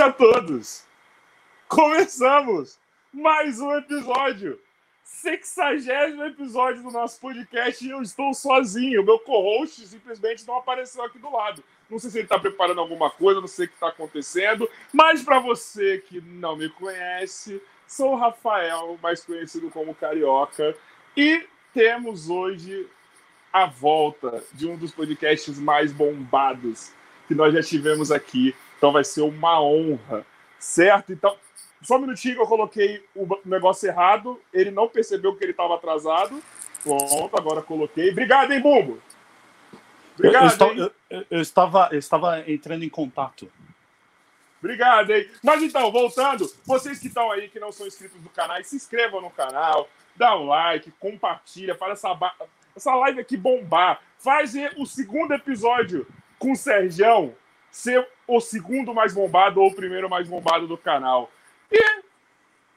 Noite a todos. Começamos mais um episódio. Sexagésimo episódio do nosso podcast e eu estou sozinho. Meu co-host simplesmente não apareceu aqui do lado. Não sei se ele está preparando alguma coisa, não sei o que está acontecendo. Mas para você que não me conhece, sou o Rafael, mais conhecido como Carioca. E temos hoje a volta de um dos podcasts mais bombados que nós já tivemos aqui. Então vai ser uma honra, certo? Então, só um minutinho que eu coloquei o negócio errado. Ele não percebeu que ele estava atrasado. Pronto, agora coloquei. Obrigado, hein, Bumbo? Obrigado, eu, eu, estou, eu, eu, estava, eu estava entrando em contato. Obrigado, hein? Mas então, voltando, vocês que estão aí, que não são inscritos no canal, se inscrevam no canal, dá um like, compartilha, para essa, essa live aqui bombar. Faz o segundo episódio com o Sergião ser o segundo mais bombado ou o primeiro mais bombado do canal. E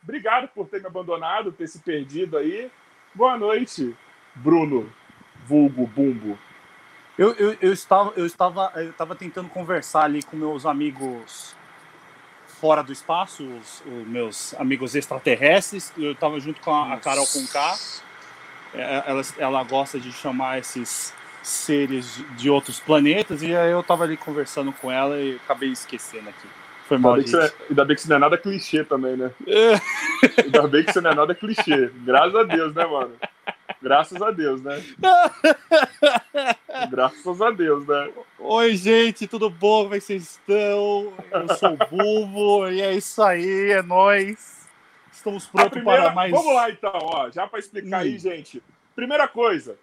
obrigado por ter me abandonado, ter se perdido aí. Boa noite, Bruno, vulgo Bumbo. Eu, eu, eu, estava, eu, estava, eu estava tentando conversar ali com meus amigos fora do espaço, os, os meus amigos extraterrestres. Eu estava junto com a, a Carol Conká. É, ela, ela gosta de chamar esses seres de outros planetas, e aí eu tava ali conversando com ela e acabei esquecendo aqui. Foi mal, ainda bem, é, ainda bem que isso não é nada clichê também, né? É. Ainda bem que isso não é nada clichê. Graças a Deus, né, mano? Graças a Deus, né? Graças a Deus, né? Oi, gente, tudo bom? Como é que vocês estão? Eu sou o Bulbo e é isso aí, é nós. Estamos prontos primeira... para mais. Vamos lá, então, ó, já para explicar hum. aí, gente. Primeira coisa,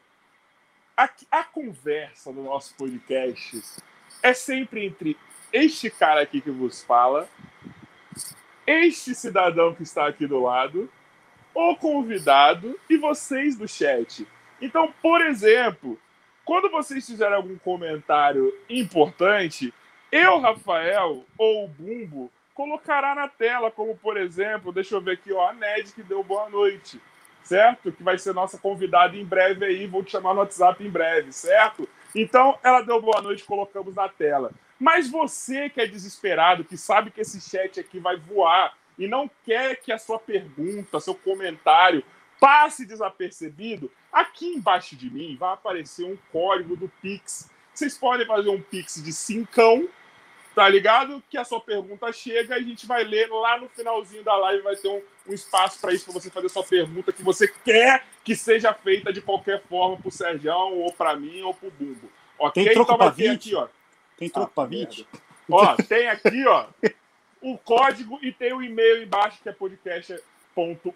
a, a conversa do nosso podcast é sempre entre este cara aqui que vos fala, este cidadão que está aqui do lado, o convidado e vocês do chat. Então, por exemplo, quando vocês fizerem algum comentário importante, eu, Rafael ou o Bumbo colocará na tela, como por exemplo, deixa eu ver aqui, ó, a Ned que deu boa noite certo? Que vai ser nossa convidada em breve aí, vou te chamar no WhatsApp em breve, certo? Então, ela deu boa noite, colocamos na tela. Mas você que é desesperado, que sabe que esse chat aqui vai voar e não quer que a sua pergunta, seu comentário passe desapercebido, aqui embaixo de mim vai aparecer um código do Pix. Vocês podem fazer um Pix de cincão Tá ligado? Que a sua pergunta chega e a gente vai ler lá no finalzinho da live. Vai ter um, um espaço para isso, para você fazer sua pergunta que você quer que seja feita de qualquer forma pro Serjão, ou para mim, ou pro Bumbo. Ok? Tem troco então vai ter aqui, ó. Tem troco ah, para 20? Ó, tem aqui, ó, o código e tem o e-mail embaixo que é podcast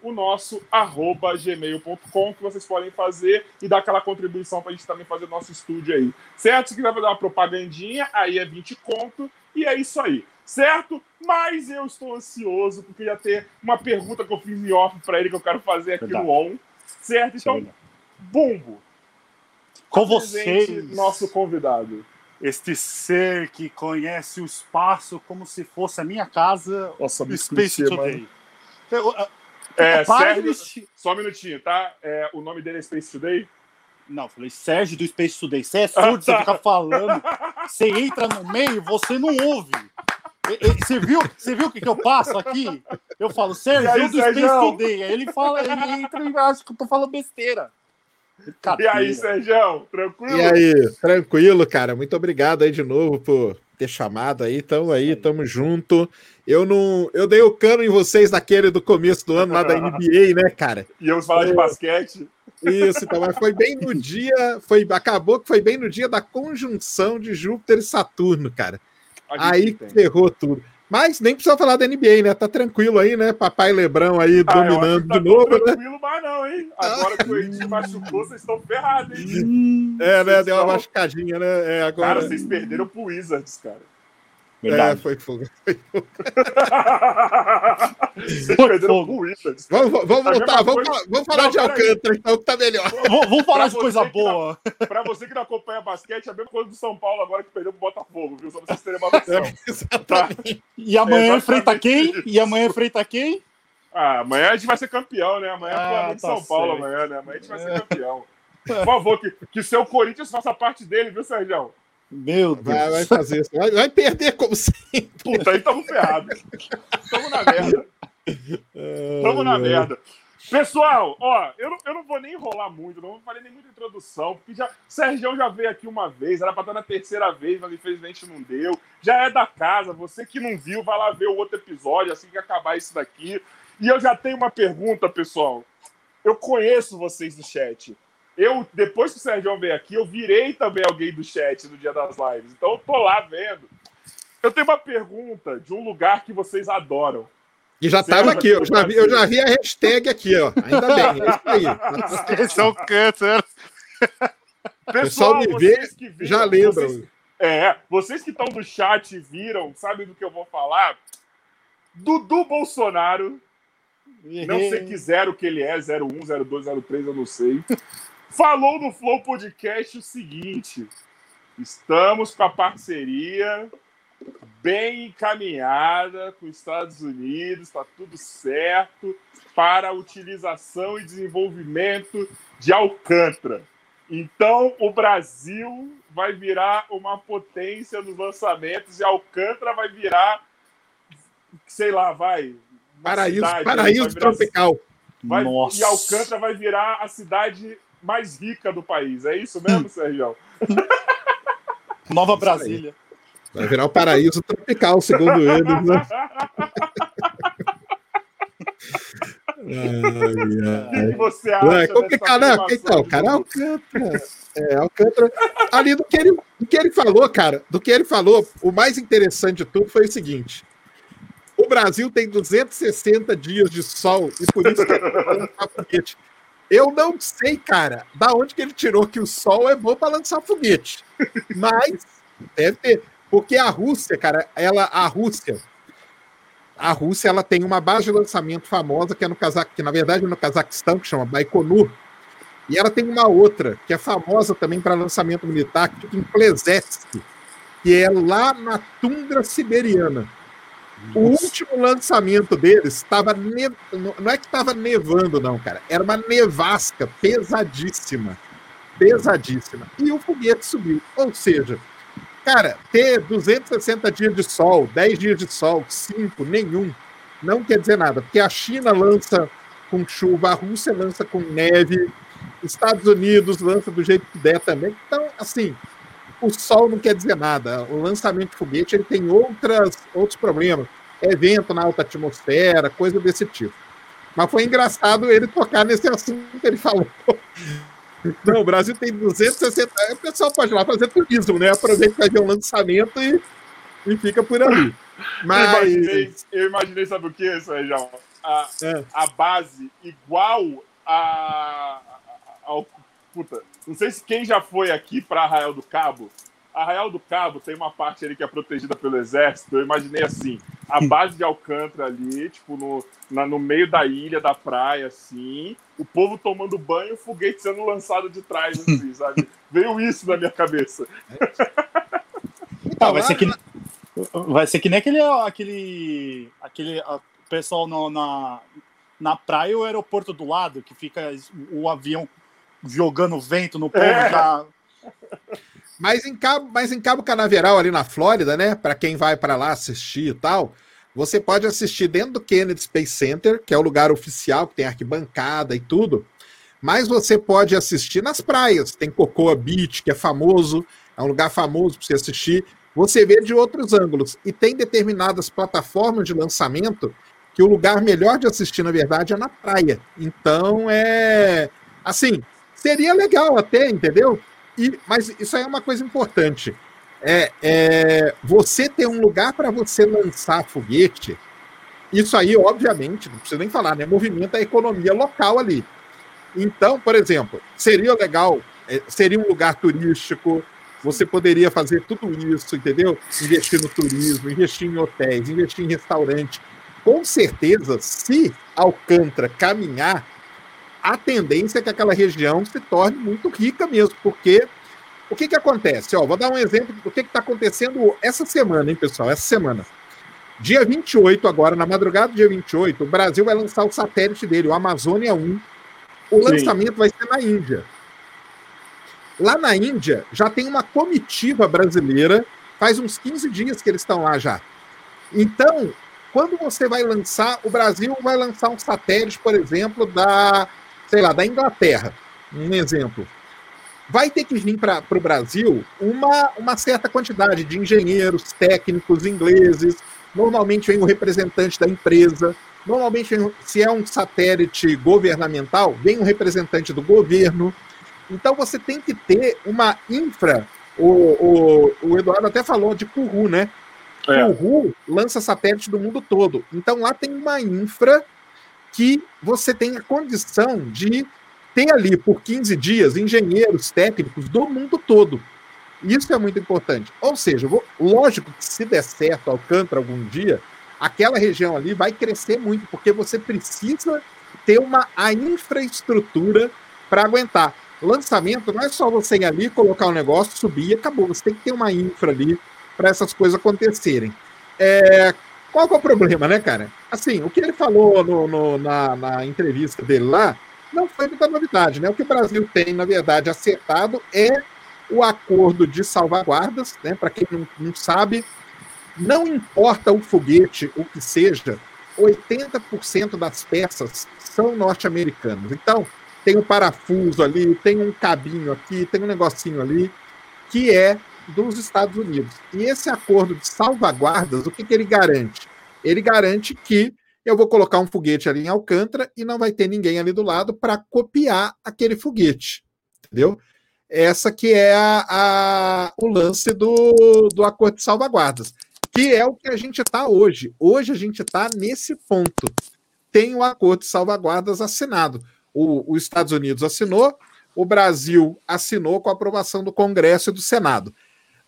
o nosso arroba gmail.com que vocês podem fazer e dar aquela contribuição para a gente também fazer nosso estúdio aí. Certo? Se quiser fazer uma propagandinha, aí é 20 conto e é isso aí. Certo? Mas eu estou ansioso porque já tem uma pergunta que eu fiz em off para ele que eu quero fazer aqui Verdade. no on. Certo? Então, Bumbo. Com vocês, nosso convidado. Este ser que conhece o espaço como se fosse a minha casa, Nossa, Space Today. É, Sérgio, só um minutinho, tá? É, o nome dele é Space Today? Não, falei Sérgio do Space Today. Você é surdo, você fica falando. Você entra no meio, você não ouve. Você viu, você viu o que, que eu passo aqui? Eu falo Sérgio aí, do Space Today. Aí ele fala, ele entra e acha que eu tô falando besteira. E aí, Sérgio, tranquilo? E aí, tranquilo, cara. Muito obrigado aí de novo por ter chamado aí. Tamo aí, tamo junto. Eu não. Eu dei o cano em vocês naquele do começo do ano lá da NBA, né, cara? E vamos falar é, de basquete. Isso, então, mas foi bem no dia. Foi, acabou que foi bem no dia da conjunção de Júpiter e Saturno, cara. Aí ferrou tudo. Mas nem precisa falar da NBA, né? Tá tranquilo aí, né? Papai Lebrão aí ah, dominando tá de novo, né? tranquilo mais não, hein? Agora que o Edinho machucou, vocês estão ferrados, hein? É, né? Deu uma machucadinha, né? É, agora... Cara, vocês perderam pro Wizards, cara. Verdade. É, foi fogo. Foi fogo. Wizards. Vamos, vamos voltar, vamos, coisa... falar, vamos falar não, de Alcântara, então, que tá melhor. Vamos, vamos falar de coisa boa. Não, pra você que não acompanha basquete, é a mesma coisa do São Paulo agora que perdeu pro Botafogo, viu? Só pra vocês terem uma noção. É, exatamente. Tá? E amanhã é enfrenta quem? E amanhã enfrenta quem? Ah, amanhã a gente vai ser campeão, né? Amanhã é ah, Flamengo tá São certo. Paulo, amanhã, né? Amanhã a gente vai ser campeão. Por favor, que, que seu Corinthians faça parte dele, viu, Sérgio? Meu Deus. Vai, vai fazer isso. Vai, vai, perder como sempre. Puta, aí tamo ferrados. Tamo na merda. Tamo na merda. Pessoal, ó, eu não, eu não vou nem enrolar muito, não vou fazer nem muita introdução, porque já, Sérgio já veio aqui uma vez, era pra estar na terceira vez, mas infelizmente não deu. Já é da casa, você que não viu, vai lá ver o outro episódio assim que acabar isso daqui. E eu já tenho uma pergunta, pessoal. Eu conheço vocês do chat. Eu, depois que o Sérgio veio aqui, eu virei também alguém do chat no dia das lives. Então eu tô lá vendo. Eu tenho uma pergunta de um lugar que vocês adoram. E já estava aqui, eu já, vi, eu já vi a hashtag aqui, ó. Ainda bem, é isso aí. Esse é o câncer. Pessoal, me vê, viram, já lembram. Vocês, é, vocês que estão no chat viram, sabem do que eu vou falar? Dudu Bolsonaro, não sei que zero que ele é, 01, 02, 03, eu não sei. Falou no Flow Podcast o seguinte: estamos com a parceria bem encaminhada com os Estados Unidos, está tudo certo para a utilização e desenvolvimento de Alcântara. Então, o Brasil vai virar uma potência nos lançamentos e Alcântara vai virar, sei lá, vai. Paraíso, cidade, paraíso vai virar, tropical. Vai, Nossa. E Alcântara vai virar a cidade mais rica do país. É isso mesmo, Sérgio? Nova Brasília. Vai virar o paraíso tropical, segundo eles, né? O que você acha? É complicado, né? Então, cara, Alcântara. É, Alcântara. Ali do que, ele, do que ele falou, cara, do que ele falou, o mais interessante de tudo foi o seguinte: o Brasil tem 260 dias de sol e por isso que ele Eu não sei, cara, da onde que ele tirou que o sol é bom para lançar foguete. Mas deve ter. Porque a Rússia, cara, ela, a Rússia, a Rússia, ela tem uma base de lançamento famosa que é no Cazaque, que na verdade é no Cazaquistão, que chama Baikonur. E ela tem uma outra que é famosa também para lançamento militar, que fica em Plesetsk, que é lá na tundra siberiana. Nossa. O último lançamento deles estava ne... não é que estava nevando não, cara, era uma nevasca pesadíssima, pesadíssima. E o foguete subiu, ou seja, Cara, ter 260 dias de sol, 10 dias de sol, 5, nenhum, não quer dizer nada, porque a China lança com chuva, a Rússia lança com neve, Estados Unidos lança do jeito que der também. Então, assim, o sol não quer dizer nada. O lançamento de foguete ele tem outras, outros problemas. Evento na alta atmosfera, coisa desse tipo. Mas foi engraçado ele tocar nesse assunto que ele falou. Não, o Brasil tem 260. O pessoal pode lá fazer turismo, né? Aproveita que vai ver um lançamento e, e fica por ali. Mas... Eu imaginei, eu imaginei sabe o que, Sérgio? A, é. a base igual a, ao. Puta, não sei se quem já foi aqui para Arraial do Cabo Arraial do Cabo tem uma parte ali que é protegida pelo exército. Eu imaginei assim, a base de Alcântara ali, tipo, no, na, no meio da ilha, da praia, assim, o povo tomando banho e o foguete sendo lançado de trás, assim, sabe? Veio isso na minha cabeça. Então, vai ser que, vai ser que nem aquele, aquele, aquele pessoal no, na, na praia o aeroporto do lado, que fica o avião jogando vento no povo é. já mas em Cabo, mas em Cabo Canaveral, ali na Flórida, né? Para quem vai para lá assistir e tal, você pode assistir dentro do Kennedy Space Center, que é o lugar oficial, que tem arquibancada e tudo. Mas você pode assistir nas praias. Tem Cocoa Beach, que é famoso, é um lugar famoso para você assistir. Você vê de outros ângulos. E tem determinadas plataformas de lançamento que o lugar melhor de assistir, na verdade, é na praia. Então, é. Assim, seria legal até, entendeu? E, mas isso aí é uma coisa importante. É, é você ter um lugar para você lançar foguete. Isso aí, obviamente, não precisa nem falar, né? Movimenta a economia local ali. Então, por exemplo, seria legal, é, seria um lugar turístico, você poderia fazer tudo isso, entendeu? Investir no turismo, investir em hotéis, investir em restaurante. Com certeza, se Alcântara caminhar a tendência é que aquela região se torne muito rica mesmo, porque o que, que acontece? Ó, vou dar um exemplo do que está acontecendo essa semana, hein, pessoal? Essa semana. Dia 28, agora, na madrugada do dia 28, o Brasil vai lançar o satélite dele, o Amazônia 1. O Sim. lançamento vai ser na Índia. Lá na Índia, já tem uma comitiva brasileira, faz uns 15 dias que eles estão lá já. Então, quando você vai lançar, o Brasil vai lançar um satélite, por exemplo, da, sei lá, da Inglaterra, um exemplo. Vai ter que vir para o Brasil uma, uma certa quantidade de engenheiros, técnicos, ingleses. Normalmente vem o representante da empresa. Normalmente, se é um satélite governamental, vem um representante do governo. Então você tem que ter uma infra. O, o, o Eduardo até falou de Kuru, né? É. Kuru lança satélite do mundo todo. Então lá tem uma infra que você tem a condição de ter ali por 15 dias engenheiros técnicos do mundo todo. Isso é muito importante. Ou seja, vou, lógico que se der certo Alcântara algum dia, aquela região ali vai crescer muito, porque você precisa ter uma a infraestrutura para aguentar lançamento não é só você ir ali, colocar o um negócio, subir e acabou. Você tem que ter uma infra ali para essas coisas acontecerem. É, qual é o problema, né, cara? Assim, o que ele falou no, no, na, na, entrevista dele lá não foi muita novidade, né? O que o Brasil tem, na verdade, acertado é o acordo de salvaguardas, né? Para quem não, não sabe, não importa o foguete, o que seja, 80% das peças são norte-americanas. Então, tem um parafuso ali, tem um cabinho aqui, tem um negocinho ali, que é dos Estados Unidos. E esse acordo de salvaguardas, o que, que ele garante? Ele garante que eu vou colocar um foguete ali em Alcântara e não vai ter ninguém ali do lado para copiar aquele foguete. Entendeu? Essa que é a, a, o lance do, do acordo de salvaguardas, que é o que a gente está hoje. Hoje a gente está nesse ponto. Tem o acordo de salvaguardas assinado o, os Estados Unidos assinou, o Brasil assinou com a aprovação do Congresso e do Senado.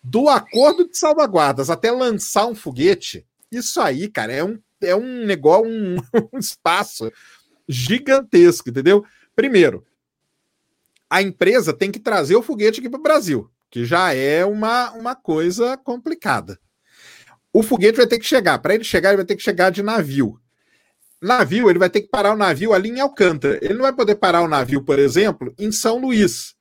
Do acordo de salvaguardas até lançar um foguete, isso aí, cara, é um, é um negócio, um, um espaço gigantesco, entendeu? Primeiro, a empresa tem que trazer o foguete aqui para o Brasil, que já é uma, uma coisa complicada. O foguete vai ter que chegar. Para ele chegar, ele vai ter que chegar de navio navio, ele vai ter que parar o navio ali em Alcântara. Ele não vai poder parar o navio, por exemplo, em São Luís.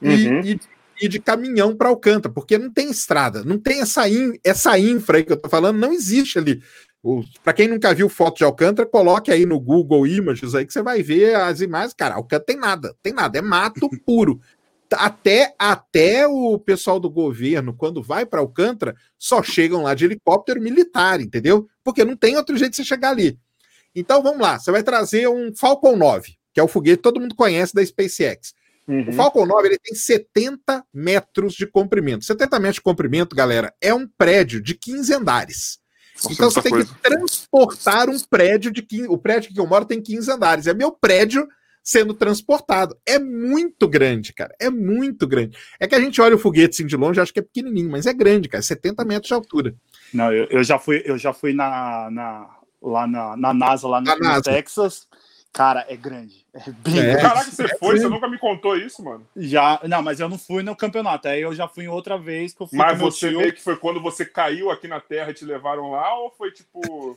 Uhum. E, e, de caminhão para Alcântara, porque não tem estrada, não tem essa, in, essa infra aí que eu tô falando, não existe ali. Para quem nunca viu foto de Alcântara, coloque aí no Google Images aí que você vai ver as imagens. Cara, Alcântara tem nada, tem nada, é mato puro. Até, até o pessoal do governo, quando vai para Alcântara, só chegam lá de helicóptero militar, entendeu? Porque não tem outro jeito de você chegar ali. Então vamos lá, você vai trazer um Falcon 9, que é o foguete que todo mundo conhece da SpaceX. Uhum. O Falcon 9 ele tem 70 metros de comprimento. 70 metros de comprimento, galera, é um prédio de 15 andares. Nossa, então você tem coisa. que transportar um prédio de 15. O prédio que eu moro tem 15 andares. É meu prédio sendo transportado. É muito grande, cara. É muito grande. É que a gente olha o foguete assim de longe, acha que é pequenininho, mas é grande, cara. 70 metros de altura. Não, eu, eu já fui, eu já fui na, na lá na, na NASA, lá no, NASA. Texas. Cara, é grande. É bem é, Caraca, você é foi? Você nunca me contou isso, mano? Já, não, mas eu não fui no campeonato. Aí eu já fui outra vez que eu fui Mas você meio que foi quando você caiu aqui na Terra e te levaram lá, ou foi tipo.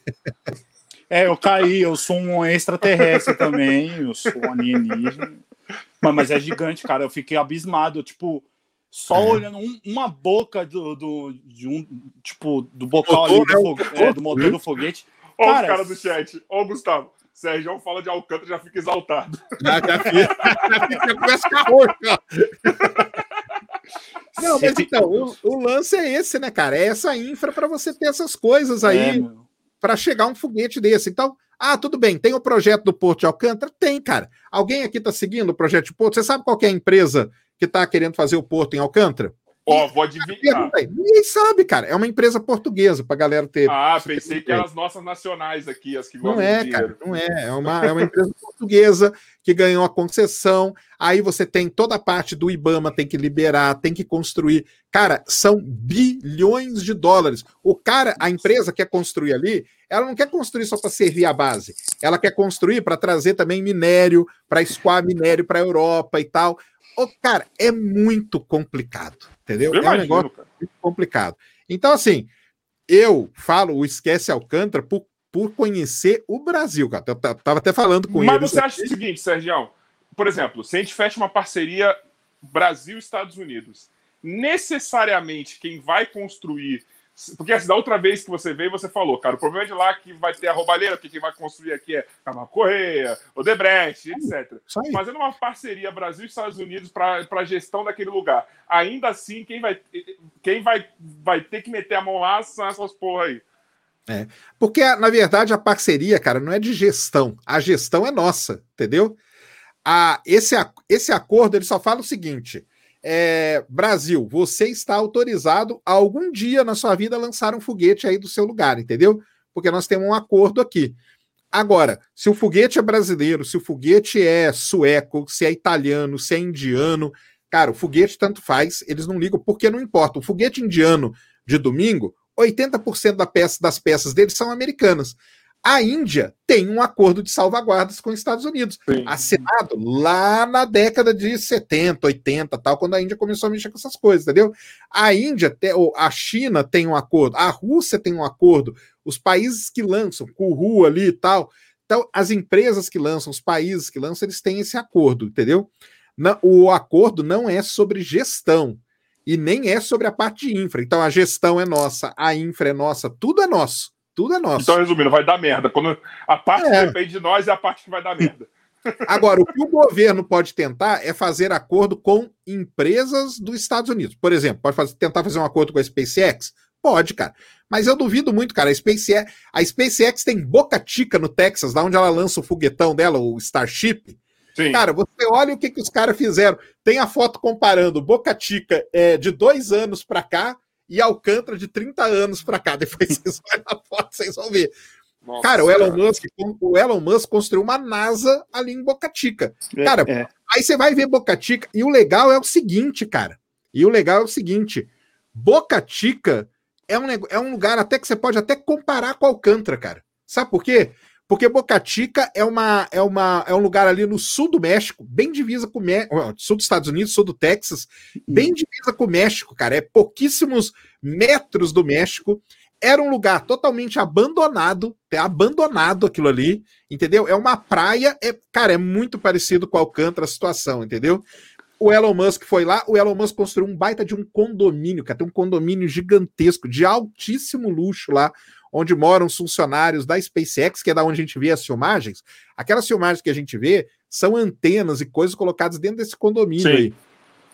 É, eu caí, eu sou um extraterrestre também, eu sou um alienígena. Mas, mas é gigante, cara. Eu fiquei abismado, tipo, só é. olhando um, uma boca do, do, de um, tipo, do bocal ali do, fogue... é, do motor do foguete. Olha cara, os caras do chat. Ó, o Gustavo. Sérgio fala de Alcântara já fica exaltado. Já, já fica. começa a ficar roxo, Não, mas então, o, o, lance é esse, né, cara? É essa infra para você ter essas coisas aí é, para chegar um foguete desse. Então, ah, tudo bem, tem o projeto do Porto de Alcântara? Tem, cara. Alguém aqui está seguindo o projeto de Porto? Você sabe qual é a empresa que está querendo fazer o Porto em Alcântara? Ó, oh, vou adivinhar. Ninguém sabe, cara. É uma empresa portuguesa pra galera ter. Ah, pensei que eram as nossas nacionais aqui, as que Não é, cara, não é. É uma, é uma empresa portuguesa que ganhou a concessão. Aí você tem toda a parte do Ibama, tem que liberar, tem que construir. Cara, são bilhões de dólares. O cara, a empresa quer construir ali, ela não quer construir só para servir a base. Ela quer construir para trazer também minério, para escoar minério para a Europa e tal. Oh, cara, é muito complicado, entendeu? Eu é imagino, um negócio cara. muito complicado. Então, assim, eu falo o Esquece Alcântara por, por conhecer o Brasil, cara. Eu tava até falando com Mas ele. Mas você acha o seguinte, Sérgio? Por exemplo, se a gente fecha uma parceria Brasil e Estados Unidos. Necessariamente quem vai construir porque assim, da outra vez que você veio, você falou, cara, o problema é de lá que vai ter a roubalheira, porque quem vai construir aqui é Camargo Correia, Odebrecht, etc. Fazendo uma parceria Brasil e Estados Unidos para a gestão daquele lugar. Ainda assim, quem vai, quem vai, vai ter que meter a mão lá são essas porra aí. É, porque, na verdade, a parceria, cara, não é de gestão. A gestão é nossa, entendeu? A, esse, esse acordo ele só fala o seguinte: é, Brasil, você está autorizado a algum dia na sua vida lançar um foguete aí do seu lugar, entendeu? Porque nós temos um acordo aqui. Agora, se o foguete é brasileiro, se o foguete é sueco, se é italiano, se é indiano, cara, o foguete tanto faz, eles não ligam porque não importa. O foguete indiano de domingo, 80% da peça, das peças deles são americanas. A Índia tem um acordo de salvaguardas com os Estados Unidos, Sim. assinado lá na década de 70, 80, tal, quando a Índia começou a mexer com essas coisas, entendeu? A Índia, a China tem um acordo, a Rússia tem um acordo, os países que lançam, Kourou ali e tal. Então, as empresas que lançam, os países que lançam, eles têm esse acordo, entendeu? O acordo não é sobre gestão e nem é sobre a parte de infra. Então, a gestão é nossa, a infra é nossa, tudo é nosso. Tudo é nosso. Então, resumindo, vai dar merda. Quando a parte é. que depende de nós é a parte que vai dar merda. Agora, o que o governo pode tentar é fazer acordo com empresas dos Estados Unidos. Por exemplo, pode fazer, tentar fazer um acordo com a SpaceX? Pode, cara. Mas eu duvido muito, cara. A SpaceX, a SpaceX tem Boca Chica no Texas, da onde ela lança o foguetão dela, o Starship. Sim. Cara, você olha o que, que os caras fizeram. Tem a foto comparando Boca Chica é, de dois anos para cá e Alcântara de 30 anos para cá. Depois vocês olham a foto, vocês vão ver. Nossa, cara, o Elon, Musk, o Elon Musk construiu uma NASA ali em Boca Chica. É, cara, é, é. aí você vai ver Boca Chica, e o legal é o seguinte, cara. E o legal é o seguinte: Boca Chica é um, é um lugar até que você pode até comparar com Alcântara, cara. Sabe por quê? Porque Boca Chica é, uma, é, uma, é um lugar ali no sul do México, bem divisa com o México, sul dos Estados Unidos, sul do Texas, bem divisa com o México, cara. É pouquíssimos metros do México. Era um lugar totalmente abandonado, é abandonado aquilo ali, entendeu? É uma praia, é, cara, é muito parecido com Alcântara a situação, entendeu? O Elon Musk foi lá, o Elon Musk construiu um baita de um condomínio, cara, tem um condomínio gigantesco, de altíssimo luxo lá, onde moram os funcionários da SpaceX, que é da onde a gente vê as filmagens. Aquelas filmagens que a gente vê são antenas e coisas colocadas dentro desse condomínio Sim. aí.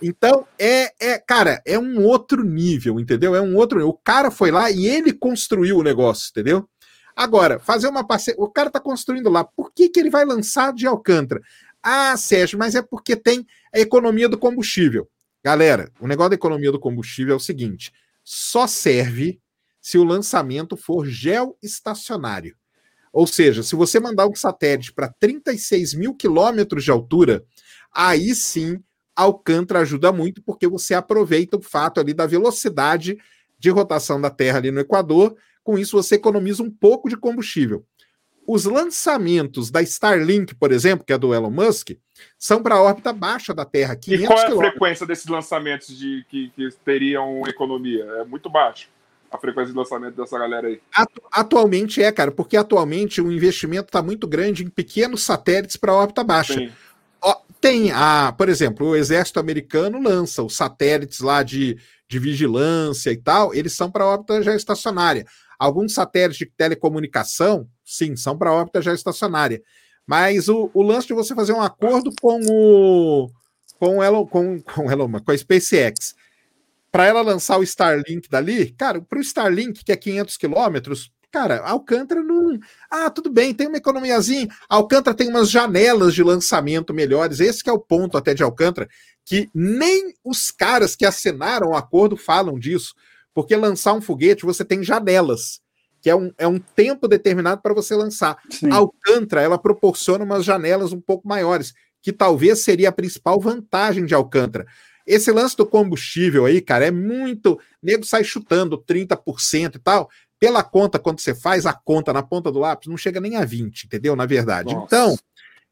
Então, é, é, cara, é um outro nível, entendeu? É um outro. O cara foi lá e ele construiu o negócio, entendeu? Agora, fazer uma parceria. O cara tá construindo lá. Por que, que ele vai lançar de Alcântara? Ah, Sérgio, mas é porque tem a economia do combustível. Galera, o negócio da economia do combustível é o seguinte: só serve se o lançamento for geoestacionário. Ou seja, se você mandar um satélite para 36 mil quilômetros de altura, aí sim Alcântara ajuda muito, porque você aproveita o fato ali da velocidade de rotação da Terra ali no Equador. Com isso, você economiza um pouco de combustível. Os lançamentos da Starlink, por exemplo, que é do Elon Musk, são para a órbita baixa da Terra. E qual é a frequência desses lançamentos de que, que teriam economia? É muito baixo a frequência de lançamento dessa galera aí? Atualmente é, cara, porque atualmente o investimento está muito grande em pequenos satélites para órbita baixa. Sim. Tem, a, por exemplo, o exército americano lança os satélites lá de, de vigilância e tal, eles são para órbita já estacionária. Alguns satélites de telecomunicação, sim, são para órbita já estacionária. Mas o, o lance de você fazer um acordo com o com, o Elon, com, com, Elon, com a SpaceX para ela lançar o Starlink dali, cara, para o Starlink, que é 500 quilômetros, cara, Alcântara não. Ah, tudo bem, tem uma economiazinha. Alcântara tem umas janelas de lançamento melhores. Esse é o ponto até de Alcântara, que nem os caras que assinaram o acordo falam disso. Porque lançar um foguete, você tem janelas, que é um, é um tempo determinado para você lançar. Sim. Alcântara, ela proporciona umas janelas um pouco maiores, que talvez seria a principal vantagem de Alcântara. Esse lance do combustível aí, cara, é muito. nego sai chutando 30% e tal. Pela conta, quando você faz a conta na ponta do lápis, não chega nem a 20, entendeu? Na verdade. Nossa. Então,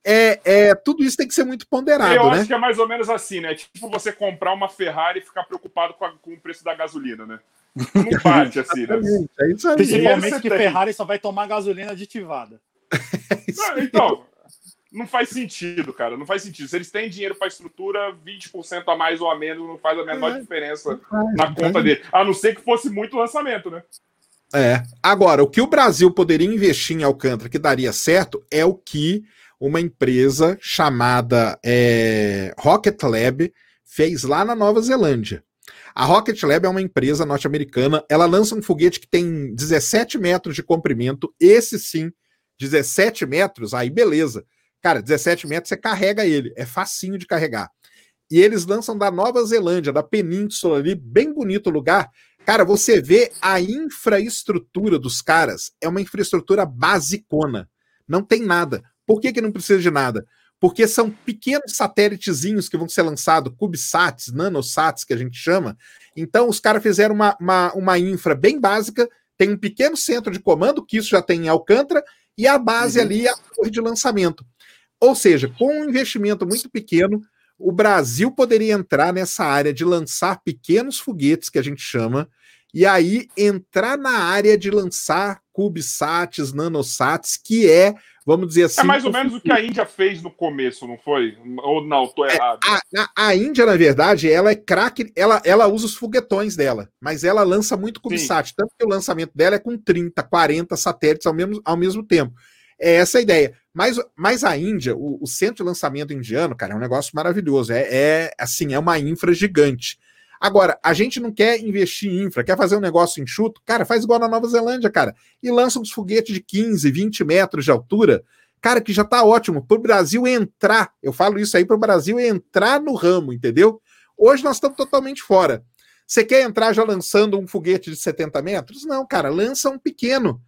é, é, tudo isso tem que ser muito ponderado. Eu né? acho que é mais ou menos assim, né? Tipo você comprar uma Ferrari e ficar preocupado com, a, com o preço da gasolina, né? Não bate assim, né? É isso aí. Principalmente que tem. Ferrari só vai tomar gasolina aditivada. É não, então, não faz sentido, cara. Não faz sentido. Se eles têm dinheiro para estrutura, 20% a mais ou a menos não faz a menor é, diferença é, na conta é. dele. A não ser que fosse muito lançamento, né? É. Agora, o que o Brasil poderia investir em Alcântara que daria certo é o que uma empresa chamada é, Rocket Lab fez lá na Nova Zelândia. A Rocket Lab é uma empresa norte-americana. Ela lança um foguete que tem 17 metros de comprimento. Esse sim, 17 metros, aí beleza. Cara, 17 metros você carrega ele. É facinho de carregar. E eles lançam da Nova Zelândia, da península ali, bem bonito lugar. Cara, você vê a infraestrutura dos caras. É uma infraestrutura basicona. Não tem nada. Por que, que não precisa de nada? porque são pequenos satélitezinhos que vão ser lançados, CubeSats, nanosats, que a gente chama. Então, os caras fizeram uma, uma, uma, infra bem básica, tem um pequeno centro de comando, que isso já tem em Alcântara, e a base uhum. ali é a torre de lançamento. Ou seja, com um investimento muito pequeno, o Brasil poderia entrar nessa área de lançar pequenos foguetes, que a gente chama, e aí entrar na área de lançar CubeSats, nanosats, que é vamos dizer assim. É mais ou menos o que a Índia fez no começo, não foi? Ou não, tô é, errado. É, a, a, Índia, na verdade, ela é craque, ela, ela usa os foguetões dela, mas ela lança muito CubeSat, Sim. tanto que o lançamento dela é com 30, 40 satélites ao mesmo, ao mesmo tempo. É essa a ideia. Mas, mas a Índia, o, o centro de lançamento indiano, cara, é um negócio maravilhoso. É, é assim, é uma infra gigante. Agora, a gente não quer investir em infra, quer fazer um negócio enxuto? Cara, faz igual na Nova Zelândia, cara. E lança uns foguetes de 15, 20 metros de altura. Cara, que já tá ótimo. Para o Brasil entrar, eu falo isso aí para o Brasil entrar no ramo, entendeu? Hoje nós estamos totalmente fora. Você quer entrar já lançando um foguete de 70 metros? Não, cara, lança um pequeno.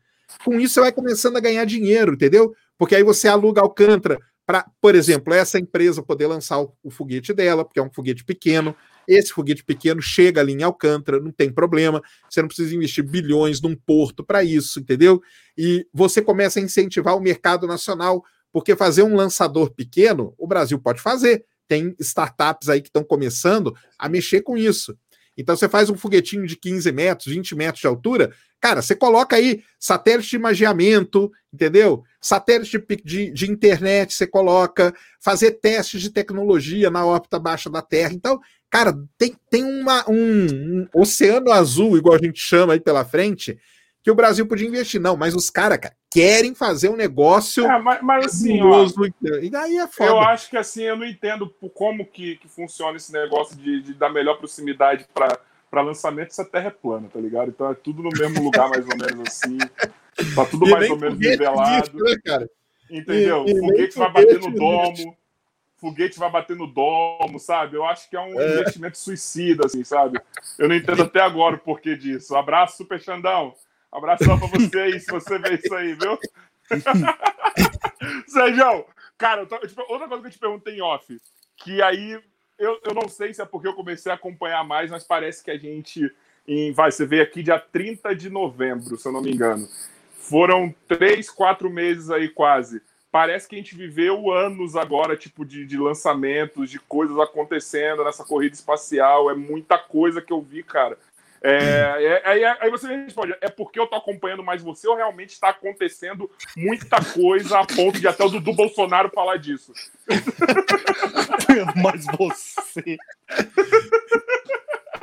Com isso você vai começando a ganhar dinheiro, entendeu? Porque aí você aluga Alcântara para, por exemplo, essa empresa poder lançar o, o foguete dela, porque é um foguete pequeno. Esse foguete pequeno chega ali em Alcântara, não tem problema. Você não precisa investir bilhões num porto para isso, entendeu? E você começa a incentivar o mercado nacional, porque fazer um lançador pequeno, o Brasil pode fazer. Tem startups aí que estão começando a mexer com isso. Então você faz um foguetinho de 15 metros, 20 metros de altura, cara, você coloca aí satélite de imagiamento, entendeu? Satélite de, de, de, internet, você coloca, fazer testes de tecnologia na órbita baixa da Terra. Então, cara, tem, tem uma, um, um oceano azul, igual a gente chama aí pela frente, que o Brasil podia investir. Não, mas os caras querem fazer um negócio. É, mas, mas assim, ó, e daí é foda. Eu acho que assim, eu não entendo como que, que funciona esse negócio de, de dar melhor proximidade para lançamento se a Terra é plana, tá ligado? Então é tudo no mesmo lugar, mais ou menos assim. Tá tudo mais ou menos nivelado. Isso, né, cara? Entendeu? E, e foguete vai bater no domo. Foguete vai bater no domo, sabe? Eu acho que é um é. investimento suicida, assim, sabe? Eu não entendo até agora o porquê disso. Abraço, Super Xandão. Abração pra você aí, se você vê isso aí, viu? Sérgio, cara, tô, tipo, outra coisa que eu te perguntei em off, que aí eu, eu não sei se é porque eu comecei a acompanhar mais, mas parece que a gente. Em, vai, você veio aqui dia 30 de novembro, se eu não me engano. Foram três, quatro meses aí quase. Parece que a gente viveu anos agora, tipo, de, de lançamentos, de coisas acontecendo nessa corrida espacial. É muita coisa que eu vi, cara. É, é, aí, aí você me responde, é porque eu tô acompanhando mais você ou realmente está acontecendo muita coisa a ponto de até o Dudu Bolsonaro falar disso? mais você.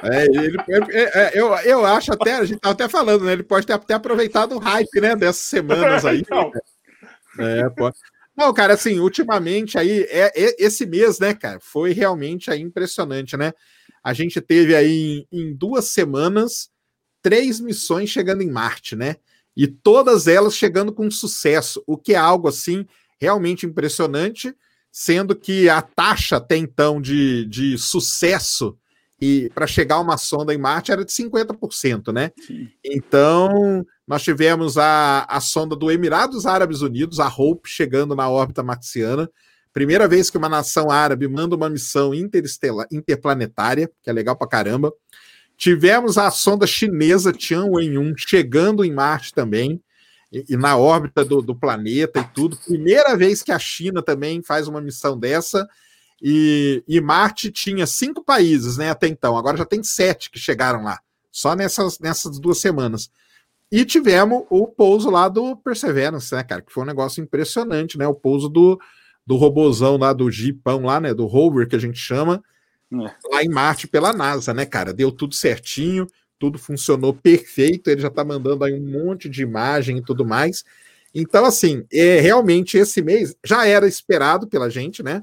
É, ele, é, é, eu, eu acho até, a gente tava até falando, né? Ele pode ter até aproveitado o hype, né, dessas semanas aí. Então. É, pô. Não, cara, assim, ultimamente aí, é, é, esse mês, né, cara, foi realmente aí impressionante, né? A gente teve aí em, duas semanas três missões chegando em Marte, né? E todas elas chegando com sucesso, o que é algo assim realmente impressionante, sendo que a taxa até então de, de sucesso e para chegar uma sonda em Marte era de 50%, né? Sim. Então, nós tivemos a, a sonda do Emirados Árabes Unidos, a Hope, chegando na órbita marciana. Primeira vez que uma nação árabe manda uma missão interplanetária, que é legal pra caramba. Tivemos a sonda chinesa Tianwen-1 chegando em Marte também, e, e na órbita do, do, planeta e tudo. Primeira vez que a China também faz uma missão dessa. E, e Marte tinha cinco países, né, até então. Agora já tem sete que chegaram lá, só nessas, nessas duas semanas. E tivemos o pouso lá do Perseverance, né, cara? Que foi um negócio impressionante, né? O pouso do, do robozão lá do Jeepão lá, né? Do rover que a gente chama, é. lá em Marte pela NASA, né, cara? Deu tudo certinho, tudo funcionou perfeito. Ele já tá mandando aí um monte de imagem e tudo mais. Então, assim, é, realmente esse mês já era esperado pela gente, né?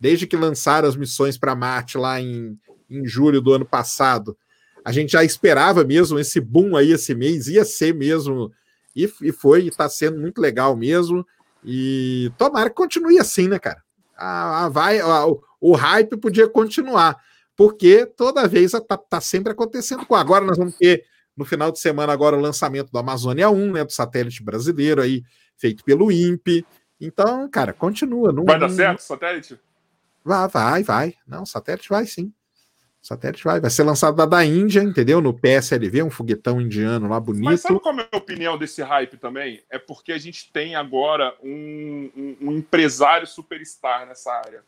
Desde que lançaram as missões para Marte lá em, em julho do ano passado, a gente já esperava mesmo esse boom aí esse mês, ia ser mesmo, e, e foi, e tá sendo muito legal mesmo. E tomara que continue assim, né, cara? A, a vai, a, o, o, hype podia continuar, porque toda vez tá, tá sempre acontecendo com. Agora nós vamos ter no final de semana agora o lançamento do Amazônia 1, né, do satélite brasileiro aí, feito pelo INPE. Então, cara, continua. Não, vai dar certo o satélite? Vai, vai, vai. Não, o satélite vai sim. O satélite vai. Vai ser lançado da, da Índia, entendeu? No PSLV, um foguetão indiano lá bonito. Mas sabe qual é a minha opinião desse hype também? É porque a gente tem agora um, um, um empresário superstar nessa área.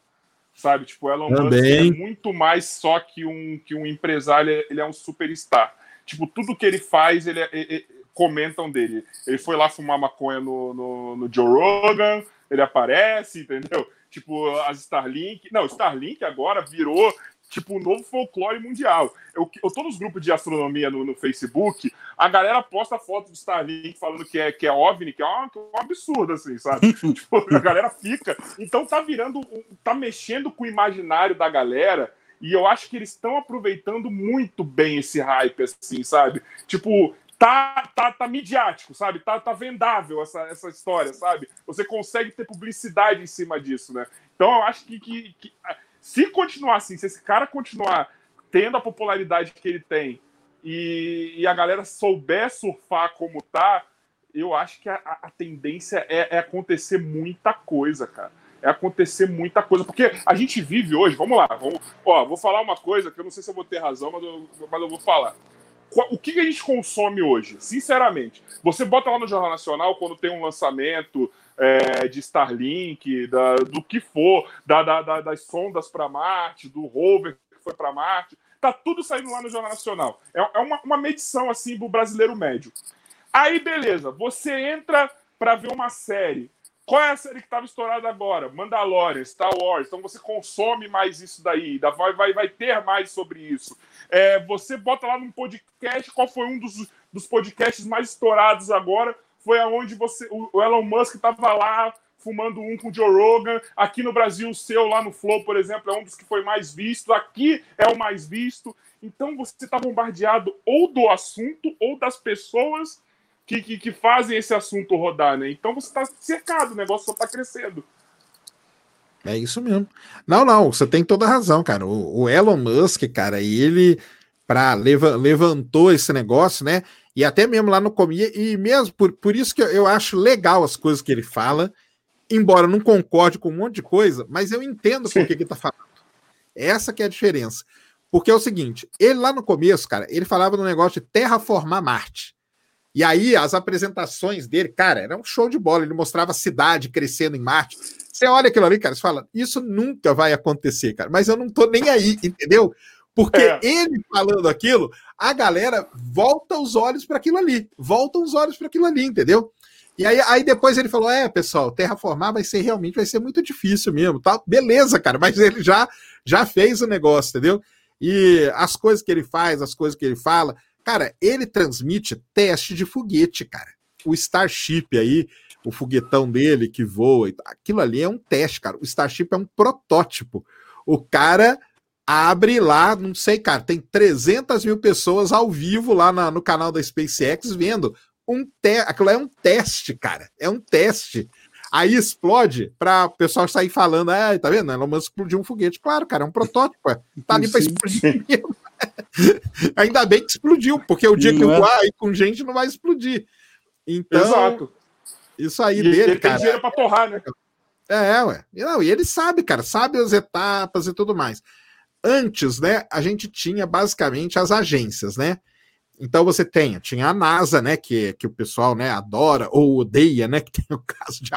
Sabe? Tipo, o Elon Musk é muito mais só que um, que um empresário, ele é um superstar. Tipo, tudo que ele faz, ele, ele, é, ele comentam dele. Ele foi lá fumar maconha no, no, no, Joe Rogan, ele aparece, entendeu? Tipo, as Starlink. Não, Starlink agora virou tipo um novo folclore mundial. Eu, eu tô nos grupos de astronomia no, no Facebook, a galera posta foto do Starlink falando que é, que é OVNI, que é, um, é um absurdo, assim, sabe? tipo, a galera fica. Então tá virando, tá mexendo com o imaginário da galera. E eu acho que eles estão aproveitando muito bem esse hype, assim, sabe? Tipo, tá, tá, tá midiático, sabe? Tá, tá vendável essa, essa história, sabe? Você consegue ter publicidade em cima disso, né? Então eu acho que, que, que se continuar assim, se esse cara continuar tendo a popularidade que ele tem e, e a galera souber surfar como tá, eu acho que a, a tendência é, é, acontecer muita coisa, cara. É acontecer muita coisa. Porque a gente vive hoje, vamos lá, vamos, ó, vou falar uma coisa que eu não sei se eu vou ter razão, mas eu, mas eu vou falar. O que a gente consome hoje? Sinceramente, você bota lá no Jornal Nacional quando tem um lançamento é, de Starlink, da, do que for, da, da, das sondas para Marte, do rover que foi para Marte. Tá tudo saindo lá no Jornal Nacional. É, é uma, uma medição assim do brasileiro médio. Aí, beleza, você entra para ver uma série. Qual é a série que estava estourada agora? Mandalorian, Star Wars. Então você consome mais isso daí, vai, vai, vai ter mais sobre isso. É, você bota lá num podcast, qual foi um dos, dos podcasts mais estourados agora? Foi aonde você o Elon Musk estava lá fumando um com o Joe Rogan. Aqui no Brasil, o seu lá no Flow, por exemplo, é um dos que foi mais visto. Aqui é o mais visto. Então você está bombardeado ou do assunto ou das pessoas que, que, que, fazem esse assunto rodar, né? Então você está cercado, o negócio só está crescendo. É isso mesmo. Não, não, você tem toda a razão, cara. O, o Elon Musk, cara, ele para leva, levantou esse negócio, né? E até mesmo lá no Comia, e mesmo por, por isso que eu, eu acho legal as coisas que ele fala, embora não concorde com um monte de coisa, mas eu entendo por que ele tá falando. Essa que é a diferença. Porque é o seguinte, ele lá no começo, cara, ele falava do negócio de terraformar Marte. E aí as apresentações dele, cara, era um show de bola, ele mostrava a cidade crescendo em Marte. Você olha aquilo ali, cara, você fala, isso nunca vai acontecer, cara, mas eu não tô nem aí, entendeu? Porque é. ele falando aquilo, a galera volta os olhos para aquilo ali, volta os olhos para aquilo ali, entendeu? E aí, aí depois ele falou: é, pessoal, terraformar vai ser realmente vai ser muito difícil mesmo, tá? Beleza, cara, mas ele já já fez o negócio, entendeu? E as coisas que ele faz, as coisas que ele fala, cara, ele transmite teste de foguete, cara. O Starship aí, o foguetão dele que voa, aquilo ali é um teste, cara. O Starship é um protótipo. O cara abre lá, não sei, cara, tem 300 mil pessoas ao vivo lá na, no canal da SpaceX vendo. Um te Aquilo é um teste, cara. É um teste. Aí explode para o pessoal sair falando, ah, tá vendo? Elon Musk explodiu um foguete. Claro, cara, é um protótipo. É. Tá ali para explodir. Ainda bem que explodiu, porque o dia que eu é? voar aí com gente não vai explodir. Então, Exato. isso aí e dele, ele cara. Tem dinheiro para torrar, né? É, ué. Não, e ele sabe, cara, sabe as etapas e tudo mais. Antes, né, a gente tinha basicamente as agências, né? Então você tem, tinha a NASA, né, que, que o pessoal, né, adora ou odeia, né, que tem o caso de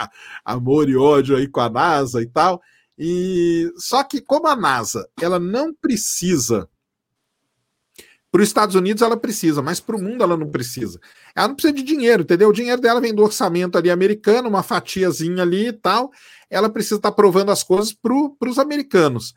amor e ódio aí com a NASA e tal. E só que como a NASA, ela não precisa Para os Estados Unidos ela precisa, mas para o mundo ela não precisa. Ela não precisa de dinheiro, entendeu? O dinheiro dela vem do orçamento ali americano, uma fatiazinha ali e tal. Ela precisa estar tá provando as coisas para os americanos.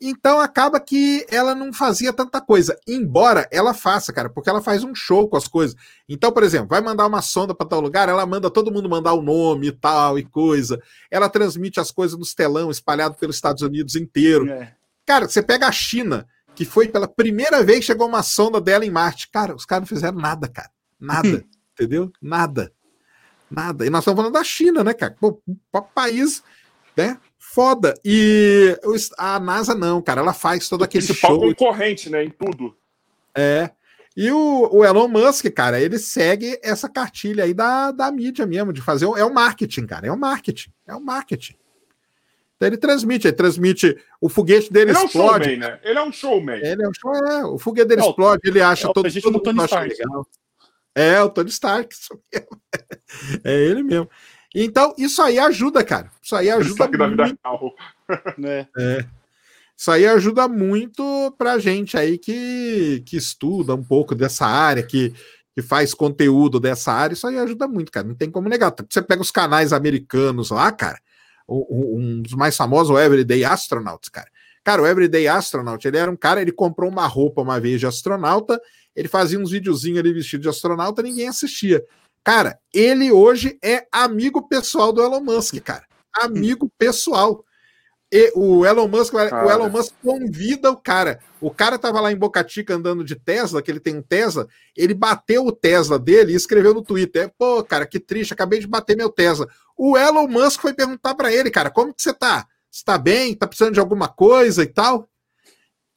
Então acaba que ela não fazia tanta coisa, embora ela faça, cara, porque ela faz um show com as coisas. Então, por exemplo, vai mandar uma sonda para tal lugar, ela manda todo mundo mandar o nome e tal e coisa. Ela transmite as coisas nos telão espalhado pelos Estados Unidos inteiro. É. Cara, você pega a China, que foi pela primeira vez chegou uma sonda dela em Marte. Cara, os caras não fizeram nada, cara. Nada. entendeu? Nada. Nada. E nós estamos falando da China, né, cara? Pô, país, né? Foda. E a NASA não, cara. Ela faz todo o aquele principal show. concorrente, né? Em tudo. É. E o, o, Elon Musk, cara, ele segue essa cartilha aí da, da mídia mesmo, de fazer. É o marketing, cara. É o marketing. É o marketing. Então ele transmite, ele transmite. O foguete dele ele explode. É um showman, né? Ele é um showman. Ele é um show, é. O foguete dele é, explode, ele acha é, todo, todo mundo Tony acha legal. É, o Tony Stark. É ele mesmo. Então, isso aí ajuda, cara. Isso aí ajuda muito. Da vida é. é. Isso aí ajuda muito pra gente aí que, que estuda um pouco dessa área, que, que faz conteúdo dessa área. Isso aí ajuda muito, cara. Não tem como negar. Você pega os canais americanos lá, cara. Um dos mais famosos, o Everyday Astronauts, cara. Cara, o Everyday Astronaut, ele era um cara, ele comprou uma roupa uma vez de astronauta, ele fazia uns videozinhos ali vestido de astronauta, ninguém assistia. Cara, ele hoje é amigo pessoal do Elon Musk, cara. Amigo pessoal. E o Elon Musk, o Elon Musk convida o cara. O cara tava lá em Boca Chica andando de Tesla, que ele tem um Tesla, ele bateu o Tesla dele e escreveu no Twitter: "Pô, cara, que triste, acabei de bater meu Tesla". O Elon Musk foi perguntar para ele, cara, como que você tá? Você tá bem? Tá precisando de alguma coisa e tal?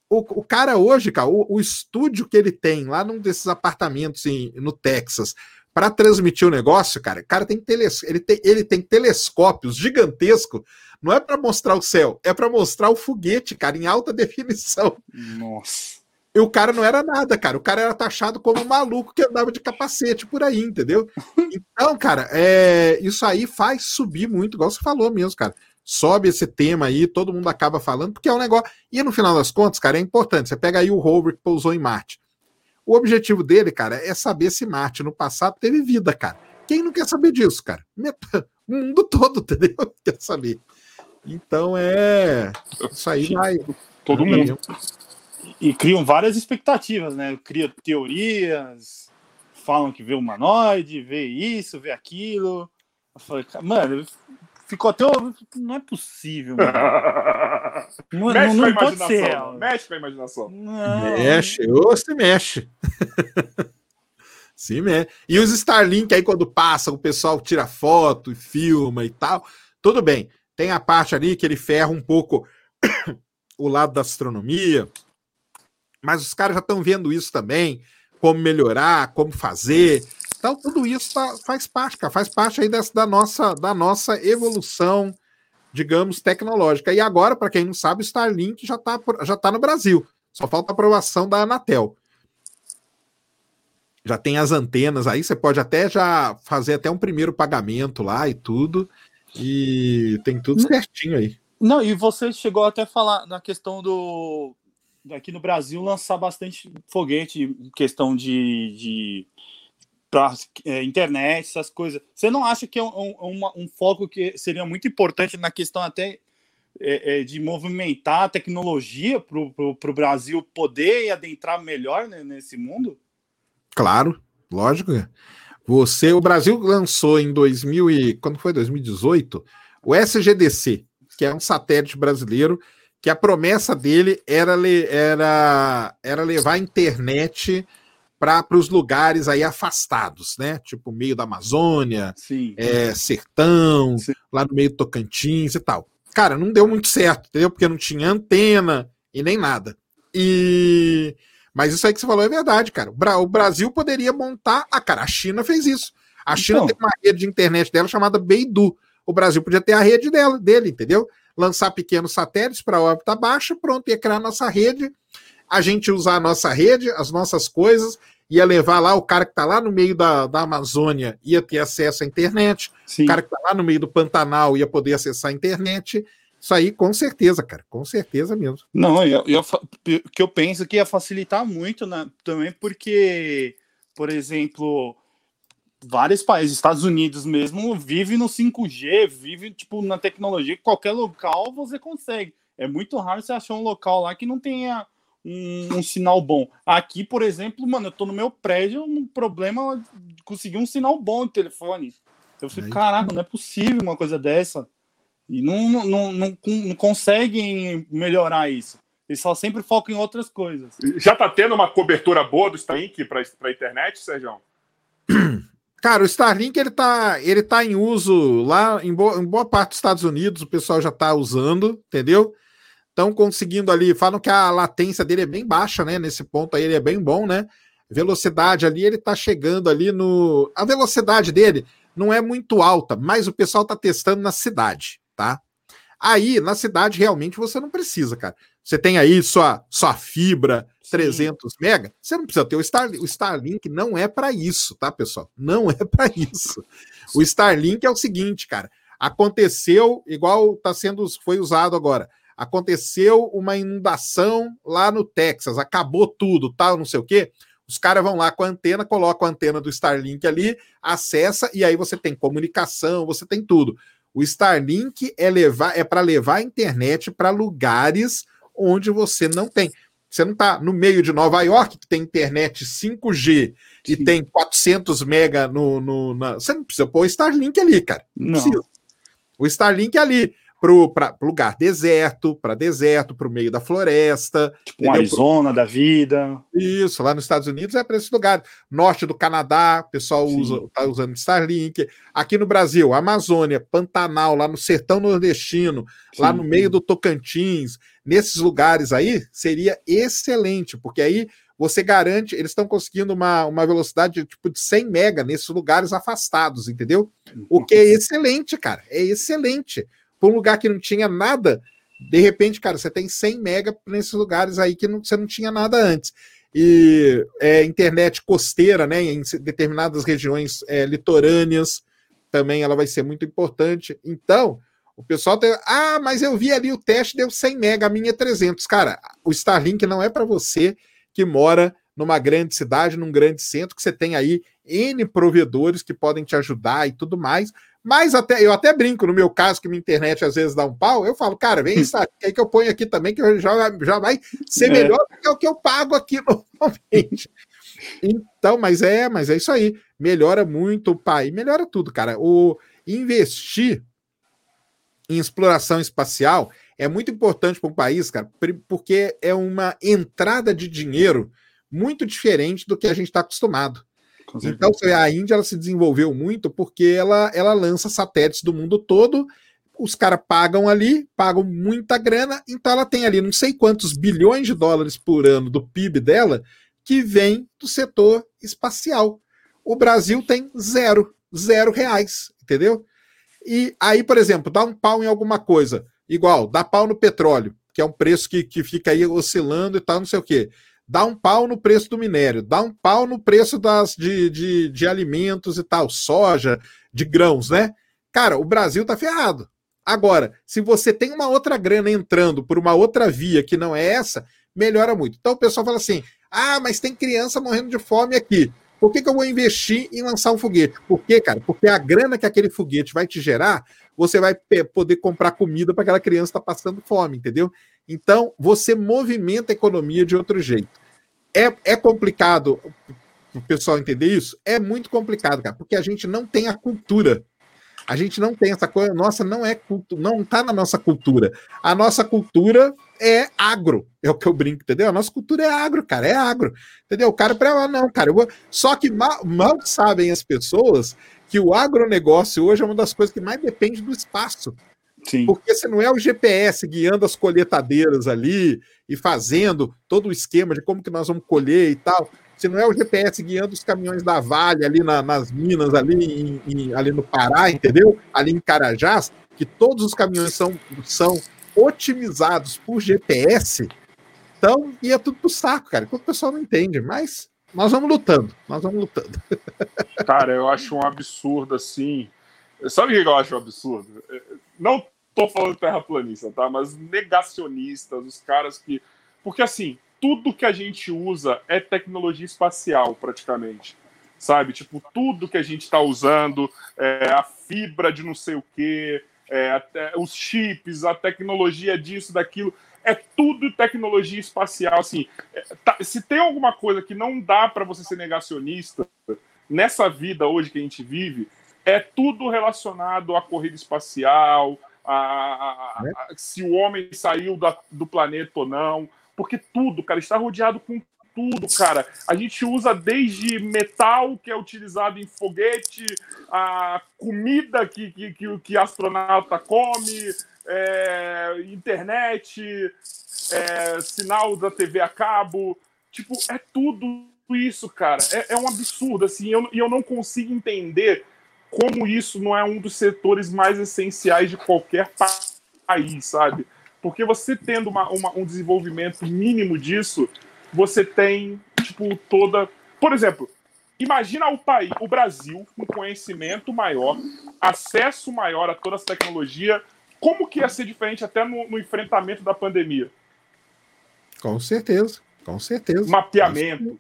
O, o cara hoje, cara, o, o, estúdio que ele tem lá num desses apartamentos em, no Texas, para transmitir o negócio, cara, cara tem teles, ele, tem, ele tem telescópios gigantescos, não é para mostrar o céu, é para mostrar o foguete, cara, em alta definição. Nossa. E o cara não era nada, cara. O cara era taxado como um maluco que andava de capacete por aí, entendeu? Então, cara, é, isso aí faz subir muito, igual você falou mesmo, cara. Sobe esse tema aí, todo mundo acaba falando, porque é um negócio. E no final das contas, cara, é importante. Você pega aí o rover que pousou em Marte. O objetivo dele, cara, é saber se Marte no passado teve vida, cara. Quem não quer saber disso, cara? O mundo todo, entendeu? Quer saber. Então é. Isso aí vai. Todo mundo. E criam várias expectativas, né? Cria teorias, falam que vê humanoide, vê isso, vê aquilo. Eu falei, mano, ficou até. Não é possível. não, mexe não, não pode ser. Mexe com a imaginação. Não. Mexe, ou se mexe. Sim, mexe. E os Starlink aí, quando passa, o pessoal tira foto e filma e tal. Tudo bem. Tem a parte ali que ele ferra um pouco o lado da astronomia. Mas os caras já estão vendo isso também. Como melhorar, como fazer. Então, tudo isso tá, faz parte, cara, faz parte aí dessa, da, nossa, da nossa evolução, digamos, tecnológica. E agora, para quem não sabe, o Starlink já está já tá no Brasil. Só falta a aprovação da Anatel. Já tem as antenas aí, você pode até já fazer até um primeiro pagamento lá e tudo. E tem tudo certinho aí. Não, e você chegou até a falar na questão do. Aqui no Brasil, lançar bastante foguete em questão de, de para é, internet, essas coisas. Você não acha que é um, um, um, foco que seria muito importante na questão até é, é, de movimentar a tecnologia para o Brasil poder adentrar melhor né, nesse mundo? Claro, lógico. Você, o Brasil lançou em 2000 e quando foi 2018 o SGDC, que é um satélite brasileiro que a promessa dele era, era, era levar a internet para os lugares aí afastados, né? Tipo meio da Amazônia, é, sertão, Sim. lá no meio do Tocantins e tal. Cara, não deu muito certo, entendeu? Porque não tinha antena e nem nada. E mas isso aí que você falou é verdade, cara. O Brasil poderia montar. Ah, cara, a China fez isso. A China então... tem uma rede de internet dela chamada Beidou. O Brasil podia ter a rede dela, dele, entendeu? Lançar pequenos satélites para órbita baixa, pronto, ia criar nossa rede a gente usar a nossa rede, as nossas coisas, ia levar lá o cara que está lá no meio da, da Amazônia, ia ter acesso à internet, Sim. o cara que está lá no meio do Pantanal ia poder acessar a internet, Isso aí, com certeza, cara. Com certeza mesmo. Não, eu, eu, que eu penso que ia facilitar muito né, também, porque, por exemplo, vários países, Estados Unidos mesmo, vive no 5G, vive tipo na tecnologia, qualquer local você consegue. É muito raro você achar um local lá que não tenha um, um, sinal bom. Aqui, por exemplo, mano, eu tô no meu prédio, um problema conseguir um sinal bom de telefone. Eu fico, caraca, não é possível uma coisa dessa. E não, não, não, não, não conseguem melhorar isso. Eles só sempre focam em outras coisas. Já tá tendo uma cobertura boa do Starlink para a internet, Sérgio? Cara, o Starlink ele tá, ele tá em uso lá em boa, em boa parte dos Estados Unidos, o pessoal já tá usando, entendeu? Estão conseguindo ali, falam que a latência dele é bem baixa, né? Nesse ponto aí ele é bem bom, né? Velocidade ali, ele tá chegando ali no. A velocidade dele não é muito alta, mas o pessoal tá testando na cidade tá? Aí, na cidade, realmente você não precisa, cara. Você tem aí sua, sua fibra Sim. 300 mega, você não precisa ter o Starlink. O Starlink não é para isso, tá, pessoal? Não é para isso. O Starlink é o seguinte, cara. Aconteceu, igual tá sendo, foi usado agora. Aconteceu uma inundação lá no Texas, acabou tudo, tal, não sei o quê. Os caras vão lá com a antena, colocam a antena do Starlink ali, acessa e aí você tem comunicação, você tem tudo. O Starlink é levar é para levar a internet para lugares onde você não tem. Você não está no meio de Nova York, que tem internet 5G Sim. e tem 400 mega no, no na... você não precisa pôr o Starlink ali, cara. Não, não. O Starlink é ali para lugar deserto, para deserto, para o meio da floresta. Tipo um Arizona da vida. Isso, lá nos Estados Unidos é para esse lugar. Norte do Canadá, o pessoal usa, tá usando Starlink. Aqui no Brasil, Amazônia, Pantanal, lá no sertão nordestino, Sim. lá no meio do Tocantins, nesses lugares aí, seria excelente, porque aí você garante, eles estão conseguindo uma, uma velocidade tipo de 100 mega nesses lugares afastados, entendeu? O que é excelente, cara, é excelente para um lugar que não tinha nada, de repente, cara, você tem 100 mega nesses lugares aí que não, você não tinha nada antes. E é, internet costeira, né, em determinadas regiões é, litorâneas, também ela vai ser muito importante. Então, o pessoal tem, ah, mas eu vi ali o teste, deu 100 mega, a minha é 300. Cara, o Starlink não é para você que mora numa grande cidade, num grande centro, que você tem aí N provedores que podem te ajudar e tudo mais, mas até eu até brinco, no meu caso, que minha internet às vezes dá um pau, eu falo, cara, vem isso aí que eu ponho aqui também, que já, já vai ser é. melhor do que o que eu pago aqui normalmente. Então, mas é, mas é isso aí. Melhora muito o pai, melhora tudo, cara. O investir em exploração espacial é muito importante para um país, cara, porque é uma entrada de dinheiro muito diferente do que a gente está acostumado. Então, a Índia ela se desenvolveu muito porque ela, ela lança satélites do mundo todo, os caras pagam ali, pagam muita grana, então ela tem ali não sei quantos bilhões de dólares por ano do PIB dela que vem do setor espacial. O Brasil tem zero, zero reais, entendeu? E aí, por exemplo, dá um pau em alguma coisa, igual, dá pau no petróleo, que é um preço que, que fica aí oscilando e tal, não sei o quê dá um pau no preço do minério, dá um pau no preço das, de, de, de alimentos e tal, soja, de grãos, né? Cara, o Brasil tá ferrado. Agora, se você tem uma outra grana entrando por uma outra via que não é essa, melhora muito. Então o pessoal fala assim: ah, mas tem criança morrendo de fome aqui. Por que, que eu vou investir em lançar um foguete? Por quê, cara? Porque a grana que aquele foguete vai te gerar, você vai poder comprar comida para aquela criança estar tá passando fome, entendeu? Então, você movimenta a economia de outro jeito. É, é complicado o pessoal entender isso? É muito complicado, cara, porque a gente não tem a cultura. A gente não tem essa coisa, nossa, não é cultura, não tá na nossa cultura. A nossa cultura é agro, é o que eu brinco, entendeu? A nossa cultura é agro, cara, é agro, entendeu? O cara para não, cara, vou... só que mal, mal sabem as pessoas que o agronegócio hoje é uma das coisas que mais depende do espaço. Sim. Porque se não é o GPS guiando as colheitadeiras ali e fazendo todo o esquema de como que nós vamos colher e tal, se não é o GPS guiando os caminhões da Vale ali na, nas minas, ali, em, em, ali no Pará, entendeu? Ali em Carajás, que todos os caminhões são, são otimizados por GPS, então ia tudo pro saco, cara. O pessoal não entende, mas nós vamos lutando, nós vamos lutando. Cara, eu acho um absurdo assim. Sabe o que eu acho um absurdo? Não tô falando terraplanista, tá? Mas negacionistas, os caras que. Porque assim, tudo que a gente usa é tecnologia espacial, praticamente. Sabe? Tipo, tudo que a gente está usando, é, a fibra de não sei o quê, é, os chips, a tecnologia disso, daquilo, é tudo tecnologia espacial. Assim, é, tá, se tem alguma coisa que não dá para você ser negacionista nessa vida hoje que a gente vive, é tudo relacionado à corrida espacial, a, a, a, a se o homem saiu da, do planeta ou não, porque tudo, cara, está rodeado com tudo, cara. A gente usa desde metal que é utilizado em foguete, a comida que, que, que, que astronauta come, é, internet, é, sinal da TV a cabo. Tipo, é tudo isso, cara. É, é um absurdo, assim, e eu, eu não consigo entender como isso não é um dos setores mais essenciais de qualquer país, sabe? Porque você tendo uma, uma, um desenvolvimento mínimo disso, você tem, tipo, toda. Por exemplo, imagina o país, o Brasil, com conhecimento maior, acesso maior a toda essa tecnologia, como que ia ser diferente até no, no enfrentamento da pandemia? Com certeza, com certeza. Mapeamento,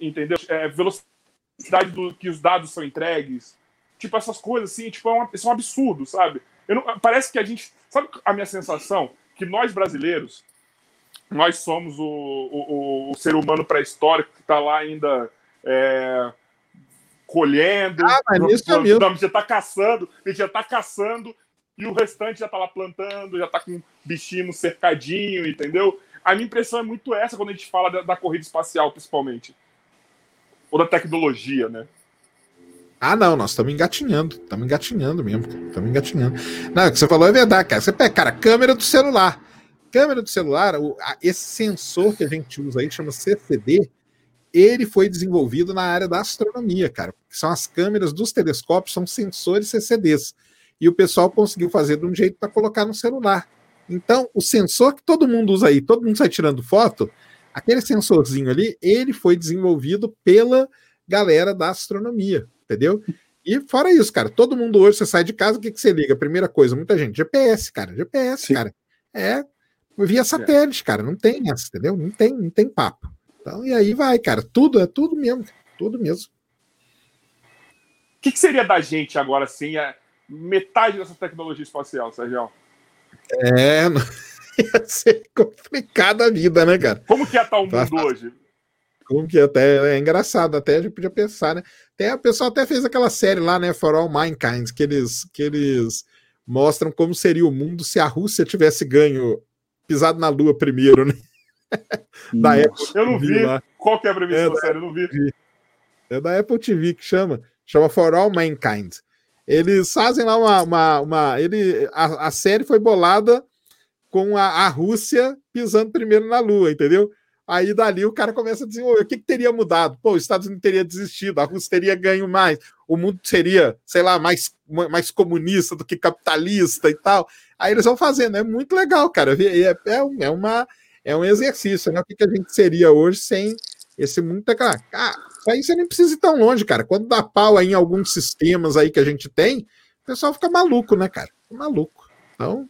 entendeu? É, velocidade do que os dados são entregues, tipo essas coisas assim, tipo, é, isso é um absurdo, sabe? Não, parece que a gente. Sabe a minha sensação? Que nós brasileiros, nós somos o, o, o ser humano pré-histórico que está lá ainda é, colhendo, ah, mas isso é já está caçando, a gente já está caçando e o restante já está lá plantando, já está com bichinho cercadinho, entendeu? A minha impressão é muito essa quando a gente fala da, da corrida espacial, principalmente. Ou da tecnologia, né? Ah, não, nós estamos engatinhando. Estamos engatinhando mesmo. Estamos engatinhando. Não, o que você falou é verdade, cara. Você pega, cara, câmera do celular. Câmera do celular, o, a, esse sensor que a gente usa aí, chama CCD, ele foi desenvolvido na área da astronomia, cara. São as câmeras dos telescópios, são sensores CCDs. E o pessoal conseguiu fazer de um jeito para colocar no celular. Então, o sensor que todo mundo usa aí, todo mundo sai tirando foto, aquele sensorzinho ali, ele foi desenvolvido pela galera da astronomia entendeu? E fora isso, cara, todo mundo hoje, você sai de casa, o que, que você liga? Primeira coisa, muita gente, GPS, cara, GPS, Sim. cara. É via satélite, cara, não tem essa, entendeu? Não tem, não tem papo. Então, e aí vai, cara, tudo, é tudo mesmo, tudo mesmo. O que, que seria da gente agora, assim, a metade dessa tecnologia espacial, Sérgio? É, não... ia ser complicada a vida, né, cara? Como que ia estar o mundo hoje? Como que até é engraçado, até a gente podia pensar, né? Até, o pessoal até fez aquela série lá, né, For All Mankind, que eles, que eles mostram como seria o mundo se a Rússia tivesse ganho, pisado na Lua primeiro, né? da Apple eu não vi. Lá. Qual que é a premissa é da série? Eu não vi. É da Apple TV que chama. Chama For All Mankind. Eles fazem lá uma. uma, uma ele, a, a série foi bolada com a, a Rússia pisando primeiro na Lua, entendeu? Aí dali o cara começa a desenvolver. O que, que, teria mudado? Pô, os Estados Unidos teria desistido, a Rússia teria ganho mais, o mundo seria, sei lá, mais, mais comunista do que capitalista e tal. Aí eles vão fazendo, é muito legal, cara. É, é, é, uma, é um exercício, né? O que, que a gente seria hoje sem esse mundo teclado? Ah, aí você nem precisa ir tão longe, cara. Quando dá pau aí em alguns sistemas aí que a gente tem, o pessoal fica maluco, né, cara? Maluco. Então,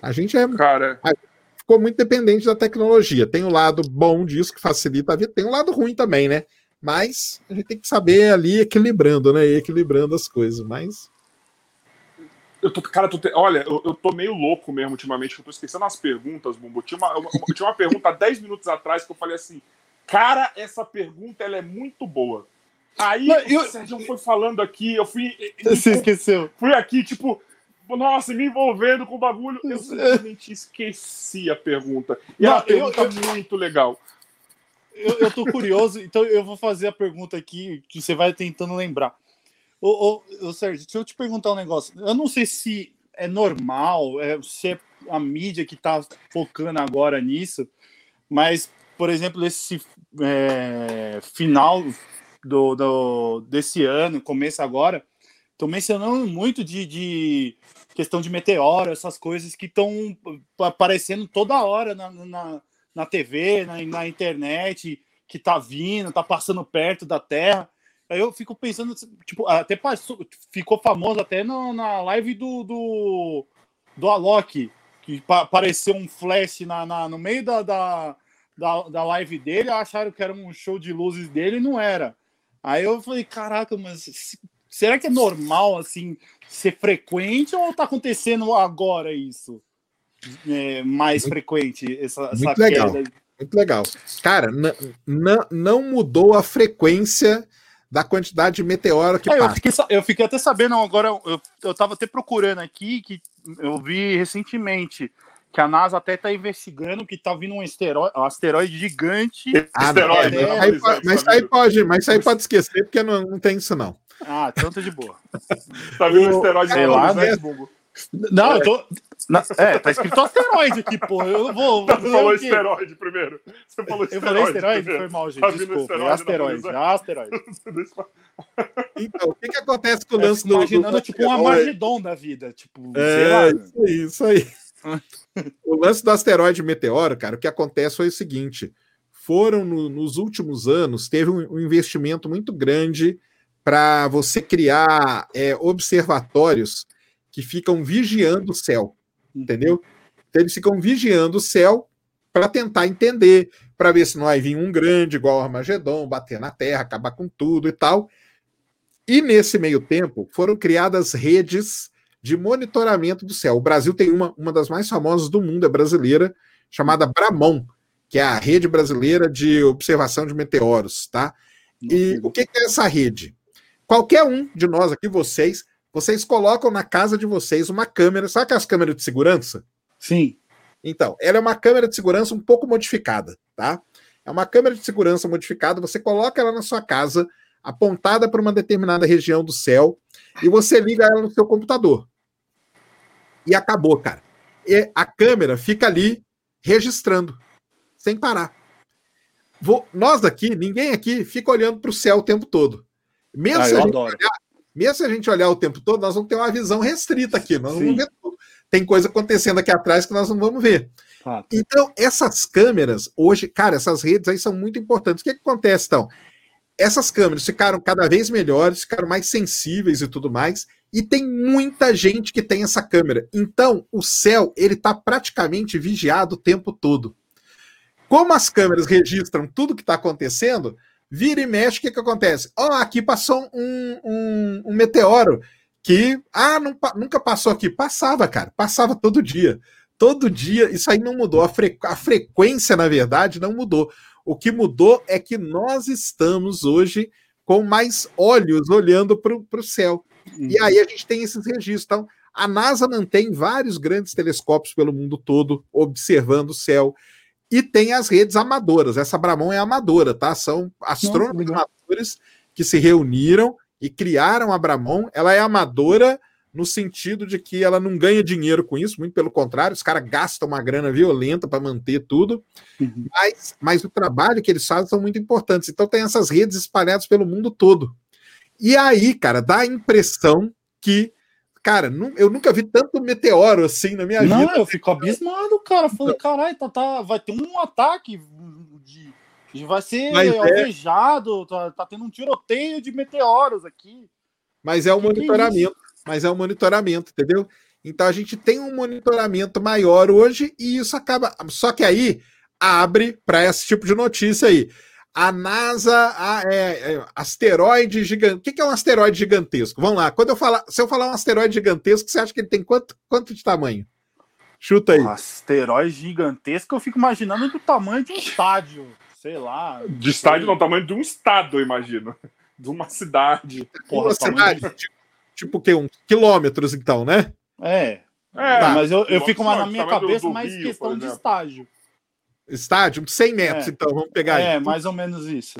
a gente é. Cara. A, ficou muito dependente da tecnologia. Tem o lado bom disso, que facilita a vida, tem o lado ruim também, né? Mas a gente tem que saber ali equilibrando, né? Equilibrando as coisas, mas. Eu tô, cara, tô te... olha, eu, eu tô meio louco mesmo ultimamente, eu tô esquecendo as perguntas, Bumbo. Tinha uma, uma, tinha uma pergunta há 10 minutos atrás que eu falei assim, cara, essa pergunta ela é muito boa. Aí eu, o Sérgio foi falando aqui, eu fui. Você esqueceu. Fui aqui, tipo, nossa, me envolvendo com o bagulho. Eu simplesmente esqueci a pergunta. E Não, uma pergunta eu, eu, muito legal. Eu, eu tô curioso, então eu vou fazer a pergunta aqui que você vai tentando lembrar. Ô, ô, ô, Sérgio, deixa eu te perguntar um negócio. Eu não sei se é normal, é, se é a mídia que está focando agora nisso, mas, por exemplo, esse é, final do, do, desse ano, começo agora, estão mencionando muito de, de questão de meteoro, essas coisas que estão aparecendo toda hora na, na, na TV, na, na, internet, que tá vindo, tá passando perto da Terra. Aí eu fico pensando, tipo, até passou, ficou famoso até no, na live do, do, do Alok, que apareceu um flash na, na, no meio da, da, da, da live dele, acharam que era um show de luzes dele e não era. Aí eu falei, caraca, mas será que é normal assim ser frequente ou tá acontecendo agora isso? É, mais muito, frequente essa, muito essa legal, queda. Muito legal. Cara, não mudou a frequência da quantidade de meteoro que é, passa. Eu fiquei, eu fiquei, até sabendo agora, eu, eu tava até procurando aqui, que eu vi recentemente que a NASA até está investigando que está vindo um asteroide, um asteroide gigante. Ah, asteroide, é, é, aí, mas aí pode, mas aí pode esquecer, porque não, não tem isso, não. Ah, então tá de boa. tá vindo um asteroide Sei lá, né? Não, eu tô. Na... É, tá escrito asteroide aqui, porra. Eu não vou. Você falou asteroide primeiro. Você falou asteroide. Eu falei asteroide? Foi mal, gente. Tá Desculpa. É asteroide. É asteroide. Então, o que, que acontece com o lance é, do. Imaginando, tipo, um Armagedon da vida. Tipo, é, lá, Isso aí, isso aí. o lance do asteroide meteoro, cara, o que acontece foi o seguinte: foram no, nos últimos anos, teve um, um investimento muito grande para você criar é, observatórios que ficam vigiando o céu, entendeu? Então, eles ficam vigiando o céu para tentar entender, para ver se não vai vir um grande igual o Armagedon, bater na Terra, acabar com tudo e tal. E nesse meio tempo foram criadas redes de monitoramento do céu. O Brasil tem uma, uma das mais famosas do mundo, é brasileira, chamada Bramon, que é a rede brasileira de observação de meteoros, tá? E o que é essa rede? Qualquer um de nós aqui, vocês, vocês colocam na casa de vocês uma câmera, sabe aquelas câmeras de segurança? Sim. Então, ela é uma câmera de segurança um pouco modificada, tá? É uma câmera de segurança modificada, você coloca ela na sua casa, apontada para uma determinada região do céu, e você liga ela no seu computador. E acabou, cara. E a câmera fica ali registrando, sem parar. Vou, nós aqui, ninguém aqui fica olhando para o céu o tempo todo. Mesmo, ah, se olhar, mesmo, se a gente olhar o tempo todo, nós vamos ter uma visão restrita aqui, nós não vamos ver tudo. Tem coisa acontecendo aqui atrás que nós não vamos ver. Então, essas câmeras, hoje, cara, essas redes aí são muito importantes. O que, que acontece, então? Essas câmeras ficaram cada vez melhores, ficaram mais sensíveis e tudo mais, e tem muita gente que tem essa câmera. Então, o céu, ele está praticamente vigiado o tempo todo. Como as câmeras registram tudo que está acontecendo, Vira e mexe, o que, que acontece? Ó, oh, aqui passou um, um, um, meteoro que. Ah, não, nunca passou aqui. Passava, cara. Passava todo dia. Todo dia. Isso aí não mudou. A, fre, a frequência, na verdade, não mudou. O que mudou é que nós estamos hoje com mais olhos olhando para o céu. Uhum. E aí a gente tem esses registros. Então, a NASA mantém vários grandes telescópios pelo mundo todo observando o céu. E tem as redes amadoras. Essa Bramon é amadora, tá? São astrônomos Nossa, amadores que se reuniram e criaram a Bramon. Ela é amadora no sentido de que ela não ganha dinheiro com isso, muito pelo contrário, os caras gastam uma grana violenta para manter tudo, uhum. mas, mas o trabalho que eles fazem são muito importantes. Então tem essas redes espalhadas pelo mundo todo. E aí, cara, dá a impressão que Cara, eu nunca vi tanto meteoro assim na minha não, vida. Não, eu fico abismado, cara. Falei, caralho, tá, tá, vai ter um ataque de, vai ser é. alvejado, é... tá, tá tendo um tiroteio de meteoros aqui. Mas é o que monitoramento. Que é mas é o monitoramento, entendeu? Então a gente tem um monitoramento maior hoje e isso acaba. Só que aí abre para esse tipo de notícia aí a NASA, a, é, é, asteroide gigante. O que, que é um asteroide gigantesco? Vamos lá. Quando eu falar, se eu falar um asteroide gigantesco, você acha que ele tem quanto, quanto de tamanho? Chuta aí. Um asteroide gigantesco, eu fico imaginando do tamanho de um estádio. Sei lá. De estádio, não, tamanho de um estado, eu imagino. De uma cidade. Porra, uma cidade, de... tipo, tipo o quê? Um quilômetros, então, né? É. É, tá. mas eu, eu fico na minha cabeça do, do mais Rio, questão de estágio. Estádio, 100 metros, é. então, vamos pegar É, aí. mais ou menos isso.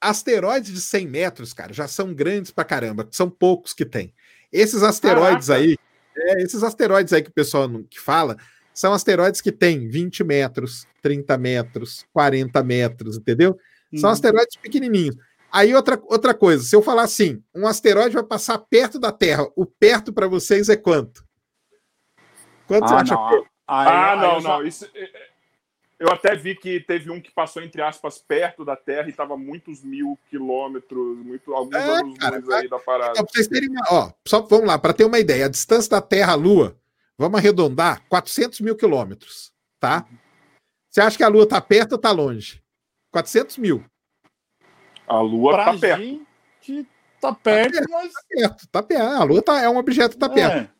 Asteroides de 100 metros, cara, já são grandes pra caramba, são poucos que tem. Esses asteroides Caraca. aí, é, esses asteroides aí que o pessoal não, que fala, são asteroides que têm 20 metros, 30 metros, 40 metros, entendeu? São hum. asteroides pequenininhos. Aí outra, outra coisa, se eu falar assim, um asteroide vai passar perto da Terra, o perto para vocês é quanto? Quanto ah, você acha? Não. Ah, ah não, não. Isso, é, é, eu até vi que teve um que passou, entre aspas, perto da Terra e estava muitos mil quilômetros, muito, alguns é, anos cara, aí da parada. Então, pra vocês terem uma, ó, só vamos lá, para ter uma ideia, a distância da Terra à Lua vamos arredondar, 400 mil quilômetros, tá? Você acha que a Lua está perto ou está longe? 400 mil. A Lua está perto. Gente, tá perto, tá perto, mas... Tá perto, tá perto. A Lua tá, é um objeto que está perto.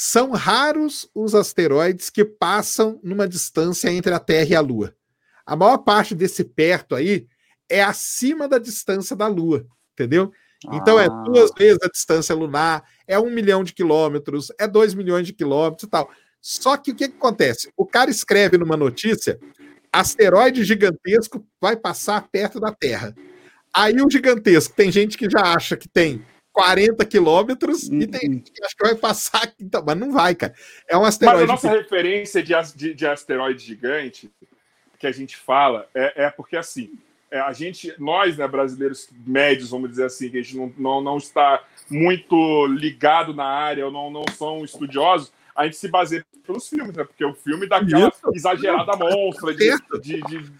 São raros os asteroides que passam numa distância entre a Terra e a Lua. A maior parte desse perto aí é acima da distância da Lua, entendeu? Então é ah. é duas vezes a distância lunar, é um milhão de quilômetros, é dois milhões de quilômetros e tal. Só que o que, que acontece? O cara escreve numa notícia: asteroide gigantesco vai passar perto da Terra. Aí o gigantesco, tem gente que já acha que tem 40 quilômetros uhum. e tem gente que acha que vai passar aqui, então, mas não vai, cara. É um asteroide. Mas a nossa que... referência de, de, de, asteroide gigante que a gente fala é, é porque assim. É, a gente, nós, né, brasileiros médios, vamos dizer assim, que a gente não, não, não está muito ligado na área ou não, não são estudiosos, a gente se baseia pelos filmes, né? Porque o filme dá aquela Isso. exagerada monstra de, de, de,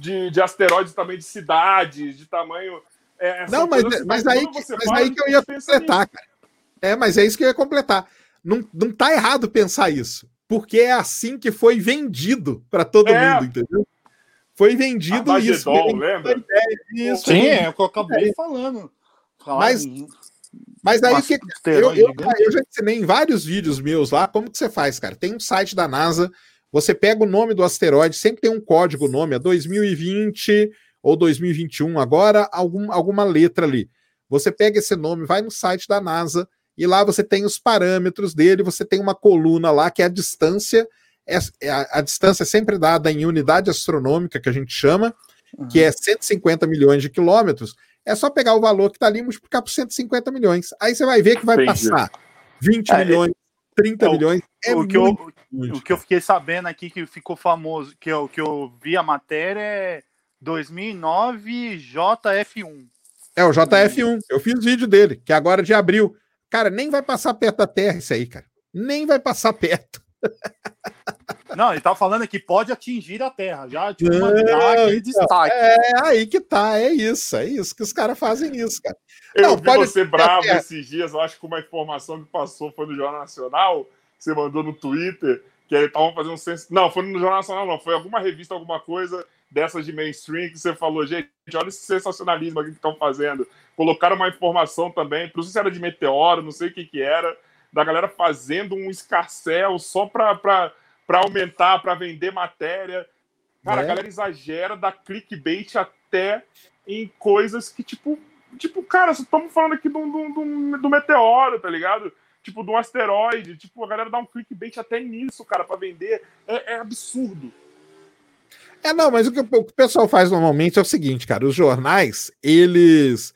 de, de asteroides também de cidades, de tamanho. É, não, mas, assim, mas, aí, mas fala, aí que eu ia completar, cara. É, mas é isso que eu ia completar. Não, não tá errado pensar isso. Porque é assim que foi vendido para todo é. mundo, entendeu? Foi vendido isso. lembra? Isso, Sim, é o que eu acabei é. falando. Falar mas, mas aí que eu, eu, eu, já ensinei em vários vídeos meus lá como que você faz, cara. Tem um site da NASA, você pega o nome do asteroide, sempre tem um código nome, é 2020 ou 2021, agora algum, alguma letra ali. Você pega esse nome, vai no site da NASA e lá você tem os parâmetros dele, você tem uma coluna lá que é a distância, é, é a, a, distância é sempre dada em unidade astronômica, que a gente chama, uhum. que é 150 milhões de quilômetros, é só pegar o valor que está ali e multiplicar por 150 milhões. Aí você vai ver que vai Entendi. passar 20 é, milhões, 30 é, milhões. É o, que eu, o que eu fiquei sabendo aqui que ficou famoso, que eu, que eu vi a matéria é 2009 JF1. É o JF1. Eu fiz vídeo dele, que é agora de abril. Cara, nem vai passar perto da Terra isso aí, cara. Nem vai passar perto. Não, ele tá falando que pode atingir a Terra, já tipo, não, então, destaque. É aí que tá, é isso, é isso que os caras fazem isso, cara. Eu não, vi pode você bravo esses dias, eu acho que uma informação que passou foi no Jornal Nacional, que você mandou no Twitter, que eles estavam fazendo um sens... Não, foi no Jornal Nacional, não, foi alguma revista, alguma coisa dessas de mainstream que você falou, gente, olha esse sensacionalismo aqui que estão fazendo. Colocaram uma informação também, não sei se era de meteoro, não sei o que que era, da galera fazendo um escarcel só para aumentar, para vender matéria. Cara, é. a galera exagera, dá clickbait até em coisas que, tipo, tipo, cara, estamos falando aqui do, do, do, do meteoro, tá ligado? Tipo, de um asteroide. Tipo, a galera dá um clickbait até nisso, cara, para vender. É, é, absurdo. É, não, mas o que o pessoal faz normalmente é o seguinte, cara. Os jornais, eles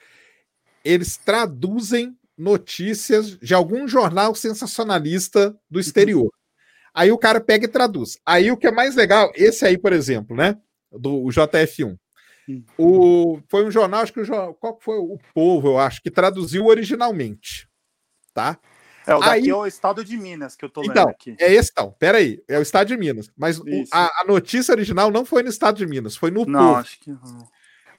eles traduzem notícias de algum jornal sensacionalista do uhum. exterior. Aí o cara pega e traduz. Aí o que é mais legal, esse aí, por exemplo, né? Do JF1. Hum. O, foi um jornal, acho que o qual foi o Povo, eu acho, que traduziu originalmente. Tá? É, o daqui aí, é o estado de Minas que eu tô então, lendo aqui. É esse então, peraí, é o estado de Minas. Mas o, a, a, notícia original não foi no estado de Minas, foi no não, Povo. Acho que não.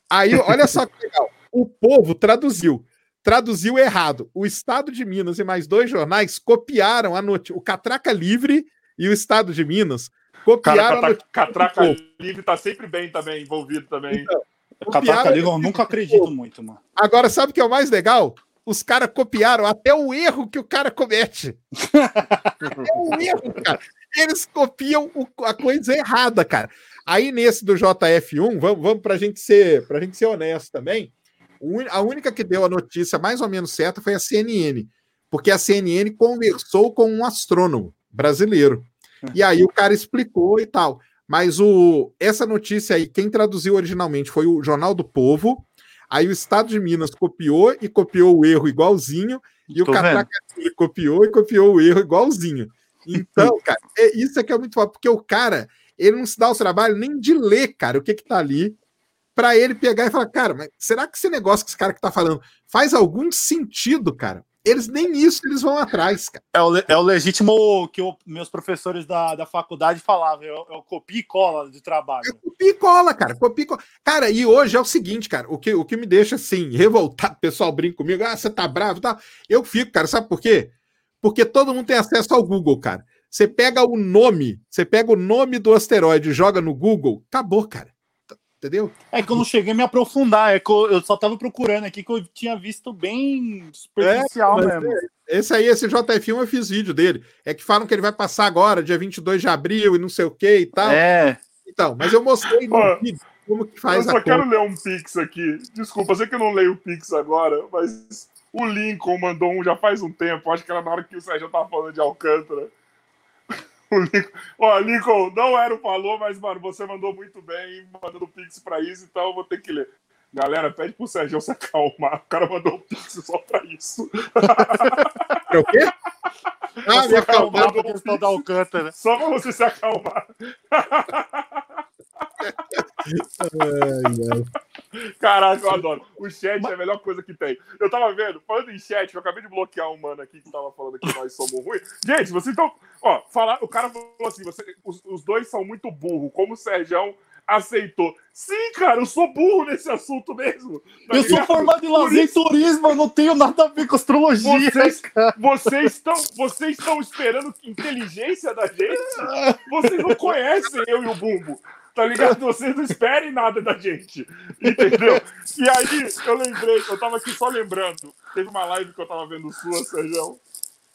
Aí, olha só que legal. O Povo traduziu traduziu errado. O Estado de Minas e mais dois jornais copiaram a notícia. O Catraca Livre e o Estado de Minas copiaram Cara, a Catraca Livre tá sempre bem também, envolvido também. Então, Catraca Livre eu nunca acredito muito, mano. Agora, sabe o que é o mais legal? Os caras copiaram até o erro que o cara comete. até o erro, cara. Eles copiam a coisa errada, cara. Aí nesse do JF1, vamos, vamos pra gente ser, gente ser honesto também a única que deu a notícia mais ou menos certa foi a CNN, porque a CNN conversou com um astrônomo brasileiro. E aí o cara explicou e tal. Mas o, essa notícia aí, quem traduziu originalmente foi o Jornal do Povo. Aí o Estado de Minas copiou e copiou o erro igualzinho. E Tô o Catraca copiou e copiou o erro igualzinho. Então, cara, é, isso aqui é muito foda, porque o cara, ele não se dá o trabalho nem de ler, cara, o que que tá ali para ele pegar e falar, cara, mas será que esse negócio que esse cara que tá falando faz algum sentido, cara? Eles nem isso eles vão atrás, cara. É o, é o legítimo que o, meus professores da, da faculdade falavam, é o, é o copia e cola de trabalho. É copia e cola, cara. Copia e cola. Cara, e hoje é o seguinte, cara, o que, o que me deixa assim, revoltado, o pessoal brinca comigo, ah, você tá bravo e tá? tal. Eu fico, cara, sabe por quê? Porque todo mundo tem acesso ao Google, cara. Você pega o nome, você pega o nome do asteroide, joga no Google, acabou, cara. Entendeu? É que eu não cheguei a me aprofundar, é que eu, só tava procurando aqui que eu tinha visto bem superficial é, mesmo. É, esse aí, esse JF1, eu fiz vídeo dele. É que falam que ele vai passar agora, dia 22 de abril e não sei o que e tal. É. Então, mas eu mostrei no vídeo como que faz eu só quero ler um Pix aqui. Desculpa, eu sei que eu não leio o Pix agora, mas o Lincoln mandou um já faz um tempo. Acho que era na hora que o Sérgio tava falando de Alcântara. O Lincoln, ó, Lincoln, não era o valor, mas, mano, você mandou muito bem, mandando Pix pra isso, então eu vou ter que ler. Galera, pede pro Sérgio se acalmar. O cara mandou um Pix só pra isso. É o quê? Ah, me acalmar pra questão da Alcântara. Só pra você se acalmar. Caraca, eu adoro. O chat é a melhor coisa que tem. Eu tava vendo, falando em chat, eu acabei de bloquear um mano aqui que tava falando que nós somos ruins. Gente, vocês estão. Ó, falar, o cara falou assim: você, os, os dois são muito burros, como o Sérgio aceitou. Sim, cara, eu sou burro nesse assunto mesmo. Tá eu ligado? sou formado em lazer e turismo, eu não tenho nada a ver com astrologia. Vocês, vocês, estão, vocês estão esperando inteligência da gente? Vocês não conhecem eu e o Bumbo. Tá ligado? Vocês não esperem nada da gente. Entendeu? E aí, eu lembrei, eu tava aqui só lembrando. Teve uma live que eu tava vendo sua, Sérgio.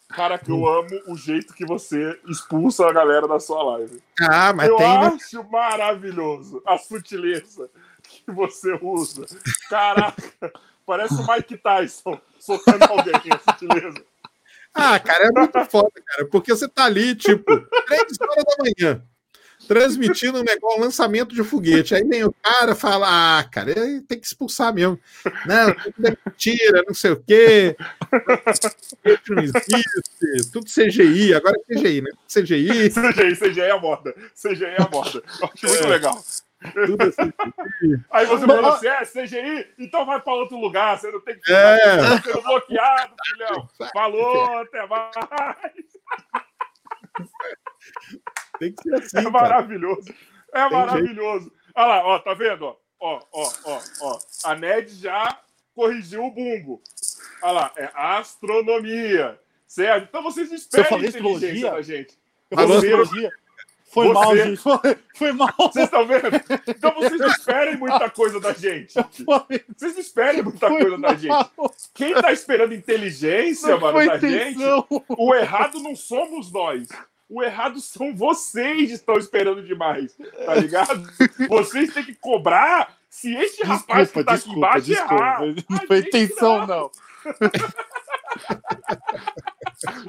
Cara, que eu amo o jeito que você expulsa a galera da sua live. Ah, mas eu tem. Eu acho maravilhoso a sutileza que você usa. Caraca, parece o Mike Tyson socando alguém, a sutileza. Ah, cara, é muito foda, cara, porque você tá ali, tipo, três horas da manhã transmitindo um negócio, um lançamento de foguete. Aí vem o cara fala: Ah, cara, tem que expulsar mesmo. Não, tudo é mentira, não sei o quê. Não existe, tudo CGI, agora é CGI, né? CGI. CGI, CGI é a moda. CGI é a moda. Acho muito é. legal. Tudo é. Aí você falou assim: é CGI, então vai para outro lugar, você não tem que é. sendo bloqueado, filhão. Falou, até mais. Tem que ser assim. É maravilhoso. É Tem maravilhoso. Jeito. Olha lá, ó, tá vendo? Ó, ó, ó, ó. A Ned já corrigiu o bumbo. Olha lá, é astronomia. Certo? Então vocês esperem a inteligência da gente. Eu falei astrologia. Foi você... mal, gente. Foi, foi mal. Vocês estão vendo? Então vocês não esperem muita coisa da gente. Vocês não esperem muita foi coisa mal. da gente. Quem tá esperando inteligência, não mano, da intenção. gente, o errado não somos nós. O errado são vocês que estão esperando demais, tá ligado? vocês têm que cobrar se este desculpa, rapaz que tá desculpa, aqui embaixo desculpa. errar. Não foi intenção, não. não.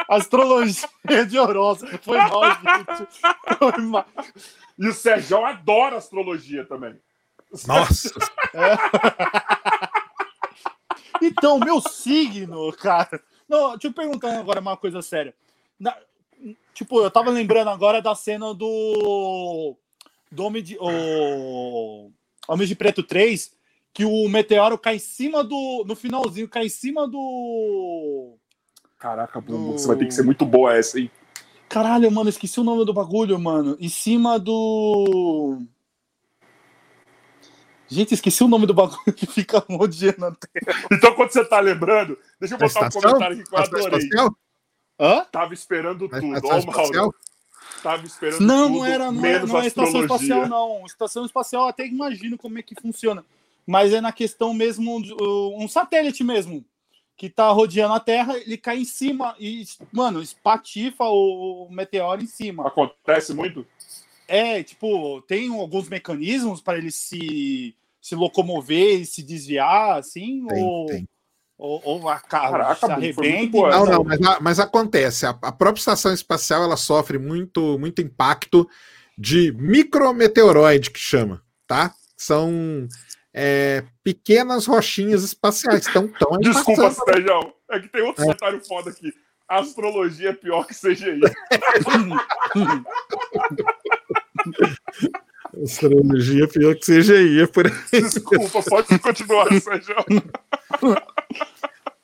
Astrologia de horóscopo. Foi mal, gente. Foi mal. E o Sérgio adora astrologia também. Nossa! É. Então, meu signo, cara. Não, deixa eu perguntar agora uma coisa séria. Na, Tipo, eu tava lembrando agora da cena do. Do Homem de. O, Homem de Preto 3, que o meteoro cai em cima do. No finalzinho, cai em cima do. Caraca, do... você vai ter que ser muito boa essa, hein? Caralho, mano, esqueci o nome do bagulho, mano. Em cima do. Gente, esqueci o nome do bagulho que fica rodeando na tela. Então, quando você tá lembrando, deixa eu botar um comentário aqui que eu adorei. Espacial? Hã? Tava esperando tudo. Ó, Mauro. Tava esperando não, tudo. Não, era, não, é, não é estação espacial, não. Estação espacial até imagino como é que funciona. Mas é na questão mesmo, um satélite mesmo, que tá rodeando a Terra, ele cai em cima e, mano, espatifa o meteoro em cima. Acontece muito? É, tipo, tem alguns mecanismos para ele se, se locomover e se desviar, assim, tem, ou... Tem. Ou, ou a carro se arrebenta. Não, não, mas, mas acontece. A, a, própria estação espacial ela sofre muito, muito impacto de micrometeoroide, que chama, tá? São é, pequenas rochinhas espaciais. Tão, tão Desculpa, Sérgio. É que tem outro é. comentário foda aqui. Astrologia é pior que CGI. Astrologia pior que CGI, é por aí. Desculpa, pode continuar, Sérgio.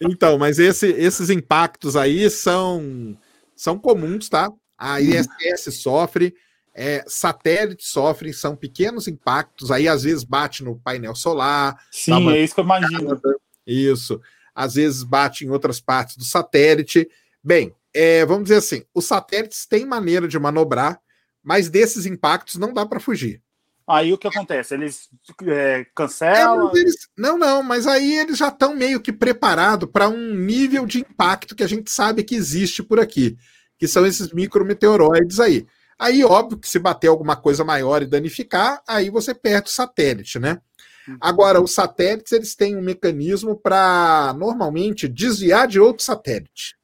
Então, mas esse, esses impactos aí são, são comuns, tá? A ISS sofre, é, satélites sofrem, são pequenos impactos, aí às vezes bate no painel solar. Sim, uma... é isso que eu imagino. Isso. Às vezes bate em outras partes do satélite. Bem, é, vamos dizer assim, os satélites têm maneira de manobrar, mas desses impactos não dá para fugir. Aí o que acontece? Eles é, cancelam? É, eles, não, não, mas aí eles já estão meio que preparados para um nível de impacto que a gente sabe que existe por aqui, que são esses micrometeoroides aí. Aí, óbvio que se bater alguma coisa maior e danificar, aí você perde o satélite, né? Uhum. Agora, os satélites eles têm um mecanismo para normalmente desviar de outro satélite.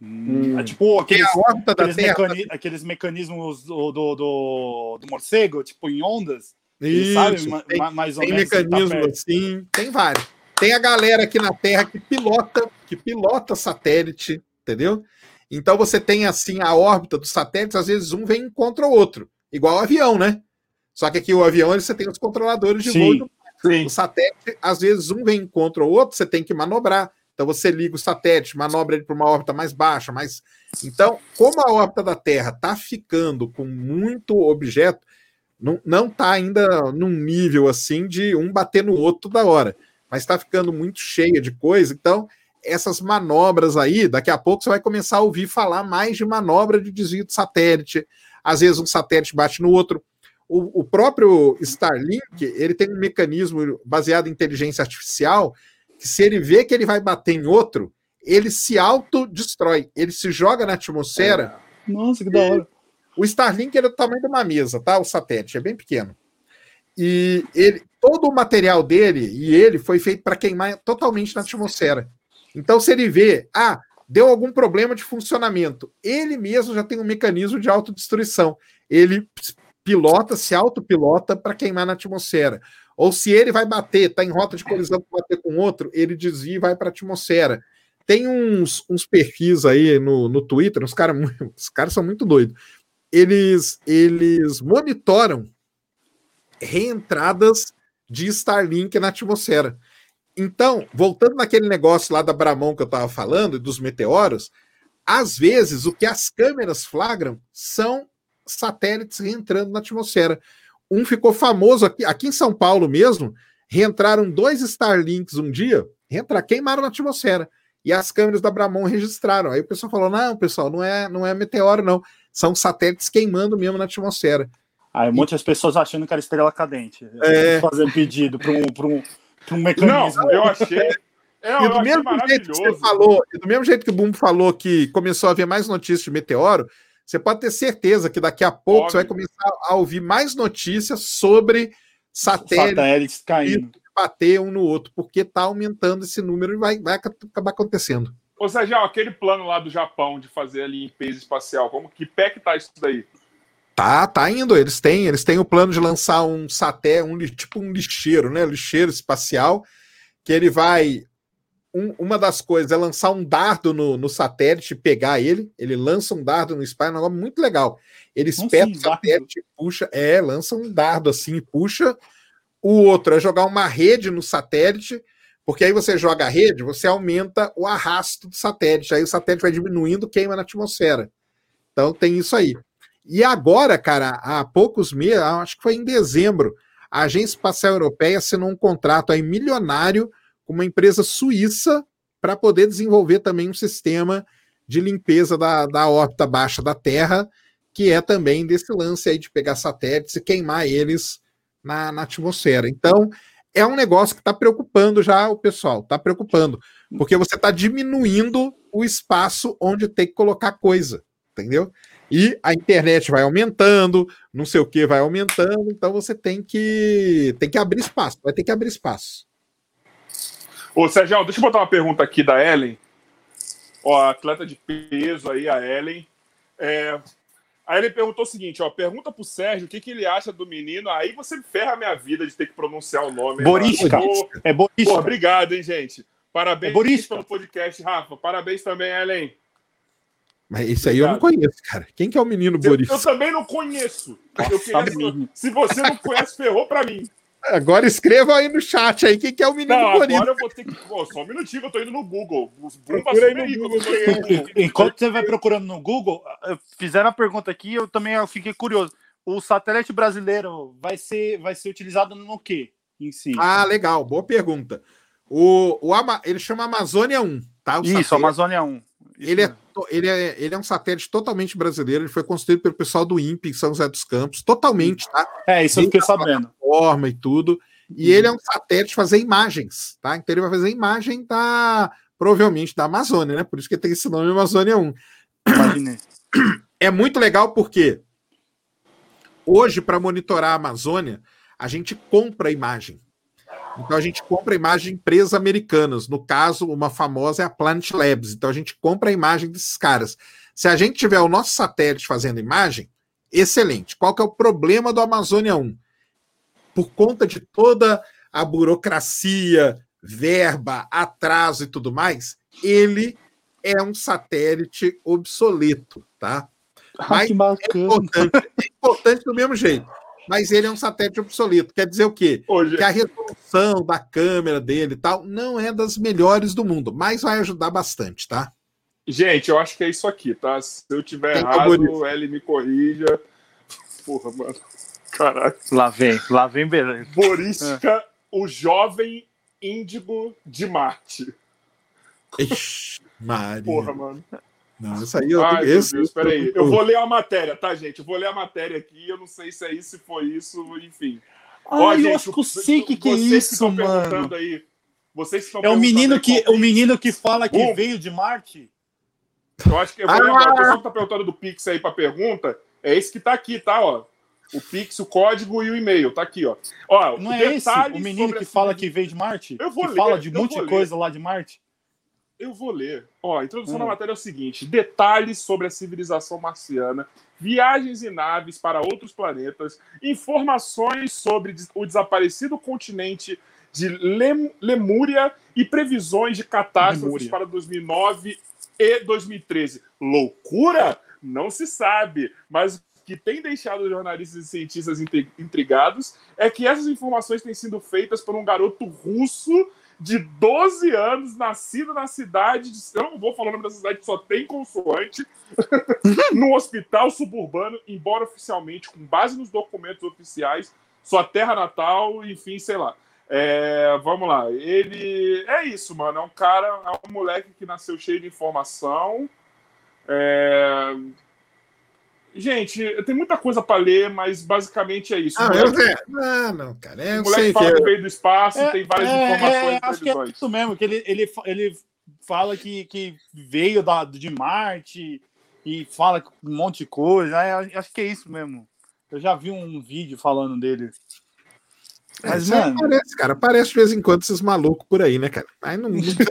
Hum. É tipo aqueles, aqueles, mecani aqueles, mecanismos do, do, do, do, morcego, tipo em ondas. Isso, sabe, tem, mais ou tem menos mecanismo tá assim, tem vários. Tem a galera aqui na Terra que pilota, que pilota satélite, entendeu? Então você tem assim a órbita dos satélites, às vezes um vem contra o outro, igual o avião, né? Só que aqui o avião você tem os controladores de sim, voo. Sim. O satélite, às vezes um vem contra o outro, você tem que manobrar. Então você liga o satélite, manobra ele para uma órbita mais baixa, mais. Então, como a órbita da Terra está ficando com muito objeto, não está ainda num nível assim de um bater no outro toda hora, mas está ficando muito cheia de coisa. Então, essas manobras aí, daqui a pouco você vai começar a ouvir falar mais de manobra de desvio de satélite. Às vezes um satélite bate no outro. O, o próprio Starlink ele tem um mecanismo baseado em inteligência artificial que se ele vê que ele vai bater em outro, ele se autodestrói, ele se joga na atmosfera. É. Nossa, que da hora. O Starlink é do tamanho de uma mesa, tá? O satélite é bem pequeno. E ele, todo o material dele e ele foi feito para queimar totalmente na atmosfera. Então, se ele vê, ah, deu algum problema de funcionamento, ele mesmo já tem um mecanismo de autodestruição. Ele pilota, se autopilota para queimar na atmosfera. Ou se ele vai bater, está em rota de colisão para bater com outro, ele desvia e vai para a atmosfera. Tem uns, uns perfis aí no, no Twitter, os caras os caras são muito doidos. Eles, eles monitoram reentradas de Starlink na atmosfera. Então, voltando naquele negócio lá da Bramon que eu estava falando, dos meteoros, às vezes o que as câmeras flagram são satélites reentrando na atmosfera. Um ficou famoso aqui, aqui em São Paulo mesmo, reentraram dois Starlinks um dia, reentra, queimaram na atmosfera. E as câmeras da Bramon registraram. Aí o pessoal falou: não, pessoal, não é, não é meteoro, não. São satélites queimando mesmo na atmosfera. Aí muitas pessoas achando que era estrela cadente. É... Fazendo pedido para um, um, um mecanismo. Não, eu achei. É, e do mesmo jeito que você falou, do mesmo jeito que o Bumbo falou que começou a haver mais notícias de meteoro, você pode ter certeza que daqui a pouco Óbvio. você vai começar a ouvir mais notícias sobre satélites, satélites caindo. bater um no outro, porque está aumentando esse número e vai, vai acabar acontecendo. Ou seja, aquele plano lá do Japão de fazer a limpeza espacial, como que pé que tá isso daí? Tá, tá indo. Eles têm, eles têm o plano de lançar um satélite, um, tipo um lixeiro, né? Lixeiro espacial, que ele vai um, uma das coisas é lançar um dardo no, no satélite e pegar ele. Ele lança um dardo no espaço, é um negócio muito legal. Ele espeta o satélite e puxa. É, lança um dardo assim e puxa. O outro é jogar uma rede no satélite, porque aí você joga a rede, você aumenta o arrasto do satélite. Aí o satélite vai diminuindo, queima na atmosfera. Então tem isso aí. E agora, cara, há poucos meses, acho que foi em dezembro, a Agência Espacial Europeia assinou um contrato aí milionário com uma empresa suíça para poder desenvolver também um sistema de limpeza da, da órbita baixa da Terra, que é também desse lance aí de pegar satélites e queimar eles na, na atmosfera. Então, é um negócio que está preocupando já o pessoal, está preocupando, porque você está diminuindo o espaço onde tem que colocar coisa, entendeu? E a internet vai aumentando, não sei o que vai aumentando, então você tem que tem que abrir espaço, vai ter que abrir espaço. Ô, Sérgio, deixa eu botar uma pergunta aqui da Ellen. Ó, atleta de peso aí, a Ellen. É, a Ellen perguntou o seguinte, ó, pergunta pro Sérgio o que, que ele acha do menino, aí você ferra a minha vida de ter que pronunciar o nome. Borisca. É Borisca. Pô, obrigado, hein, gente. Parabéns é pelo podcast, Rafa. Parabéns também, Ellen. Mas isso aí eu não conheço, cara. Quem que é o menino Borisca? Eu, eu também não conheço. Nossa, eu queria, se você não conhece, ferrou pra mim. Agora escreva aí no chat aí quem que é o menino não, bonito. Agora eu vou ter que. Pô, só um minutinho que eu tô indo no Google. Procura aí no Google. Enquanto você vai procurando no Google, fizeram a pergunta aqui, eu também fiquei curioso. O satélite brasileiro vai ser, vai ser utilizado no quê em si? Ah, legal, boa pergunta. O, o ele chama Amazônia 1, tá? O Isso, satélite. Amazônia 1. Ele é, ele, é, ele é um satélite totalmente brasileiro, ele foi construído pelo pessoal do INPE em São José dos Campos, totalmente, tá? É, isso eu fiquei sabendo. Forma e tudo. E ele é um satélite fazer imagens, tá? Então ele vai fazer imagem da, provavelmente, da Amazônia, né? Por isso que tem esse nome Amazônia 1. Imaginei. É muito legal porque hoje, para monitorar a Amazônia, a gente compra imagem. Então a gente compra imagem de empresas americanas. No caso, uma famosa é a Planet Labs. Então a gente compra a imagem desses caras. Se a gente tiver o nosso satélite fazendo imagem, excelente. Qual que é o problema do Amazônia 1? Por conta de toda a burocracia, verba, atraso e tudo mais, ele é um satélite obsoleto, tá? Ah, Mas é importante, é importante do mesmo jeito mas ele é um satélite obsoleto. Quer dizer o quê? Hoje... Que a resolução da câmera dele e tal não é das melhores do mundo, mas vai ajudar bastante, tá? Gente, eu acho que é isso aqui, tá? Se eu tiver Tem errado, ele me corrija. Porra, mano. Caralho. Lá vem, lá vem beleza. Borística, é. o jovem índigo de Marte. Ixi, Maria. Porra, mano. Não, isso aí eu Ai, esse, Deus, peraí. Eu vou ler a matéria, tá, gente? Eu vou ler a matéria aqui. Eu não sei se é isso, se foi isso, enfim. Ai, Ó, eu gente, acho que eu sei que, que é isso, que mano. Aí, vocês que estão é o menino que o menino que fala que veio de Marte. Eu acho que eu vou ah! lembrar. O pessoal que tá perguntando do Pix aí para pergunta é esse que tá aqui, tá? Ó, o Pix, o código e o e-mail, tá aqui, ó. ó não é esse o menino que fala que veio de Marte? Eu vou que ler, fala de um monte de coisa lá de Marte? Eu vou ler. Ó, a introdução hum. da matéria é o seguinte: detalhes sobre a civilização marciana, viagens em naves para outros planetas, informações sobre o desaparecido continente de Lem Lemúria e previsões de catástrofes Lemúria. para 2009 e 2013. Loucura? Não se sabe, mas o que tem deixado jornalistas e cientistas intrigados é que essas informações têm sido feitas por um garoto russo de 12 anos, nascido na cidade de. Eu não vou falar o nome dessa cidade só tem consoante. no hospital suburbano, embora oficialmente, com base nos documentos oficiais, sua terra natal, enfim, sei lá. É, vamos lá. Ele. É isso, mano. É um cara, é um moleque que nasceu cheio de informação. É, Gente, tem muita coisa para ler, mas basicamente é isso. Ah, eu, é, não, não, cara. É, o moleque fala que, veio do espaço, é, tem várias é, informações. É, acho que é isso mesmo, que ele, ele, ele fala que, que veio da, de Marte e fala um monte de coisa. É, acho que é isso mesmo. Eu já vi um vídeo falando dele. É, Mas, mano. Parece, cara. Parece de vez em quando esses malucos por aí, né, cara? Aí não, não precisa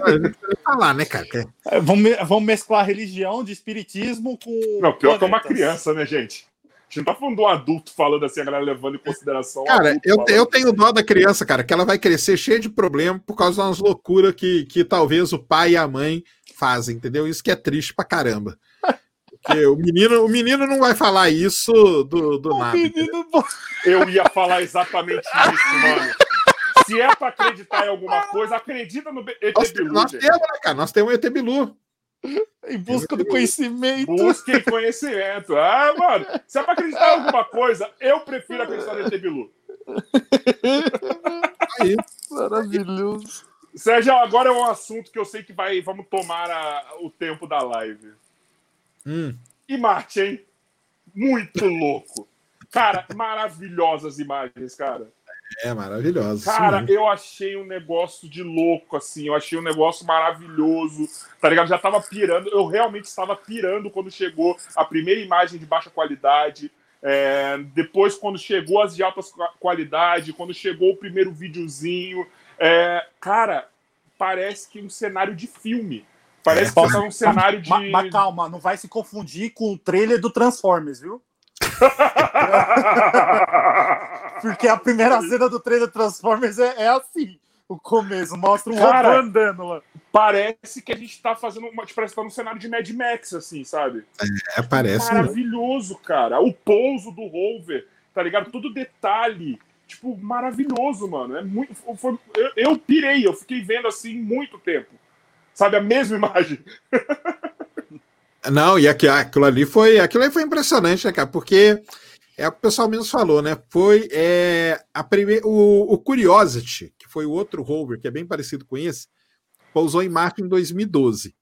falar, né, cara? É, vamos, vamos mesclar religião de espiritismo com. Não, pior que é uma criança, né, gente? A gente não tá falando de um adulto falando assim, a galera levando em consideração. Cara, eu, eu tenho dó da criança, cara, que ela vai crescer cheia de problema por causa das loucuras que, que talvez o pai e a mãe fazem, entendeu? Isso que é triste pra caramba. Porque o menino, o menino não vai falar isso do, do nada. Menino... Eu ia falar exatamente isso, mano. Se é pra acreditar em alguma coisa, acredita no ET nós, Bilu. Nós gente. temos, né, cara? Nós temos o ET Bilu. Em busca do conhecimento. Busquem conhecimento. Ah, mano, se é pra acreditar em alguma coisa, eu prefiro acreditar no ET Bilu. Aí. Maravilhoso. Sérgio, agora é um assunto que eu sei que vai, vamos tomar a, o tempo da live. Hum. E Marte, hein? Muito louco. Cara, maravilhosas imagens, cara. É, maravilhoso. Cara, eu achei um negócio de louco, assim. Eu achei um negócio maravilhoso. Tá ligado? Já tava pirando. Eu realmente estava pirando quando chegou a primeira imagem de baixa qualidade. É, depois, quando chegou as de alta qualidade, quando chegou o primeiro videozinho. É, cara, parece que um cenário de filme. Parece é. que tá um cenário de. Mas, mas, calma, não vai se confundir com o trailer do Transformers, viu? Porque a primeira cena do trailer do Transformers é, é assim. O começo mostra um Cara, robô andando lá. Parece que a gente tá fazendo uma. Tipo, parece que tá num cenário de Mad Max, assim, sabe? É, parece. Maravilhoso, cara. O pouso do rover, tá ligado? Todo detalhe. Tipo, maravilhoso, mano. É muito. Foi, eu, eu pirei, eu fiquei vendo assim muito tempo. Sabe, a mesma imagem. Não, e aqui, aquilo ali foi. Aquilo ali foi impressionante, né, cara? Porque é o que o pessoal mesmo falou, né? Foi é, a primeira, o, o Curiosity, que foi o outro rover, que é bem parecido com esse, pousou em Marte em 2012.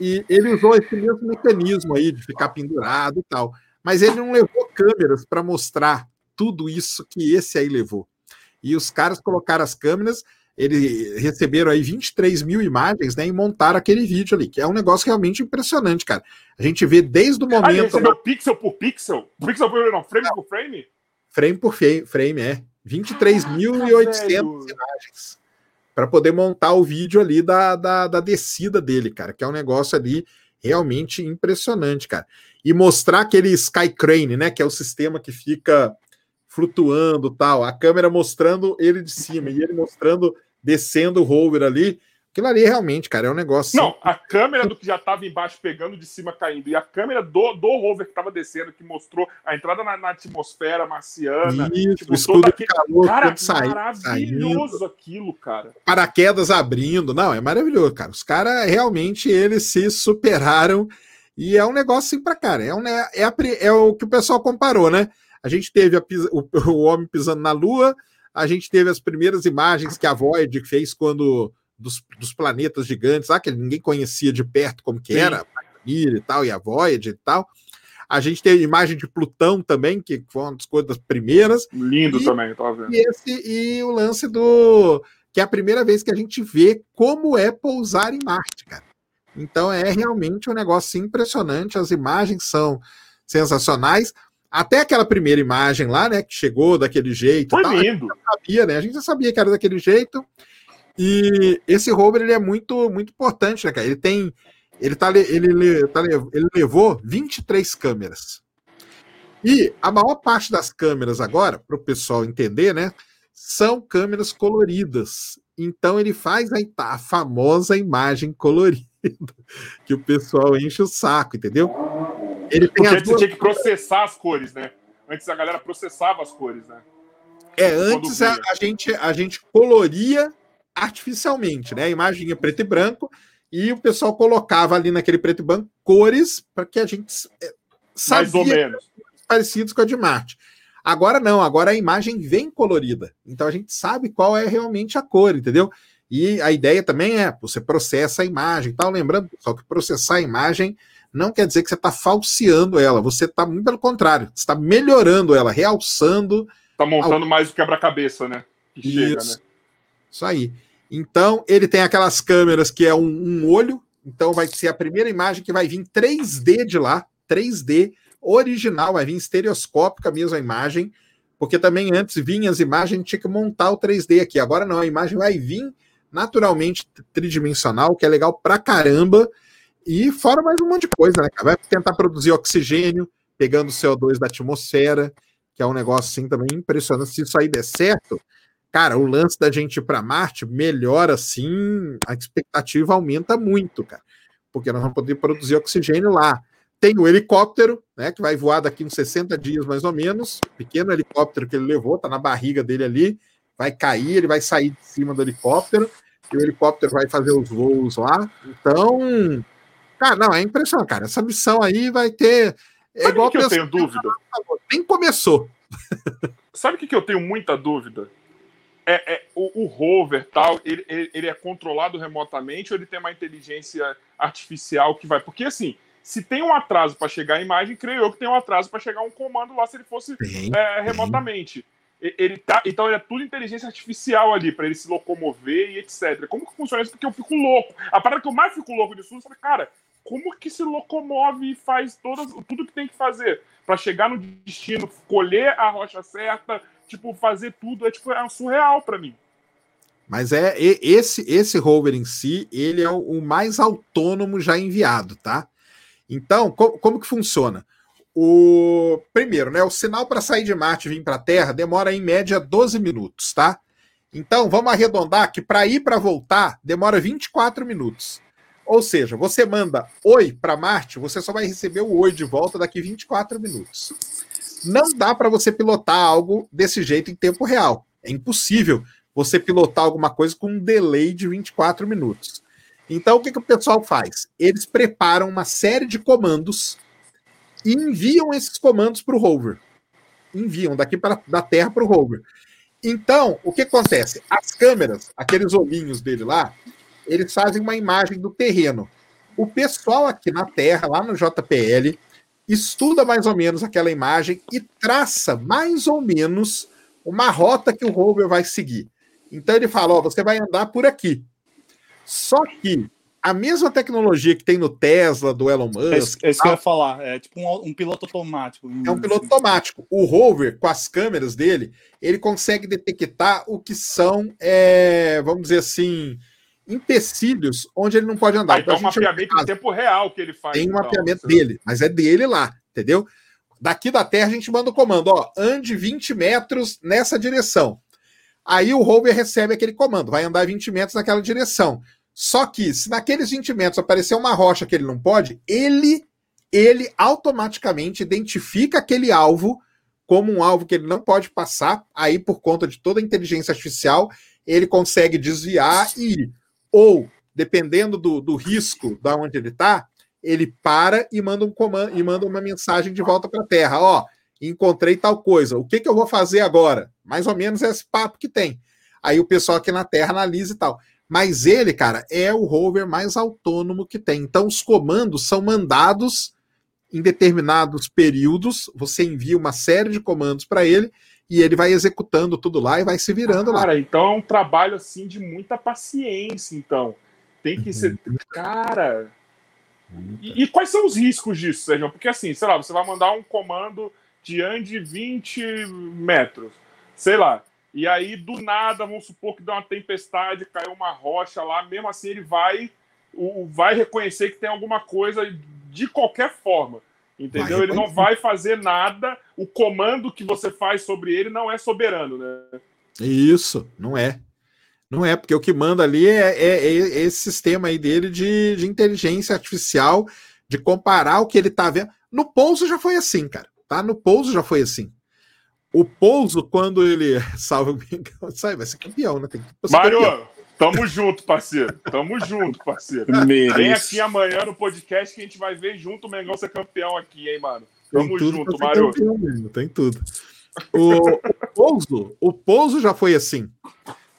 E ele usou esse mesmo mecanismo aí de ficar pendurado e tal. Mas ele não levou câmeras para mostrar tudo isso que esse aí levou. E os caras colocaram as câmeras, eles receberam aí 23 mil imagens, né? E montaram aquele vídeo ali, que é um negócio realmente impressionante, cara. A gente vê desde o momento. Ah, ele recebeu pixel por pixel? Pixel por não, frame por frame? Frame por frame, é. 23.800 imagens para poder montar o vídeo ali da, da, da, descida dele, cara, que é um negócio ali realmente impressionante, cara. E mostrar aquele Sky Crane, né, que é o sistema que fica flutuando tal, a câmera mostrando ele de cima e ele mostrando descendo o rover ali, Aquilo ali realmente, cara, é um negócio. Não, a câmera do que já estava embaixo pegando de cima caindo e a câmera do, do rover que estava descendo, que mostrou a entrada na, na atmosfera marciana. Isso, tipo, escudo de calor, cara, sai, maravilhoso saindo. aquilo, cara. Paraquedas abrindo. Não, é maravilhoso, cara. Os caras realmente eles se superaram e é um negócio assim pra cara. É, um, é, a, é o que o pessoal comparou, né? A gente teve a, o, o homem pisando na Lua, a gente teve as primeiras imagens que a Void fez quando dos, dos planetas gigantes lá, que ninguém conhecia de perto como que Sim. era, a e tal, e a Voyager e tal. A gente tem a imagem de Plutão também, que foi uma das coisas primeiras. Lindo e, também, tá vendo. E, esse, e o lance do. que é a primeira vez que a gente vê como é pousar em Marte, cara. Então é realmente um negócio impressionante. As imagens são sensacionais. Até aquela primeira imagem lá, né, que chegou daquele jeito. Foi tal, lindo. A gente, sabia, né? a gente já sabia que era daquele jeito. E esse rover ele é muito muito importante, né, cara? Ele tem ele tá ele, ele, tá, ele levou 23 câmeras. E a maior parte das câmeras agora, para o pessoal entender, né, são câmeras coloridas. Então ele faz a, a famosa imagem colorida, que o pessoal enche o saco, entendeu? Ele tem Porque duas... tinha que processar as cores, né? Antes a galera processava as cores, né? É, antes a, a, gente, a gente coloria artificialmente, né? A imagem é preto e branco, e o pessoal colocava ali naquele preto e branco cores para que a gente é, sabia Mais ou menos. parecidos com a de Marte. Agora não, agora a imagem vem colorida. Então a gente sabe qual é realmente a cor, entendeu? E a ideia também é, você processa a imagem tal. Lembrando, só que processar a imagem não quer dizer que você está falseando ela. Você está, muito pelo contrário, está melhorando ela, realçando. Está montando ao... mais o quebra-cabeça, né? Que Isso. chega, né? Isso aí. Então, ele tem aquelas câmeras que é um, um, olho, então vai ser a primeira imagem que vai vir 3D de lá, 3D original, vai vir estereoscópica mesmo a imagem, porque também antes vinha as imagens, tinha que montar o 3D aqui. Agora não, a imagem vai vir naturalmente tridimensional, que é legal pra caramba. E fora mais um monte de coisa, né? Vai tentar produzir oxigênio, pegando o CO2 da atmosfera, que é um negócio assim também impressionante. Se isso aí der certo, cara, o lance da gente ir para Marte melhora assim, a expectativa aumenta muito, cara, porque nós vamos poder produzir oxigênio lá. Tem o helicóptero, né, que vai voar daqui uns 60 dias mais ou menos, pequeno helicóptero que ele levou, tá na barriga dele ali, vai cair, ele vai sair de cima do helicóptero, e o helicóptero vai fazer os voos lá. Então, cara, não, é impressionante, cara. Essa missão aí vai ter. É Sabe igual que eu tenho dúvida? Nem começou. Sabe o que, que eu tenho muita dúvida? é, é, o, o, rover tal, ele, ele, ele, é controlado remotamente ou ele tem uma inteligência artificial que vai? Porque assim, se tem um atraso para chegar a imagem, creio eu que tem um atraso para chegar um comando lá se ele fosse é, remotamente. Ele tá, então ele é tudo inteligência artificial ali para ele se locomover e etc. Como que funciona isso? Porque eu fico louco. A parada que eu mais fico louco disso, é cara, como que se locomove e faz todas, tudo que tem que fazer para chegar no destino, colher a rocha certa, tipo, fazer tudo é, tipo, é surreal para mim. Mas é esse esse rover em si, ele é o, mais autônomo já enviado, tá? Então, co como que funciona? O primeiro, né, o sinal para sair de Marte e vir para a Terra demora em média 12 minutos, tá? Então, vamos arredondar que para ir para voltar demora 24 minutos. Ou seja, você manda oi para Marte, você só vai receber o oi de volta daqui 24 minutos não dá para você pilotar algo desse jeito em tempo real. É impossível você pilotar alguma coisa com um delay de 24 minutos. Então, o que, que o pessoal faz? Eles preparam uma série de comandos e enviam esses comandos para o rover. Enviam daqui pra, da Terra para o rover. Então, o que acontece? As câmeras, aqueles olhinhos dele lá, eles fazem uma imagem do terreno. O pessoal aqui na Terra, lá no JPL, estuda mais ou menos aquela imagem e traça mais ou menos uma rota que o rover vai seguir. Então ele fala: ó, você vai andar por aqui. Só que a mesma tecnologia que tem no Tesla, do Elon Musk. É, é isso que eu ia falar. É tipo um, um, piloto automático. É um piloto automático. O rover, com as câmeras dele, ele consegue detectar o que são, é, vamos dizer assim, empecilhos onde ele não pode andar. Ah, então, então é um mapeamento em tempo real que ele faz. Tem um então, mapeamento você... dele, mas é dele lá, entendeu? Daqui da Terra a gente manda o comando, ó, ande 20 metros nessa direção. Aí o rover recebe aquele comando, vai andar 20 metros naquela direção. Só que se naqueles 20 metros aparecer uma rocha que ele não pode, ele ele automaticamente identifica aquele alvo como um alvo que ele não pode passar. Aí, por conta de toda a inteligência artificial, ele consegue desviar e, ou, dependendo do, do risco da onde ele está, ele para e manda um comando e manda uma mensagem de volta para a Terra. Ó, encontrei tal coisa. O que, que eu vou fazer agora? Mais ou menos esse papo que tem. Aí o pessoal aqui na Terra analisa e tal. Mas ele, cara, é o rover mais autônomo que tem. Então, os comandos são mandados em determinados períodos. Você envia uma série de comandos para ele e ele vai executando tudo lá e vai se virando cara, lá. Cara, então é um trabalho assim de muita paciência. Então, tem que ser. Uhum. Cara. E, e, quais são os riscos disso, Sérgio? Porque assim, sei lá, você vai mandar um comando de ande 20 metros. Sei lá e aí, do nada, vamos supor que deu uma tempestade, caiu uma rocha lá, mesmo assim ele vai, o, vai reconhecer que tem alguma coisa de qualquer forma. Entendeu? Ele não vai fazer nada, o comando que você faz sobre ele não é soberano, né? Isso, não é. Não é, porque o que manda ali é, é, é esse sistema aí dele de, de inteligência artificial, de comparar o que ele tá vendo. No pouso já foi assim, cara. Tá? No pouso já foi assim. O Pouso, quando ele salva o sai, vai ser campeão, né? Tem que Mário, campeão. Tamo junto, parceiro. Tamo junto, parceiro. Vem aqui amanhã no podcast que a gente vai ver junto o Mengão ser campeão aqui, hein, mano? Tamo junto, Mário. tem tudo. O, o Pouso, o Pouso já foi assim.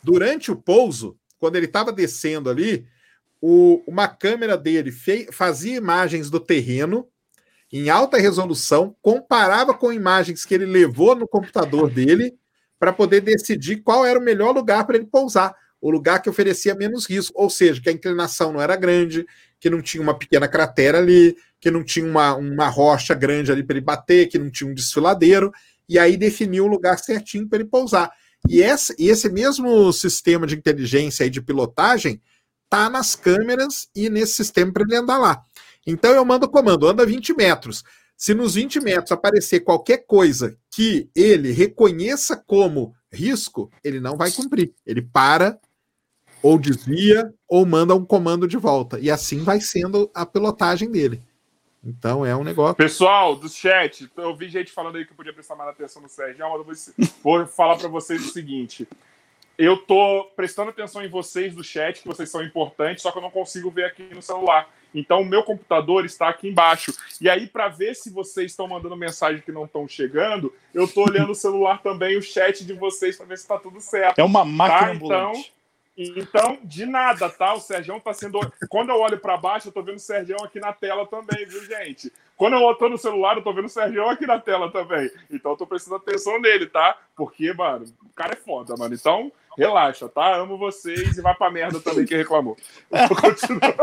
Durante o pouso, quando ele estava descendo ali, o, uma câmera dele fei, fazia imagens do terreno em alta resolução, comparava com imagens que ele levou no computador dele para poder decidir qual era o melhor lugar para ele pousar, o lugar que oferecia menos risco, ou seja, que a inclinação não era grande, que não tinha uma pequena cratera ali, que não tinha uma, uma rocha grande ali para ele bater, que não tinha um desfiladeiro, e aí definiu o lugar certinho para ele pousar. E esse, e esse mesmo sistema de inteligência e de pilotagem tá nas câmeras e nesse sistema para ele andar lá. Então eu mando o comando, anda 20 metros. Se nos 20 metros aparecer qualquer coisa que ele reconheça como risco, ele não vai cumprir. Ele para, ou desvia, ou manda um comando de volta. E assim vai sendo a pilotagem dele. Então é um negócio. Pessoal do chat, eu vi gente falando aí que eu podia prestar mais atenção no Sérgio, mas eu vou, vou falar para vocês o seguinte: eu tô prestando atenção em vocês do chat, que vocês são importantes, só que eu não consigo ver aqui no celular. Então, o meu computador está aqui embaixo. E aí, para ver se vocês estão mandando mensagem que não estão chegando, eu estou olhando o celular também, o chat de vocês, para ver se está tudo certo. É uma máquina tá? Então, então, de nada, tá? O Sergião tá sendo. Quando eu olho para baixo, eu tô vendo o Sergião aqui na tela também, viu, gente? Quando eu tô no celular, eu tô vendo o Sergião aqui na tela também. Então, eu tô prestando atenção nele, tá? Porque, mano, o cara é foda, mano. Então, relaxa, tá? Amo vocês e vai pra merda também que reclamou. Vou continuar.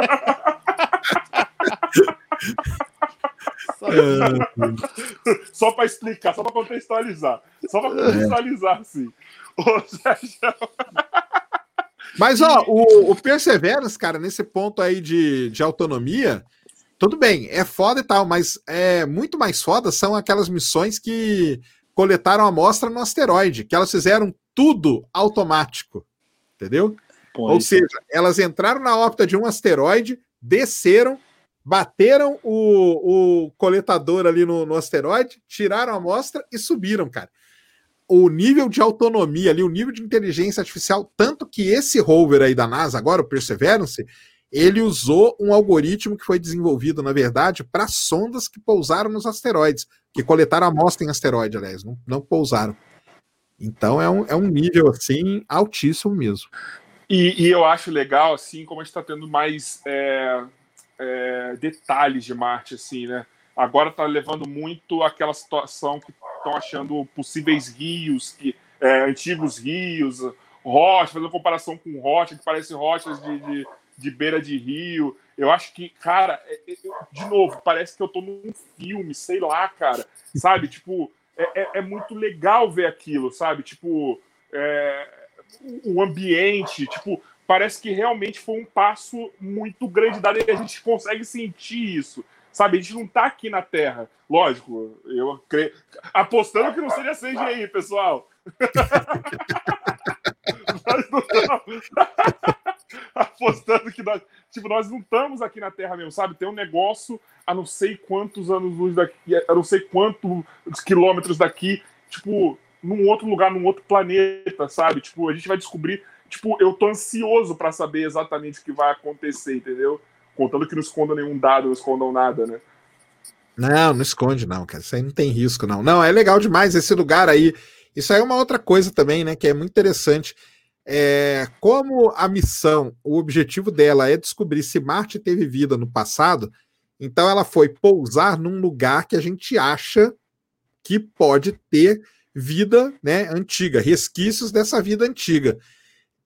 só para explicar, só para contextualizar. Só para contextualizar, sim. Ô, Sergião. Mas, ó, o, o Perseverance, cara, nesse ponto aí de, de autonomia, tudo bem, é foda e tal, mas é muito mais foda são aquelas missões que coletaram amostra no asteroide, que elas fizeram tudo automático, entendeu? Pô, Ou seja, elas entraram na órbita de um asteroide, desceram, bateram o, o coletador ali no, no asteroide, tiraram a amostra e subiram, cara o nível de autonomia ali, o nível de inteligência artificial, tanto que esse rover aí da NASA, agora o Perseverance, ele usou um algoritmo que foi desenvolvido, na verdade, para sondas que pousaram nos asteroides, que coletaram amostra em asteroide, aliás, não, não pousaram. Então é um, é um nível assim altíssimo mesmo. E, e eu acho legal, assim, como a gente está tendo mais é, é, detalhes de Marte, assim, né? Agora está levando muito aquela situação que estão achando possíveis rios, que, é, antigos rios, rochas, fazendo comparação com rocha, que parece rochas de, de, de, beira de rio. Eu acho que, cara, é, é, de novo, parece que eu tô num filme, sei lá, cara. Sabe? Tipo, é, é, é muito legal ver aquilo, sabe? Tipo, o ambiente, tipo, parece que realmente foi um passo muito grande dado e a gente consegue sentir isso. Sabe, a gente não tá aqui na Terra. Lógico, eu creio. Apostando que não seja CGI, pessoal. nós não estamos. Apostando que nós. Tipo, nós não estamos aqui na Terra mesmo, sabe? Tem um negócio a não sei quantos anos luz daqui, a não sei quantos quilômetros daqui, tipo, num outro lugar, num outro planeta, sabe? Tipo, a gente vai descobrir. Tipo, eu tô ansioso para saber exatamente o que vai acontecer, entendeu? Contando que não escondam nenhum dado, não escondam nada, né? Não, não esconde, não, cara. Isso aí não tem risco, não. Não, é legal demais esse lugar aí. Isso aí é uma outra coisa também, né? Que é muito interessante. É, como a missão, o objetivo dela é descobrir se Marte teve vida no passado, então ela foi pousar num lugar que a gente acha que pode ter vida né, antiga, resquícios dessa vida antiga.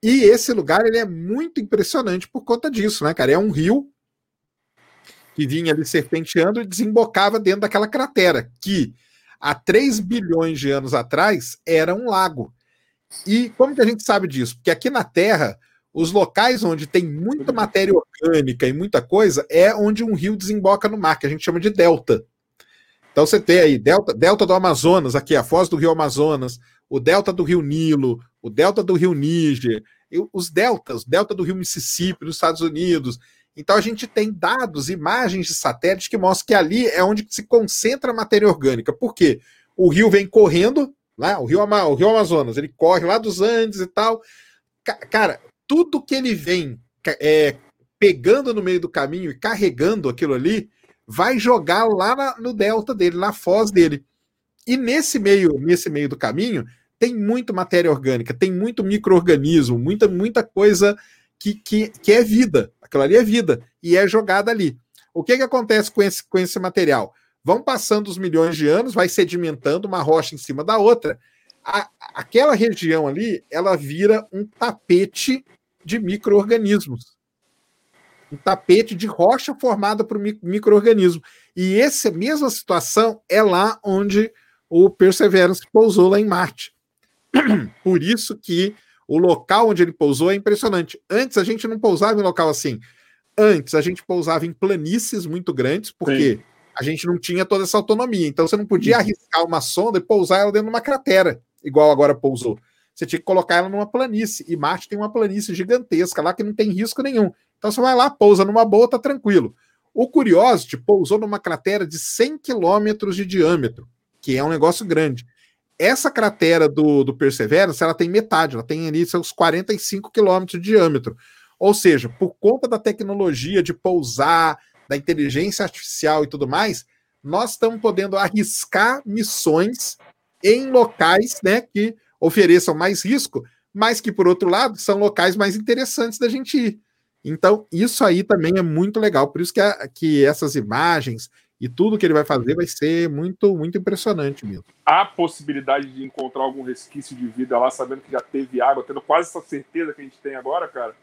E esse lugar ele é muito impressionante por conta disso, né, cara? É um rio que vinha ali serpenteando e desembocava dentro daquela cratera, que há 3 bilhões de anos atrás era um lago. E como que a gente sabe disso? Porque aqui na Terra, os locais onde tem muita matéria orgânica e muita coisa é onde um rio desemboca no mar, que a gente chama de delta. Então você tem aí delta, delta do Amazonas, aqui a foz do rio Amazonas, o delta do rio Nilo, o delta do rio Níger, os deltas, delta do rio Mississippi nos Estados Unidos, então a gente tem dados, imagens de satélite que mostram que ali é onde se concentra a matéria orgânica. Por quê? O rio vem correndo, lá, né? o rio, o rio Amazonas, ele corre lá dos Andes e tal. Cara, tudo que ele vem é, pegando no meio do caminho e carregando aquilo ali, vai jogar lá na, no delta dele, na foz dele. E nesse meio, nesse meio do caminho, tem muita matéria orgânica, tem muito microorganismo, muita, muita coisa que, que, que é vida. Aquilo ali é vida e é jogada ali. O que, que acontece com esse, com esse material? Vão passando os milhões de anos, vai sedimentando uma rocha em cima da outra. A, aquela região ali, ela vira um tapete de micro-organismos. Um tapete de rocha formada por micro-organismo. E essa mesma situação é lá onde o Perseverance pousou lá em Marte. Por isso que o local onde ele pousou é impressionante. Antes a gente não pousava em local assim. Antes a gente pousava em planícies muito grandes, porque Sim. a gente não tinha toda essa autonomia. Então você não podia uhum. arriscar uma sonda e pousar ela dentro de uma cratera, igual agora pousou. Você tinha que colocar ela numa planície. E Marte tem uma planície gigantesca lá que não tem risco nenhum. Então você vai lá, pousa numa boa, tá tranquilo. O Curiosity pousou numa cratera de 100 quilômetros de diâmetro, que é um negócio grande. Essa cratera do, do Perseverance, ela tem metade, ela tem ali seus 45 quilômetros de diâmetro. Ou seja, por conta da tecnologia de pousar, da inteligência artificial e tudo mais, nós estamos podendo arriscar missões em locais né, que ofereçam mais risco, mas que, por outro lado, são locais mais interessantes da gente ir. Então, isso aí também é muito legal. Por isso que, a, que essas imagens e tudo que ele vai fazer vai ser muito, muito impressionante mesmo. Há possibilidade de encontrar algum resquício de vida lá, sabendo que já teve água, tendo quase essa certeza que a gente tem agora, cara?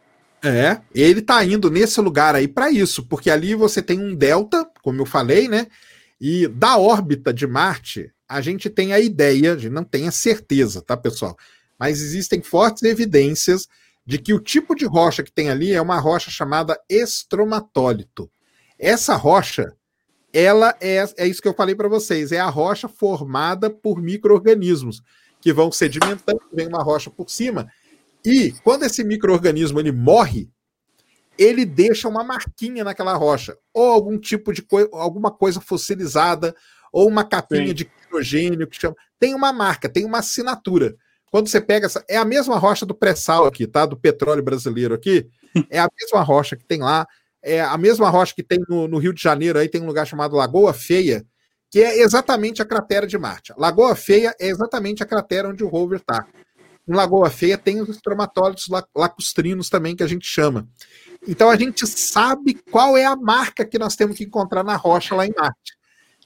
É, ele tá indo nesse lugar aí para isso, porque ali você tem um delta, como eu falei, né? E da órbita de Marte, a gente tem a ideia, a gente não tem a certeza, tá, pessoal? Mas existem fortes evidências de que o tipo de rocha que tem ali é uma rocha chamada estromatólito. Essa rocha, ela é, é isso que eu falei para vocês, é a rocha formada por micro-organismos que vão sedimentando, vem uma rocha por cima, e quando esse microorganismo ele morre, ele deixa uma marquinha naquela rocha, ou algum tipo de coisa, alguma coisa fossilizada, ou uma capinha Sim. de hidrogênio que chama. Tem uma marca, tem uma assinatura. Quando você pega essa, é a mesma rocha do pré-sal aqui, tá? Do petróleo brasileiro aqui, é a mesma rocha que tem lá é a mesma rocha que tem no, no, Rio de Janeiro, aí tem um lugar chamado Lagoa Feia, que é exatamente a cratera de Marte. Lagoa Feia é exatamente a cratera onde o rover está. Em Lagoa Feia tem os estromatólitos lacustrinos também, que a gente chama. Então a gente sabe qual é a marca que nós temos que encontrar na rocha lá em Marte.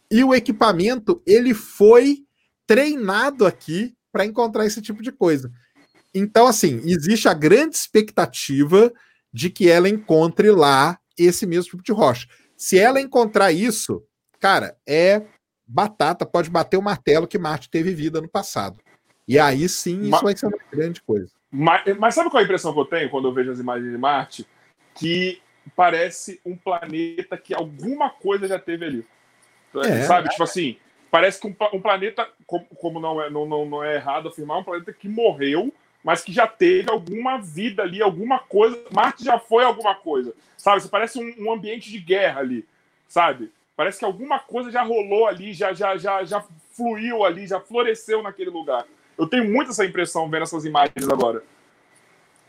E o equipamento, ele foi treinado aqui para encontrar esse tipo de coisa. Então, assim, existe a grande expectativa de que ela encontre lá esse mesmo tipo de rocha. Se ela encontrar isso, cara, é batata, pode bater o martelo que Marte teve vida no passado. E aí sim, isso mas, vai ser uma grande coisa. Mas, mas sabe qual é a impressão que eu tenho quando eu vejo as imagens de Marte? Que parece um planeta que alguma coisa já teve ali. É, sabe? É. Tipo assim, parece que um, um planeta, como, como, não, é, não, não, não é errado afirmar, um planeta que morreu, mas que já teve alguma vida ali, alguma coisa. Marte já foi alguma coisa. Sabe? Você parece um, um ambiente de guerra ali, sabe? Parece que alguma coisa já rolou ali, já, já, já, já fluiu ali, já floresceu naquele lugar. Eu tenho muito essa impressão vendo essas imagens agora.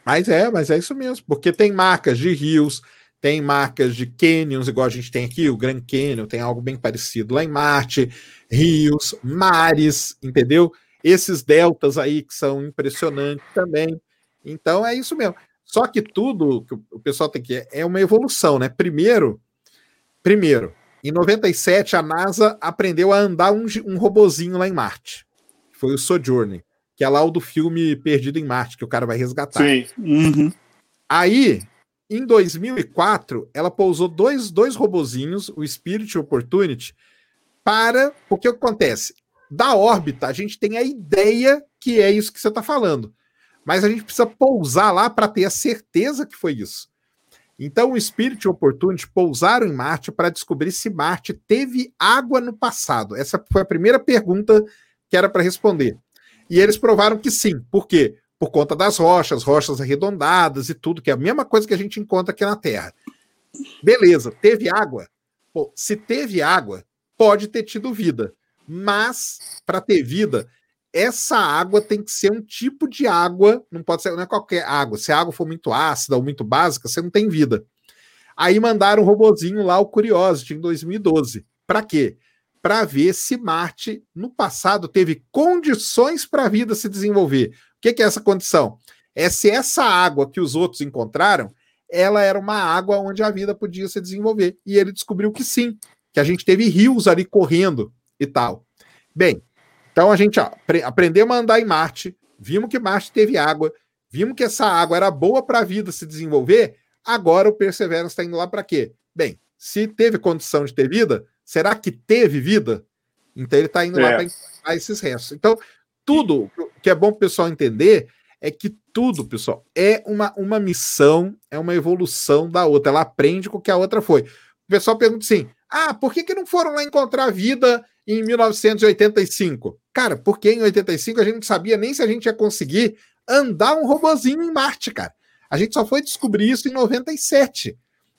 Mas é, mas é isso mesmo, porque tem marcas de rios, tem marcas de canyons, igual a gente tem aqui, o Grand Canyon, tem algo bem parecido lá em Marte, rios, mares, entendeu? Esses deltas aí que são impressionantes também. Então é isso mesmo. Só que tudo que o pessoal tem que é uma evolução, né? Primeiro, primeiro, em 97 a NASA aprendeu a andar um, um robozinho lá em Marte. Foi o Sojourner, que é lá o do filme Perdido em Marte, que o cara vai resgatar. Sim. Uhum. Aí, em 2004, ela pousou dois, dois robozinhos, o Spirit e o Opportunity, para. O que acontece? Da órbita, a gente tem a ideia que é isso que você está falando. Mas a gente precisa pousar lá para ter a certeza que foi isso. Então, o Spirit e o Opportunity pousaram em Marte para descobrir se Marte teve água no passado. Essa foi a primeira pergunta que era para responder. E eles provaram que sim. Por quê? por conta das rochas, rochas arredondadas e tudo, que é a mesma coisa que a gente encontra aqui na Terra. Beleza, teve água? Pô, se teve água, pode ter tido vida. Mas, para ter vida, essa água tem que ser um tipo de água, não pode ser não é qualquer água. Se a água for muito ácida ou muito básica, você não tem vida. Aí mandaram um robozinho lá, o Curiosity, em 2012. Para quê? Para ver se Marte, no passado, teve condições para a vida se desenvolver que, que é essa condição? É se essa água que os outros encontraram, ela era uma água onde a vida podia se desenvolver. E ele descobriu que sim, que a gente teve rios ali correndo e tal. Bem, então a gente ó, aprendeu a andar em Marte, vimos que Marte teve água, vimos que essa água era boa para a vida se desenvolver, agora o Perseverance está indo lá para quê? Bem, se teve condição de ter vida, será que teve vida? Então ele está indo é. lá para encontrar esses restos. Então, tudo que é bom o pessoal entender é que tudo, pessoal, é uma, uma missão, é uma evolução da outra. Ela aprende com o que a outra foi. O pessoal pergunta assim: ah, por que, que não foram lá encontrar vida em 1985? Cara, porque em 85 a gente não sabia nem se a gente ia conseguir andar um robozinho em Marte, cara. A gente só foi descobrir isso em 97.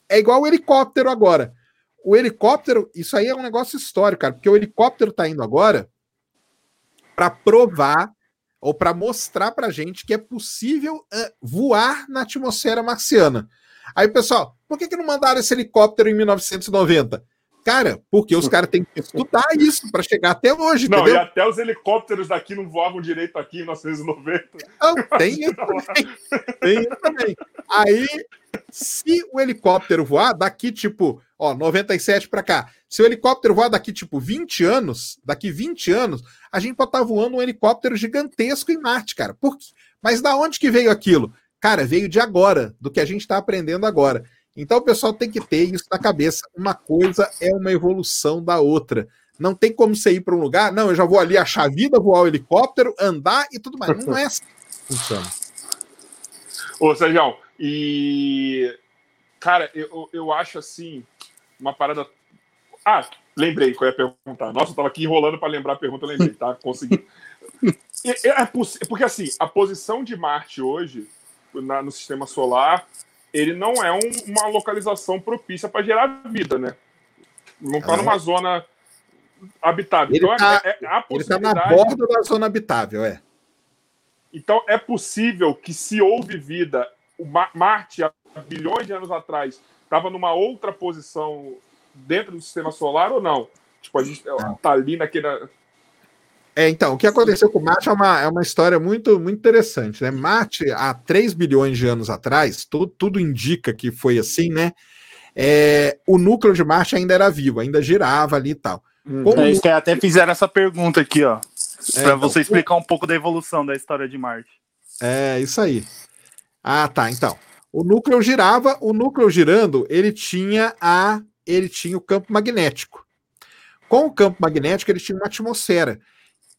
É igual o helicóptero agora. O helicóptero, isso aí é um negócio histórico, cara, porque o helicóptero tá indo agora para provar ou para mostrar para gente que é possível voar na atmosfera marciana. Aí, pessoal, por que, que não mandaram esse helicóptero em 1990? Cara, porque os caras têm que estudar isso para chegar até hoje, não, entendeu? e até os helicópteros daqui não voavam direito aqui em 1990. Não, tem isso também. Tem isso também. Aí, se o helicóptero voar daqui, tipo, ó, 97 para cá, se o helicóptero voar daqui, tipo, 20 anos, daqui 20 anos, a gente pode estar tá voando um helicóptero gigantesco em Marte, cara. Por quê? Mas da onde que veio aquilo? Cara, veio de agora, do que a gente está aprendendo agora. Então o pessoal tem que ter isso na cabeça. Uma coisa é uma evolução da outra. Não tem como você ir para um lugar, não, eu já vou ali achar vida, voar o helicóptero, andar e tudo mais. Não é assim que funciona. Ô, Sérgio, e. Cara, eu, eu acho assim, uma parada. Ah, lembrei que eu ia perguntar. Nossa, eu tava aqui enrolando para lembrar a pergunta, lembrei, tá? Consegui. É, é porque assim, a posição de Marte hoje na, no sistema solar ele não é um, uma localização propícia para gerar vida, né? Não está numa zona habitável. Ele está então, é, é, é possibilidade... tá na borda da zona habitável, é. Então é possível que se houve vida, o Marte há bilhões de anos atrás estava numa outra posição dentro do sistema solar ou não? Tipo, a gente está ali naquele. É, então, o que aconteceu com Marte é uma, é uma história muito, muito interessante, né? Marte, há 3 bilhões de anos atrás, tudo, tudo indica que foi assim, né? É, o núcleo de Marte ainda era vivo, ainda girava ali e tal. Hum. Como... É até fizeram essa pergunta aqui, ó. É, para então, você explicar um pouco da evolução da história de Marte. É, isso aí. Ah, tá. Então, o núcleo girava, o núcleo girando, ele tinha a ele tinha o campo magnético. Com o campo magnético, ele tinha uma atmosfera.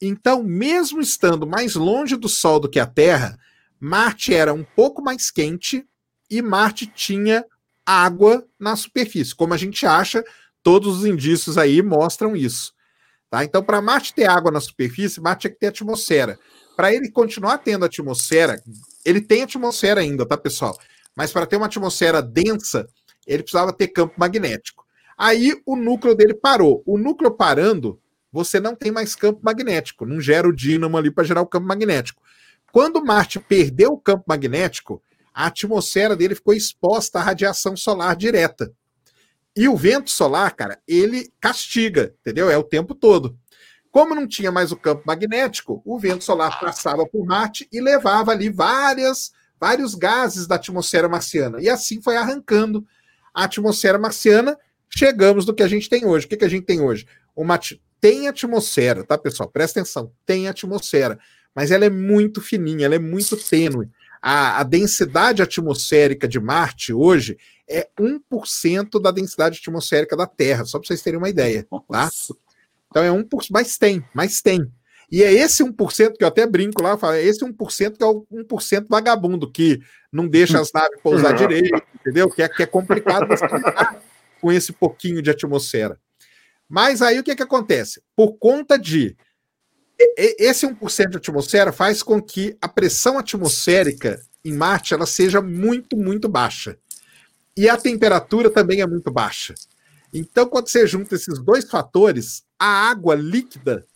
Então, mesmo estando mais longe do Sol do que a Terra, Marte era um pouco mais quente e Marte tinha água na superfície. Como a gente acha, todos os indícios aí mostram isso. Tá? Então, para Marte ter água na superfície, Marte tinha que ter atmosfera. Para ele continuar tendo atmosfera, ele tem atmosfera ainda, tá, pessoal? Mas para ter uma atmosfera densa, ele precisava ter campo magnético. Aí o núcleo dele parou. O núcleo parando, você não tem mais campo magnético, não gera o dínamo ali para gerar o campo magnético. Quando Marte perdeu o campo magnético, a atmosfera dele ficou exposta à radiação solar direta. E o vento solar, cara, ele castiga, entendeu? É o tempo todo. Como não tinha mais o campo magnético, o vento solar passava por Marte e levava ali várias, vários gases da atmosfera marciana. E assim foi arrancando a atmosfera marciana. Chegamos no que a gente tem hoje. O que, que a gente tem hoje? Uma, tem atmosfera, tá, pessoal? Presta atenção, tem atmosfera, mas ela é muito fininha, ela é muito tênue. A, a densidade atmosférica de Marte hoje é 1% da densidade atmosférica da Terra, só para vocês terem uma ideia, tá? Então é 1%, mas tem, mas tem. E é esse 1% que eu até brinco lá, falo, é esse 1% que é o 1% vagabundo, que não deixa as naves pousar direito, entendeu? Que é, que é complicado com esse pouquinho de atmosfera. Mas aí o que, que acontece? Por conta de esse 1% de atmosfera faz com que a pressão atmosférica em Marte ela seja muito, muito baixa. E a temperatura também é muito baixa. Então, quando você junta esses dois fatores, a água líquida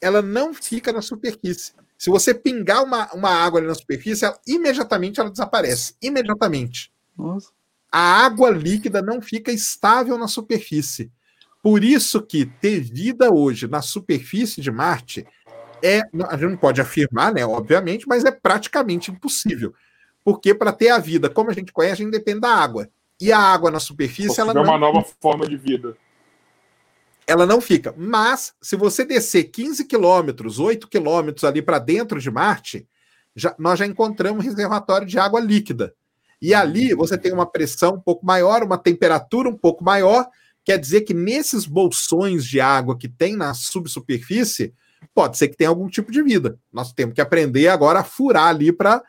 ela não fica na superfície. Se você pingar uma, uma água na superfície, ela, imediatamente ela desaparece. Imediatamente. Nossa. A água líquida não fica estável na superfície. Por isso que ter vida hoje na superfície de Marte é, a gente não pode afirmar, né, obviamente, mas é praticamente impossível. Porque para ter a vida como a gente conhece, a gente depende da água. E a água na superfície, ela é uma nova forma de vida. Ela não fica. Mas, se você descer 15 quilômetros, 8 quilômetros ali para dentro de Marte, já, nós já encontramos um reservatório de água líquida. E ali você tem uma pressão um pouco maior, uma temperatura um pouco maior, Quer dizer que nesses bolsões de água que tem na subsuperfície, pode ser que tenha algum tipo de vida. Nós temos que aprender agora a furar ali para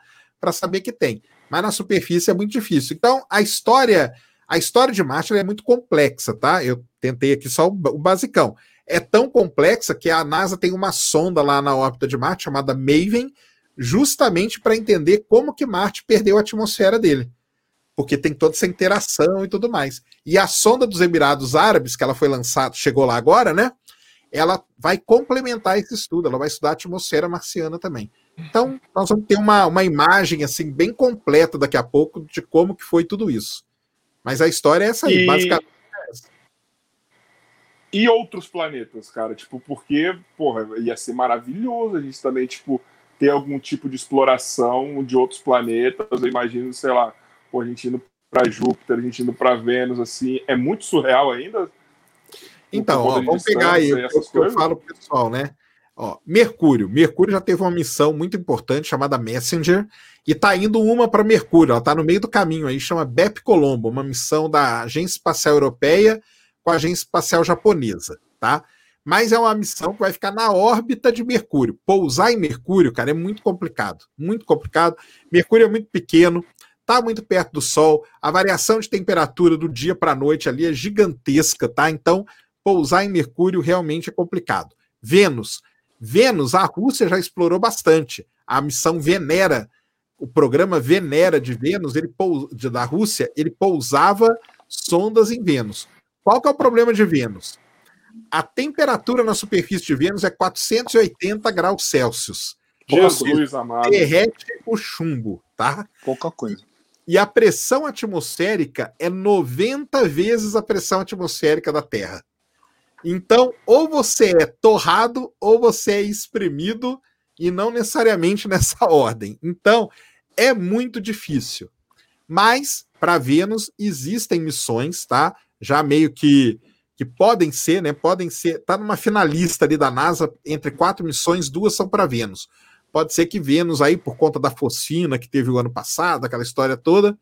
saber que tem. Mas na superfície é muito difícil. Então, a história, a história de Marte é muito complexa, tá? Eu tentei aqui só o, basicão. É tão complexa que a NASA tem uma sonda lá na órbita de Marte chamada Maven, justamente para entender como que Marte perdeu a atmosfera dele porque tem toda essa interação e tudo mais. E a sonda dos Emirados Árabes, que ela foi lançada, chegou lá agora, né? Ela vai complementar esse estudo, ela vai estudar a atmosfera marciana também. Então, nós vamos ter uma, uma imagem assim bem completa daqui a pouco de como que foi tudo isso. Mas a história é essa aí, e... basicamente é essa. E outros planetas, cara, tipo, porque, porra, ia ser maravilhoso a gente também, tipo, ter algum tipo de exploração de outros planetas, eu imagino, sei lá, pô, a gente indo para Júpiter, a gente indo para Vênus, assim, é muito surreal ainda. Então, ó, vamos pegar aí o que eu falo pro pessoal, né? Ó, Mercúrio. Mercúrio já teve uma missão muito importante chamada Messenger e tá indo uma para Mercúrio. Ela tá no meio do caminho aí, chama BEP Colombo, uma missão da Agência Espacial Europeia com a Agência Espacial Japonesa, tá? Mas é uma missão que vai ficar na órbita de Mercúrio. Pousar em Mercúrio, cara, é muito complicado, muito complicado. Mercúrio é muito pequeno, está muito perto do Sol, a variação de temperatura do dia para a noite ali é gigantesca, tá? Então, pousar em Mercúrio realmente é complicado. Vênus. Vênus, a Rússia já explorou bastante. A missão Venera, o programa Venera de Vênus, ele da Rússia, ele pousava sondas em Vênus. Qual que é o problema de Vênus? A temperatura na superfície de Vênus é 480 graus Celsius. Jesus amado. Derrete o chumbo, tá? Pouca coisa. E a pressão atmosférica é 90 vezes a pressão atmosférica da Terra. Então, ou você é torrado ou você é espremido, e não necessariamente nessa ordem. Então, é muito difícil. Mas, para Vênus, existem missões, tá? Já meio que que podem ser, né? Podem ser, tá numa finalista ali da NASA entre quatro missões, duas são para Vênus. Pode ser que Vênus aí por conta da focina que teve o ano passado, aquela história toda,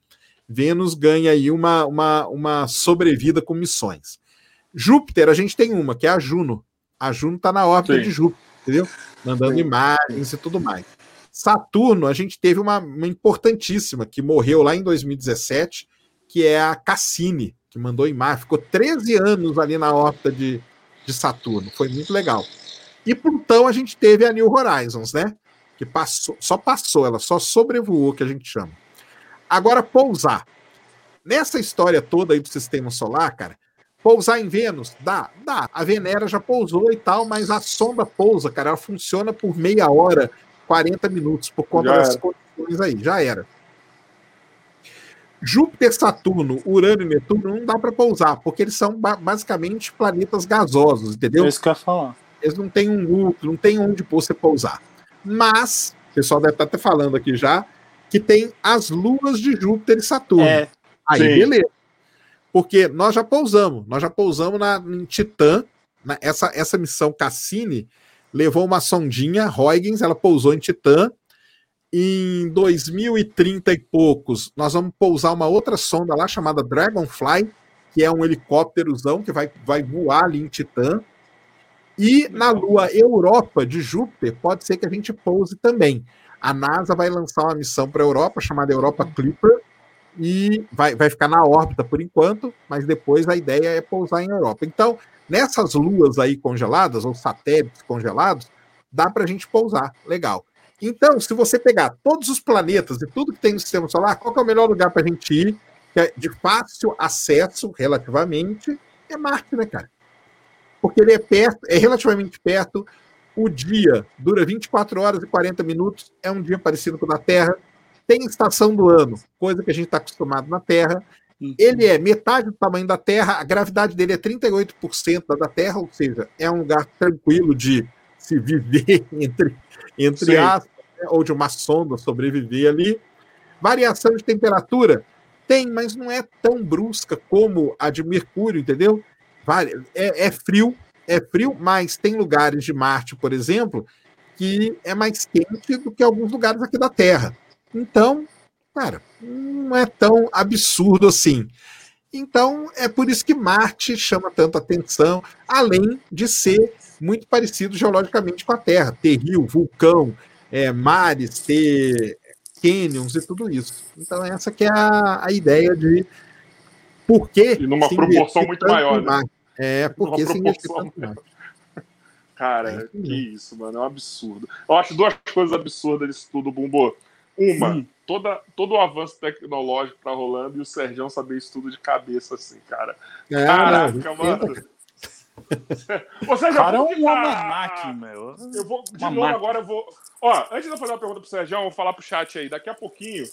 Vênus ganha aí uma, uma, uma sobrevida com missões. Júpiter, a gente tem uma, que é a Juno. A Juno está na órbita Sim. de Júpiter, entendeu? Mandando Sim. imagens e tudo mais. Saturno, a gente teve uma, uma importantíssima que morreu lá em 2017, que é a Cassini que mandou em mar, ficou 13 anos ali na órbita de, de Saturno, foi muito legal. E Plutão a gente teve a New Horizons, né? Que passou, só passou, ela só sobrevoou, que a gente chama. Agora, pousar. Nessa história toda aí do sistema solar, cara, pousar em Vênus, dá, dá. A Venera já pousou e tal, mas a sonda pousa, cara, ela funciona por meia hora, 40 minutos, por conta já das era. condições aí, já era. Júpiter, Saturno, Urano e Netuno não dá para pousar, porque eles são basicamente planetas gasosos, entendeu? É isso que eu ia falar. Eles não têm um núcleo, não tem onde você pousar. Mas, o pessoal deve estar até falando aqui já, que tem as luas de Júpiter e Saturno. É, Aí, sim. beleza. Porque nós já pousamos, nós já pousamos na, em Titã, na, essa, essa missão Cassini levou uma sondinha, Huygens, ela pousou em Titã, em 2030 e poucos, nós vamos pousar uma outra sonda lá chamada Dragonfly, que é um helicópterozão que vai, vai voar ali em Titã. E na Lua Europa de Júpiter, pode ser que a gente pouse também. A NASA vai lançar uma missão para a Europa chamada Europa Clipper e vai, vai ficar na órbita por enquanto, mas depois a ideia é pousar em Europa. Então, nessas luas aí congeladas, ou satélites congelados, dá para a gente pousar. Legal. Então, se você pegar todos os planetas e tudo que tem no sistema solar, qual é o melhor lugar para a gente ir, que é de fácil acesso, relativamente, é Marte, né, cara? Porque ele é perto, é relativamente perto. O dia dura 24 horas e 40 minutos, é um dia parecido com o da Terra. Tem estação do ano, coisa que a gente está acostumado na Terra. Ele é metade do tamanho da Terra, a gravidade dele é 38% da da Terra, ou seja, é um lugar tranquilo de se viver entre, entre aspas, né, ou de uma sonda sobreviver ali. Variação de temperatura tem, mas não é tão brusca como a de Mercúrio, entendeu? É, é frio, é frio, mas tem lugares de Marte, por exemplo, que é mais quente do que alguns lugares aqui da Terra. Então, cara, não é tão absurdo assim. Então, é por isso que Marte chama tanta atenção, além de ser muito parecido geologicamente com a Terra, ter rio, vulcão, é, mares, ter canyons e tudo isso. Então, essa que é a, a ideia de por que. E numa proporção muito maior. Né? É, porque tanto mais. Cara, é que isso, mano, é um absurdo. Eu acho duas coisas absurdas nisso tudo, Bumbo. Uma, toda, todo o avanço tecnológico tá rolando e o Sergião saber isso tudo de cabeça, assim, cara. É, Caraca, não, mano. Ou seja, cara, é um almanac, meu. Eu vou, de uma novo, máquina. agora eu vou. Ó, antes de eu fazer uma pergunta pro Sérgio, eu vou falar pro chat aí. Daqui a pouquinho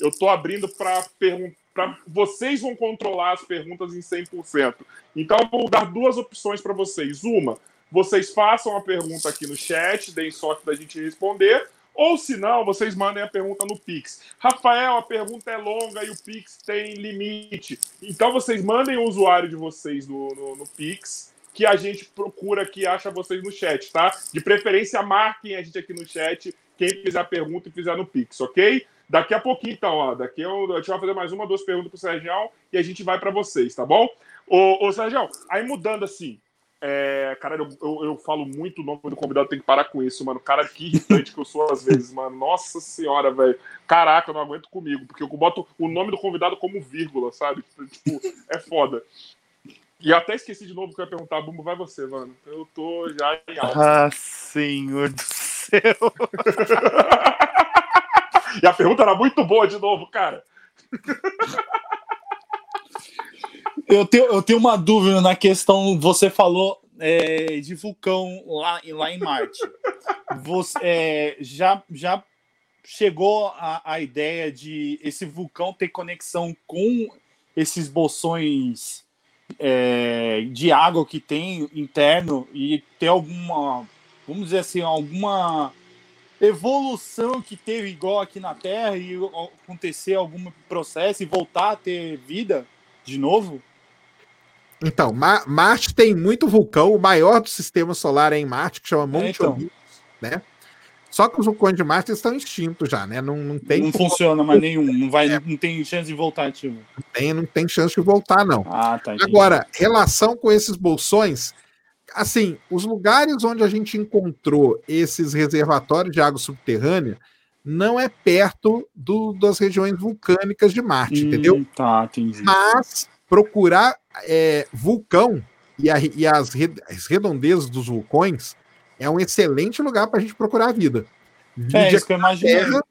eu tô abrindo para perguntar. Vocês vão controlar as perguntas em 100%. Então eu vou dar duas opções para vocês. Uma, vocês façam a pergunta aqui no chat, deem sorte da gente responder. Ou se não, vocês mandem a pergunta no Pix. Rafael, a pergunta é longa e o Pix tem limite. Então vocês mandem o usuário de vocês no, no, no Pix que a gente procura aqui acha vocês no chat, tá? De preferência, marquem a gente aqui no chat, quem fizer a pergunta e fizer no Pix, ok? Daqui a pouquinho, então, ó, daqui eu, a gente vai fazer mais uma, duas perguntas pro Sérgio e a gente vai para vocês, tá bom? Ô, ô Sérgio, aí mudando assim, é, cara, eu, eu, eu, falo muito o nome do convidado, tem que parar com isso, mano. Cara, que irritante que eu sou às vezes, mano. Nossa senhora, velho. Caraca, eu não aguento comigo, porque eu boto o nome do convidado como vírgula, sabe? Tipo, é foda. E até esqueci de novo que eu ia perguntar, Bumbo, vai você, mano. Eu tô já em alta. Ah, senhor do céu. e a pergunta era muito boa de novo, cara. eu, tenho, eu tenho uma dúvida na questão, você falou é, de vulcão lá, lá em Marte. Você é, já, já chegou a, a ideia de esse vulcão ter conexão com esses bolsões é, de água que tem interno e ter alguma, vamos dizer assim, alguma evolução que teve igual aqui na Terra e acontecer algum processo e voltar a ter vida de novo? Então, Marte tem muito vulcão, o maior do sistema solar é em Marte, que chama Monte é, então. Olympus, né? Só que os vulcões de Marte estão extintos já, né? Não, não tem. Não funciona mais nenhum. Não, vai, é. não tem chance de voltar ativo. Não tem, não tem chance de voltar, não. Ah, tá. Agora, relação com esses bolsões, assim, os lugares onde a gente encontrou esses reservatórios de água subterrânea não é perto do, das regiões vulcânicas de Marte, hum, entendeu? Tá, entendi. Mas procurar é, vulcão e, a, e as, as redondezas dos vulcões é um excelente lugar para a gente procurar a vida. é isso que eu imagino.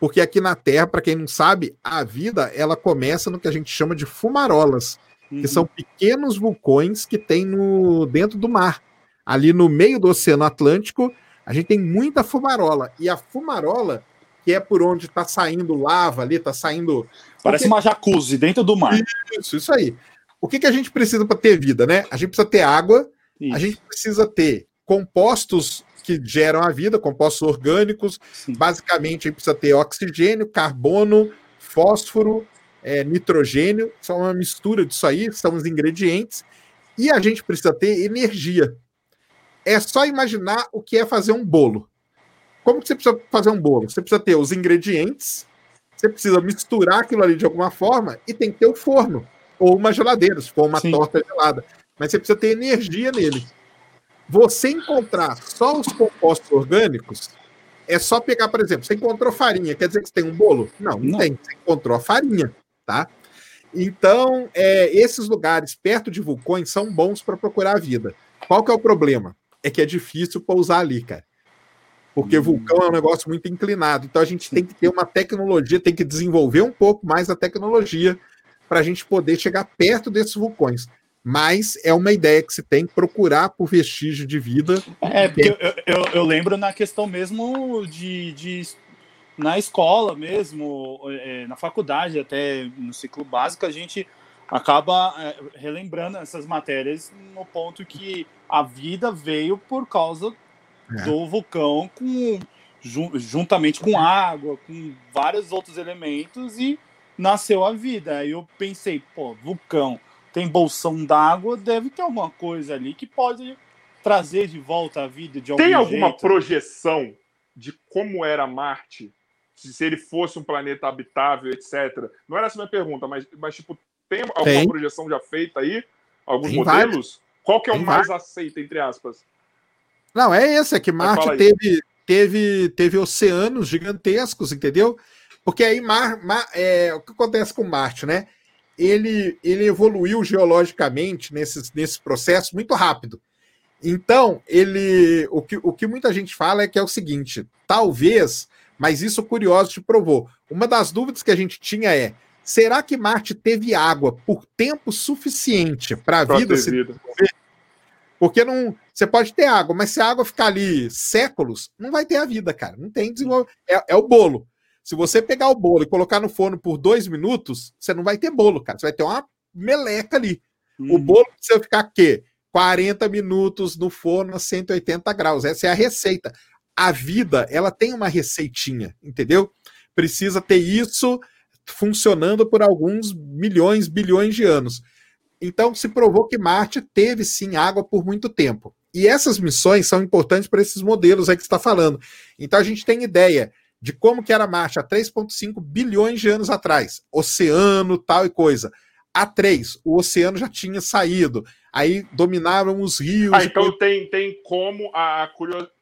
porque aqui na Terra, para quem não sabe, a vida ela começa no que a gente chama de fumarolas, uhum. que são pequenos vulcões que tem no dentro do mar. Ali no meio do Oceano Atlântico, a gente tem muita fumarola. E a fumarola, que é por onde está saindo lava ali, está saindo. Parece Porque... uma jacuzzi dentro do mar. Isso, isso aí. O que, que a gente precisa para ter vida, né? A gente precisa ter água, isso. a gente precisa ter compostos que geram a vida, compostos orgânicos. Sim. Basicamente, a gente precisa ter oxigênio, carbono, fósforo, é, nitrogênio, são uma mistura disso aí, são os ingredientes. E a gente precisa ter energia. É só imaginar o que é fazer um bolo. Como que você precisa fazer um bolo? Você precisa ter os ingredientes, você precisa misturar aquilo ali de alguma forma e tem que ter o forno ou uma geladeira, se for uma Sim. torta gelada. Mas você precisa ter energia nele. Você encontrar só os compostos orgânicos é só pegar, por exemplo, você encontrou farinha, quer dizer que você tem um bolo? Não, não, não. tem. Você encontrou a farinha, tá? Então, é, esses lugares perto de vulcões são bons para procurar a vida. Qual que é o problema? É que é difícil pousar ali, cara. Porque hum. vulcão é um negócio muito inclinado. Então a gente tem que ter uma tecnologia, tem que desenvolver um pouco mais a tecnologia para a gente poder chegar perto desses vulcões mas é uma ideia que se tem que procurar por vestígio de vida. É, porque eu, eu, eu lembro na questão mesmo de, de na escola mesmo, é, na faculdade, até no ciclo básico, a gente acaba é, relembrando essas matérias no ponto que a vida veio por causa é. do vulcão com juntamente com água, com vários outros elementos e nasceu a vida. Aí eu pensei, pô, vulcão tem bolsão d'água, deve ter alguma coisa ali que pode trazer de volta a vida de algum Tem alguma jeito. projeção de como era Marte? Se ele fosse um planeta habitável, etc. Não era essa a minha pergunta, mas, mas tipo, tem alguma tem. projeção já feita aí? Alguns tem modelos? Vários. Qual que é o tem mais vários. aceito, entre aspas? Não, é esse, é que Marte teve, teve, teve oceanos gigantescos, entendeu? Porque aí Mar, Mar, é, o que acontece com Marte, né? ele, ele evoluiu geologicamente nesses, nesse processo muito rápido. Então, ele o que, o que muita gente fala é que é o seguinte: talvez, mas isso curioso te provou. Uma das dúvidas que a gente tinha é: será que Marte teve água por tempo suficiente para a vida se desenvolver? Porque não, você pode ter água, mas se a água ficar ali séculos, não vai ter a vida, cara. Não tem desenvolvimento. É, é o bolo. Se você pegar o bolo e colocar no forno por dois minutos, você não vai ter bolo, cara. Você vai ter uma meleca ali. Uhum. O bolo precisa ficar quê? 40 minutos no forno a 180 graus. Essa é a receita. A vida, ela tem uma receitinha, entendeu? Precisa ter isso funcionando por alguns milhões, bilhões de anos. Então, se provou que Marte teve sim água por muito tempo. E essas missões são importantes para esses modelos aí que está falando. Então, a gente tem ideia de como que era Marte há 3,5 bilhões de anos atrás. Oceano, tal e coisa. Há três, o oceano já tinha saído. Aí dominaram os rios. Ah, então tem, tem como, a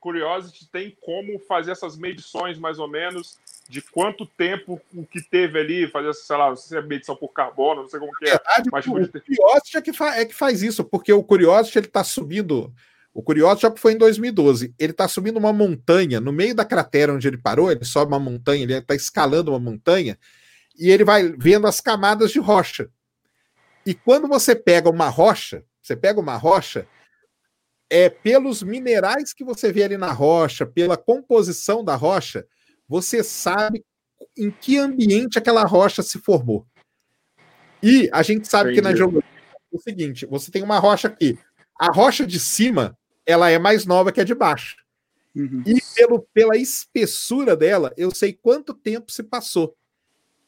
Curiosity tem como fazer essas medições, mais ou menos, de quanto tempo o que teve ali, fazer, sei lá, não sei se é medição por carbono, não sei como que é. Verdade, mas o Curiosity é que, é que faz isso, porque o Curiosity ele está subindo o curioso já foi em 2012. Ele está subindo uma montanha, no meio da cratera onde ele parou, ele sobe uma montanha, ele está escalando uma montanha, e ele vai vendo as camadas de rocha. E quando você pega uma rocha, você pega uma rocha, é pelos minerais que você vê ali na rocha, pela composição da rocha, você sabe em que ambiente aquela rocha se formou. E a gente sabe Entendi. que na geologia o seguinte: você tem uma rocha aqui. A rocha de cima, ela é mais nova que a de baixo. Uhum. E pelo, pela espessura dela, eu sei quanto tempo se passou.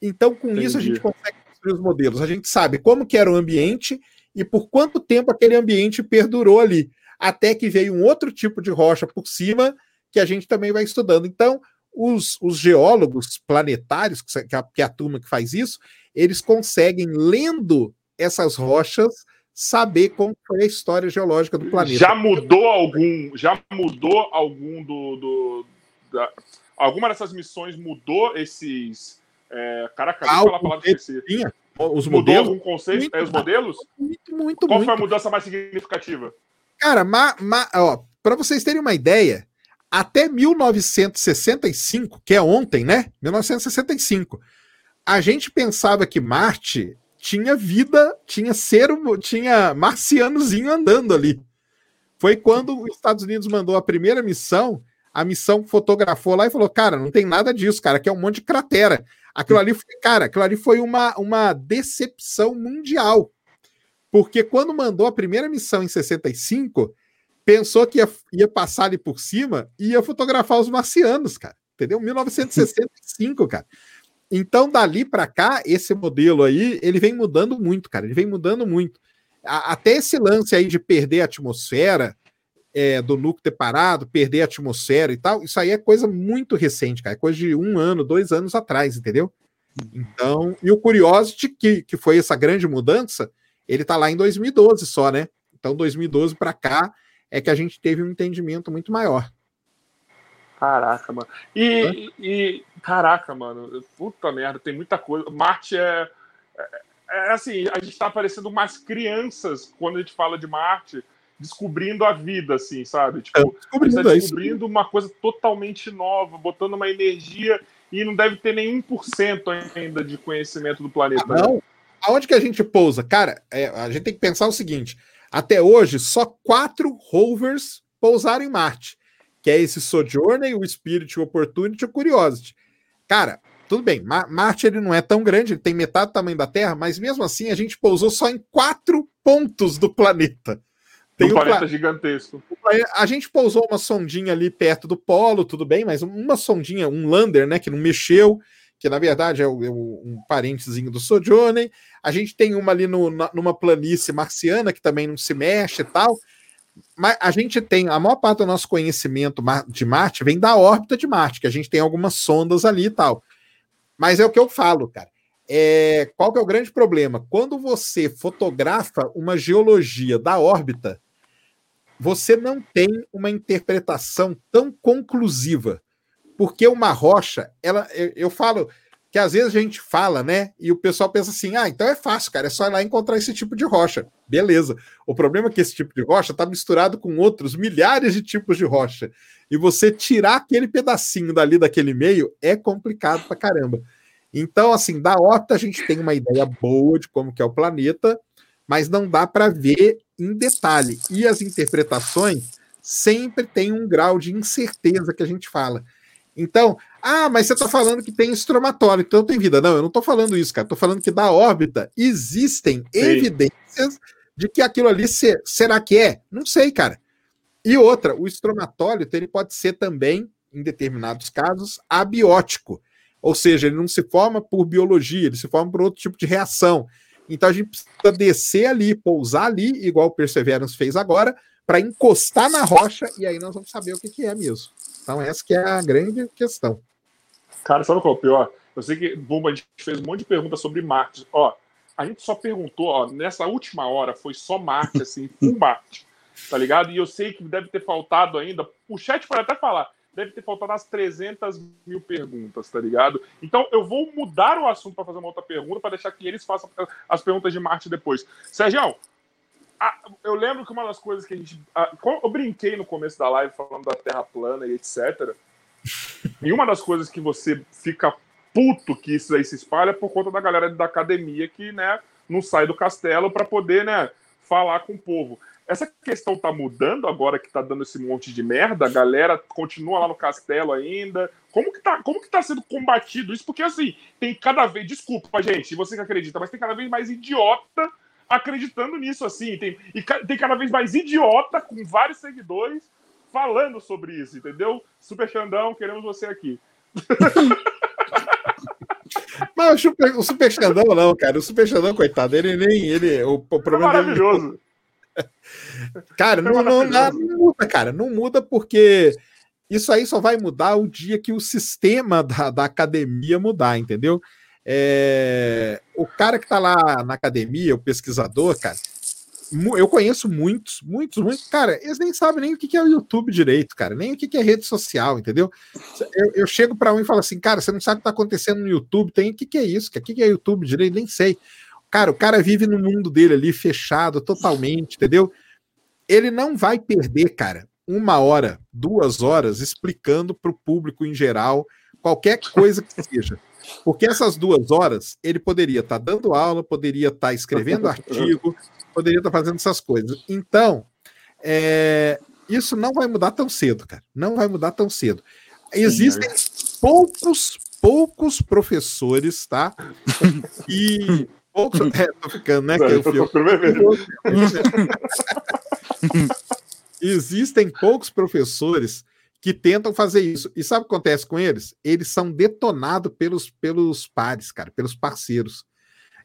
Então, com Entendi. isso, a gente consegue construir os modelos. A gente sabe como que era o ambiente e por quanto tempo aquele ambiente perdurou ali. Até que veio um outro tipo de rocha por cima, que a gente também vai estudando. Então, os, os geólogos planetários, que a, que a turma que faz isso, eles conseguem, lendo essas rochas, saber como foi a história geológica do planeta. Já mudou algum, já mudou algum do, do da, alguma dessas missões mudou esses é, caraca, ah, falar a palavra esqueci. Os mudou modelos? algum conceito? Muito, é, os modelos? Muito, muito, Qual muito. foi a mudança mais significativa? Cara, ma, ma, ó, para vocês terem uma ideia, até 1965, que é ontem, né? 1965, a gente pensava que Marte tinha vida, tinha ser, tinha marcianozinho andando ali. Foi quando os Estados Unidos mandou a primeira missão, a missão fotografou lá e falou: Cara, não tem nada disso, cara, que é um monte de cratera. Aquilo ali foi, cara, aquilo ali foi uma, uma decepção mundial. Porque quando mandou a primeira missão em 65, pensou que ia, ia passar ali por cima e ia fotografar os marcianos, cara. Entendeu? 1965, cara. Então, dali para cá, esse modelo aí, ele vem mudando muito, cara. Ele vem mudando muito. A, até esse lance aí de perder a atmosfera, é, do núcleo ter parado, perder a atmosfera e tal, isso aí é coisa muito recente, cara. É coisa de um ano, dois anos atrás, entendeu? Então, e o Curiosity, que, que foi essa grande mudança, ele tá lá em 2012 só, né? Então, 2012 para cá é que a gente teve um entendimento muito maior. Caraca, mano. E, e, caraca, mano, puta merda, tem muita coisa. Marte é, é, é, assim, a gente tá parecendo umas crianças quando a gente fala de Marte, descobrindo a vida, assim, sabe? Tipo, é, descobrindo, tá descobrindo uma coisa totalmente nova, botando uma energia e não deve ter nem 1% ainda de conhecimento do planeta. Ah, não. Aonde que a gente pousa? Cara, é, a gente tem que pensar o seguinte: até hoje, só quatro rovers pousaram em Marte que é esse Sojourner, o Spirit, o Opportunity e o Curiosity. Cara, tudo bem, Marte ele não é tão grande, ele tem metade do tamanho da Terra, mas mesmo assim a gente pousou só em quatro pontos do planeta. Tem um planeta gigantesco. A gente pousou uma sondinha ali perto do polo, tudo bem, mas uma sondinha, um lander, né, que não mexeu, que na verdade é, é um parentezinho do Sojourner. A gente tem uma ali no, numa planície marciana que também não se mexe e tal mas a gente tem, a maior parte do nosso conhecimento de Marte vem da órbita de Marte, que a gente tem algumas sondas ali e tal. Mas é o que eu falo, cara. É, qual que é o grande problema? Quando você fotografa uma geologia da órbita, você não tem uma interpretação tão conclusiva. Porque uma rocha, ela, eu, eu falo, que às vezes a gente fala, né? E o pessoal pensa assim: ah, então é fácil, cara, é só ir lá encontrar esse tipo de rocha. Beleza. O problema é que esse tipo de rocha está misturado com outros milhares de tipos de rocha. E você tirar aquele pedacinho dali daquele meio é complicado pra caramba. Então, assim, da órbita a gente tem uma ideia boa de como que é o planeta, mas não dá para ver em detalhe. E as interpretações sempre tem um grau de incerteza que a gente fala. Então, ah, mas você está falando que tem estromatório, então tem vida. Não, eu não estou falando isso, cara. Estou falando que da órbita existem Sim. evidências de que aquilo ali se, será que é? Não sei, cara. E outra, o estromatólito ele pode ser também, em determinados casos, abiótico. Ou seja, ele não se forma por biologia, ele se forma por outro tipo de reação. Então a gente precisa descer ali, pousar ali, igual o Perseverance fez agora, para encostar na rocha e aí nós vamos saber o que, que é mesmo. Então, essa que é a grande questão. Cara, sabe qual é o pior? Eu sei que, Bumba, a gente fez um monte de perguntas sobre Marte. Ó, a gente só perguntou, ó, nessa última hora foi só Marte, assim, full Marte, tá ligado? E eu sei que deve ter faltado ainda, o chat pode até falar, deve ter faltado umas 300 mil perguntas, tá ligado? Então eu vou mudar o assunto para fazer uma outra pergunta, para deixar que eles façam as perguntas de Marte depois. Sérgio, eu lembro que uma das coisas que a gente. Ah, eu brinquei no começo da live falando da Terra plana e etc. e uma das coisas que você fica puto que isso aí se espalha é por conta da galera da academia que, né, não sai do castelo para poder, né, falar com o povo. Essa questão tá mudando agora que tá dando esse monte de merda, a galera continua lá no castelo ainda. Como que tá, como que tá sendo combatido isso? Porque assim, tem cada vez, desculpa, gente, você que acredita, mas tem cada vez mais idiota acreditando nisso, assim. Tem, e tem cada vez mais idiota com vários seguidores falando sobre isso, entendeu? Super Xandão, queremos você aqui. Mas o Super, o Super Xandão não, cara. O Super Xandão, coitado, ele nem. Ele, o, o problema é maravilhoso. Dele... Cara, não, não, não, não muda, cara. Não muda porque isso aí só vai mudar o dia que o sistema da, da academia mudar, entendeu? É, o cara que está lá na academia, o pesquisador, cara, eu conheço muitos, muitos, muitos. Cara, eles nem sabem nem o que é o YouTube direito, cara, nem o que é rede social, entendeu? Eu, eu chego para um e falo assim, cara, você não sabe o que está acontecendo no YouTube, tem o que, que é isso? O que é YouTube direito? Nem sei. Cara, o cara vive no mundo dele ali, fechado totalmente, entendeu? Ele não vai perder, cara, uma hora, duas horas explicando para o público em geral qualquer coisa que seja. Porque essas duas horas ele poderia estar tá dando aula, poderia estar tá escrevendo artigo, poderia estar tá fazendo essas coisas. Então, é, isso não vai mudar tão cedo, cara. Não vai mudar tão cedo. Existem poucos, poucos professores, tá? E poucos. É, tô ficando, né? que eu, Existem poucos professores que tentam fazer isso. E sabe o que acontece com eles? Eles são detonados pelos, pelos pares, cara, pelos parceiros.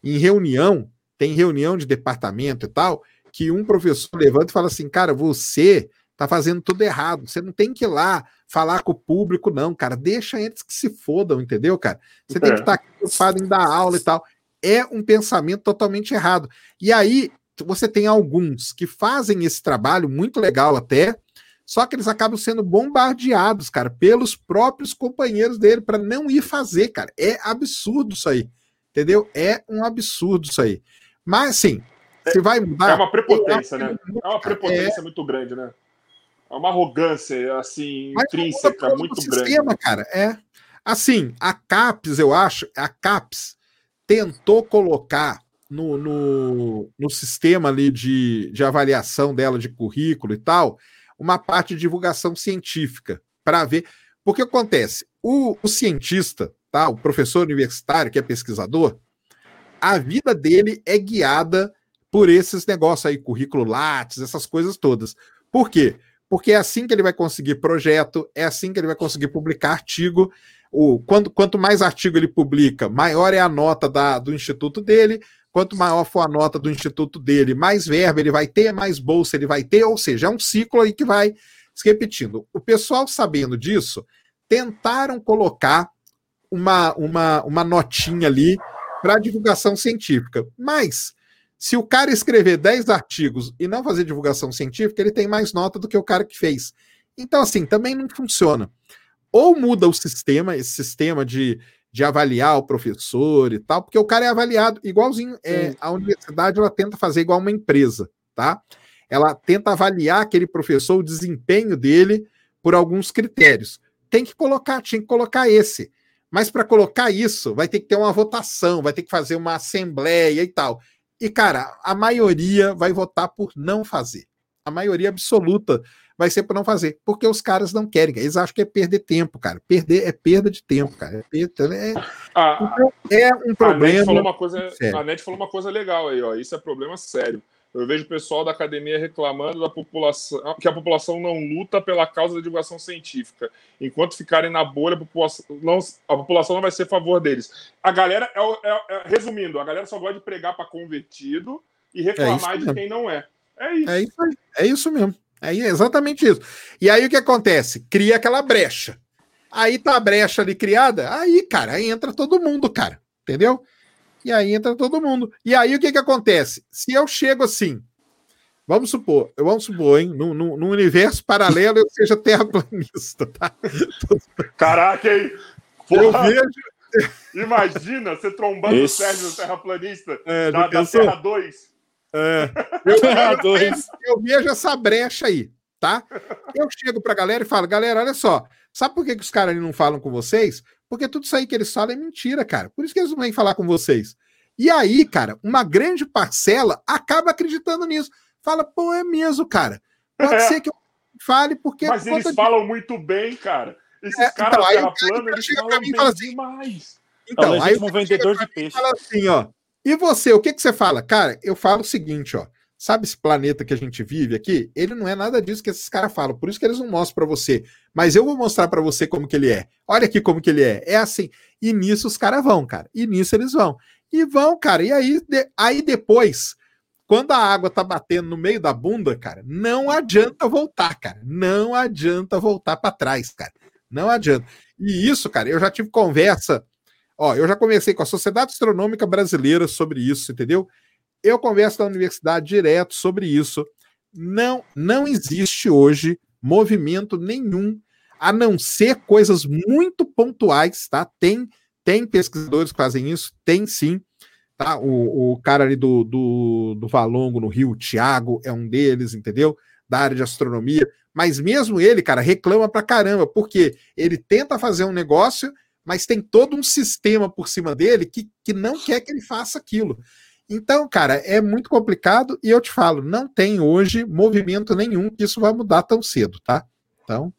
Em reunião, tem reunião de departamento e tal, que um professor levanta e fala assim: cara, você tá fazendo tudo errado. Você não tem que ir lá falar com o público, não, cara. Deixa eles que se fodam, entendeu, cara? Você é. tem que estar tá preocupado em dar aula e tal. É um pensamento totalmente errado. E aí, você tem alguns que fazem esse trabalho muito legal até, só que eles acabam sendo bombardeados, cara, pelos próprios companheiros dele para não ir fazer, cara. É absurdo isso aí. Entendeu? É um absurdo isso aí. Mas assim, se vai mudar. É uma prepotência, né? É uma prepotência é... muito grande, né? É uma arrogância, assim, Mas intrínseca, muito grande. Sistema, cara, é. Assim, a CAPES, eu acho, a CAPES tentou colocar no, no, no sistema ali de, de avaliação dela de currículo e tal, uma parte de divulgação científica para ver. Porque acontece, o, o cientista, tá, o professor universitário, que é pesquisador, a vida dele é guiada por esses negócios aí, currículo Lattes, essas coisas todas. Por quê? Porque é assim que ele vai conseguir projeto, é assim que ele vai conseguir publicar artigo. O, quanto mais artigo ele publica, maior é a nota da, do instituto dele, Quanto maior for a nota do instituto dele, mais verba ele vai ter, mais bolsa ele vai ter, ou seja, é um ciclo aí que vai se repetindo. O pessoal, sabendo disso, tentaram colocar uma, uma, uma notinha ali para divulgação científica. Mas, se o cara escrever 10 artigos e não fazer divulgação científica, ele tem mais nota do que o cara que fez. Então, assim, também não funciona. Ou muda o sistema, esse sistema de de avaliar o professor e tal, porque o cara é avaliado igualzinho. É, a universidade ela tenta fazer igual uma empresa, tá? Ela tenta avaliar aquele professor, o desempenho dele, por alguns critérios. Tem que colocar, tinha que colocar esse. Mas para colocar isso, vai ter que ter uma votação, vai ter que fazer uma assembleia e tal. E, cara, a maioria vai votar por não fazer. A maioria absoluta vai ser por não fazer, porque os caras não querem. Eles acham que é perder tempo, cara. Perder é perda de tempo, cara. É, perda, é, então, é um problema. A Net, falou uma coisa, a Net falou uma coisa legal aí, ó. Isso é problema sério. Eu vejo o pessoal da academia reclamando da população, que a população não luta pela causa da divulgação científica. Enquanto ficarem na bolha, a população não, a população não vai ser a favor deles. A galera, é, é, é resumindo, a galera só gosta de pregar para convertido e é reclamar de quem não é. É isso. É isso, é isso mesmo. É exatamente isso. E aí o que acontece? Cria aquela brecha. Aí tá a brecha ali criada, aí, cara, aí entra todo mundo, cara. Entendeu? E aí entra todo mundo. E aí o que que acontece? Se eu chego assim, vamos supor, vamos supor, hein, num, num, num universo paralelo eu seja terraplanista, tá? Caraca, hein? Porra. Eu vejo. Imagina você trombando Esse... o Sérgio terraplanista é, da, da Terra 2. É. Eu, eu, eu, vejo essa brecha aí, tá? Eu chego pra galera e falo, galera, olha só, sabe por que, que os caras não falam com vocês? Porque tudo isso aí que eles falam é mentira, cara. Por isso que eles não vêm falar com vocês. E aí, cara, uma grande parcela acaba acreditando nisso. Fala, pô, é mesmo, cara. Pode é. ser que eu fale porque. Mas eles de... falam muito bem, cara. Esses é, caras então, aí, plana, eles falam bem assim, demais. Então, é aí um vendedor de peixe. Fala assim, ó. E você, o que, que você fala? Cara, eu falo o seguinte, ó. Sabe esse planeta que a gente vive aqui? Ele não é nada disso que esses caras falam, por isso que eles não mostram para você. Mas eu vou mostrar para você como que ele é. Olha aqui como que ele é. É assim. E nisso os caras vão, cara. E nisso eles vão. E vão, cara. E aí, de... aí depois, quando a água tá batendo no meio da bunda, cara, não adianta voltar, cara. Não adianta voltar para trás, cara. Não adianta. E isso, cara, eu já tive conversa. Ó, eu já conversei com a Sociedade Astronômica Brasileira sobre isso, entendeu? Eu converso na universidade direto sobre isso. Não, não existe hoje movimento nenhum, a não ser coisas muito pontuais, tá? Tem, tem pesquisadores que fazem isso, tem sim. Tá? O, o cara ali do, do, do Valongo no Rio, o Thiago, é um deles, entendeu? Da área de astronomia. Mas mesmo ele, cara, reclama pra caramba, porque ele tenta fazer um negócio, mas tem todo um sistema por cima dele que, que não quer que ele faça aquilo. Então, cara, é muito complicado e eu te falo, não tem hoje movimento nenhum que isso vai mudar tão cedo, tá? Então,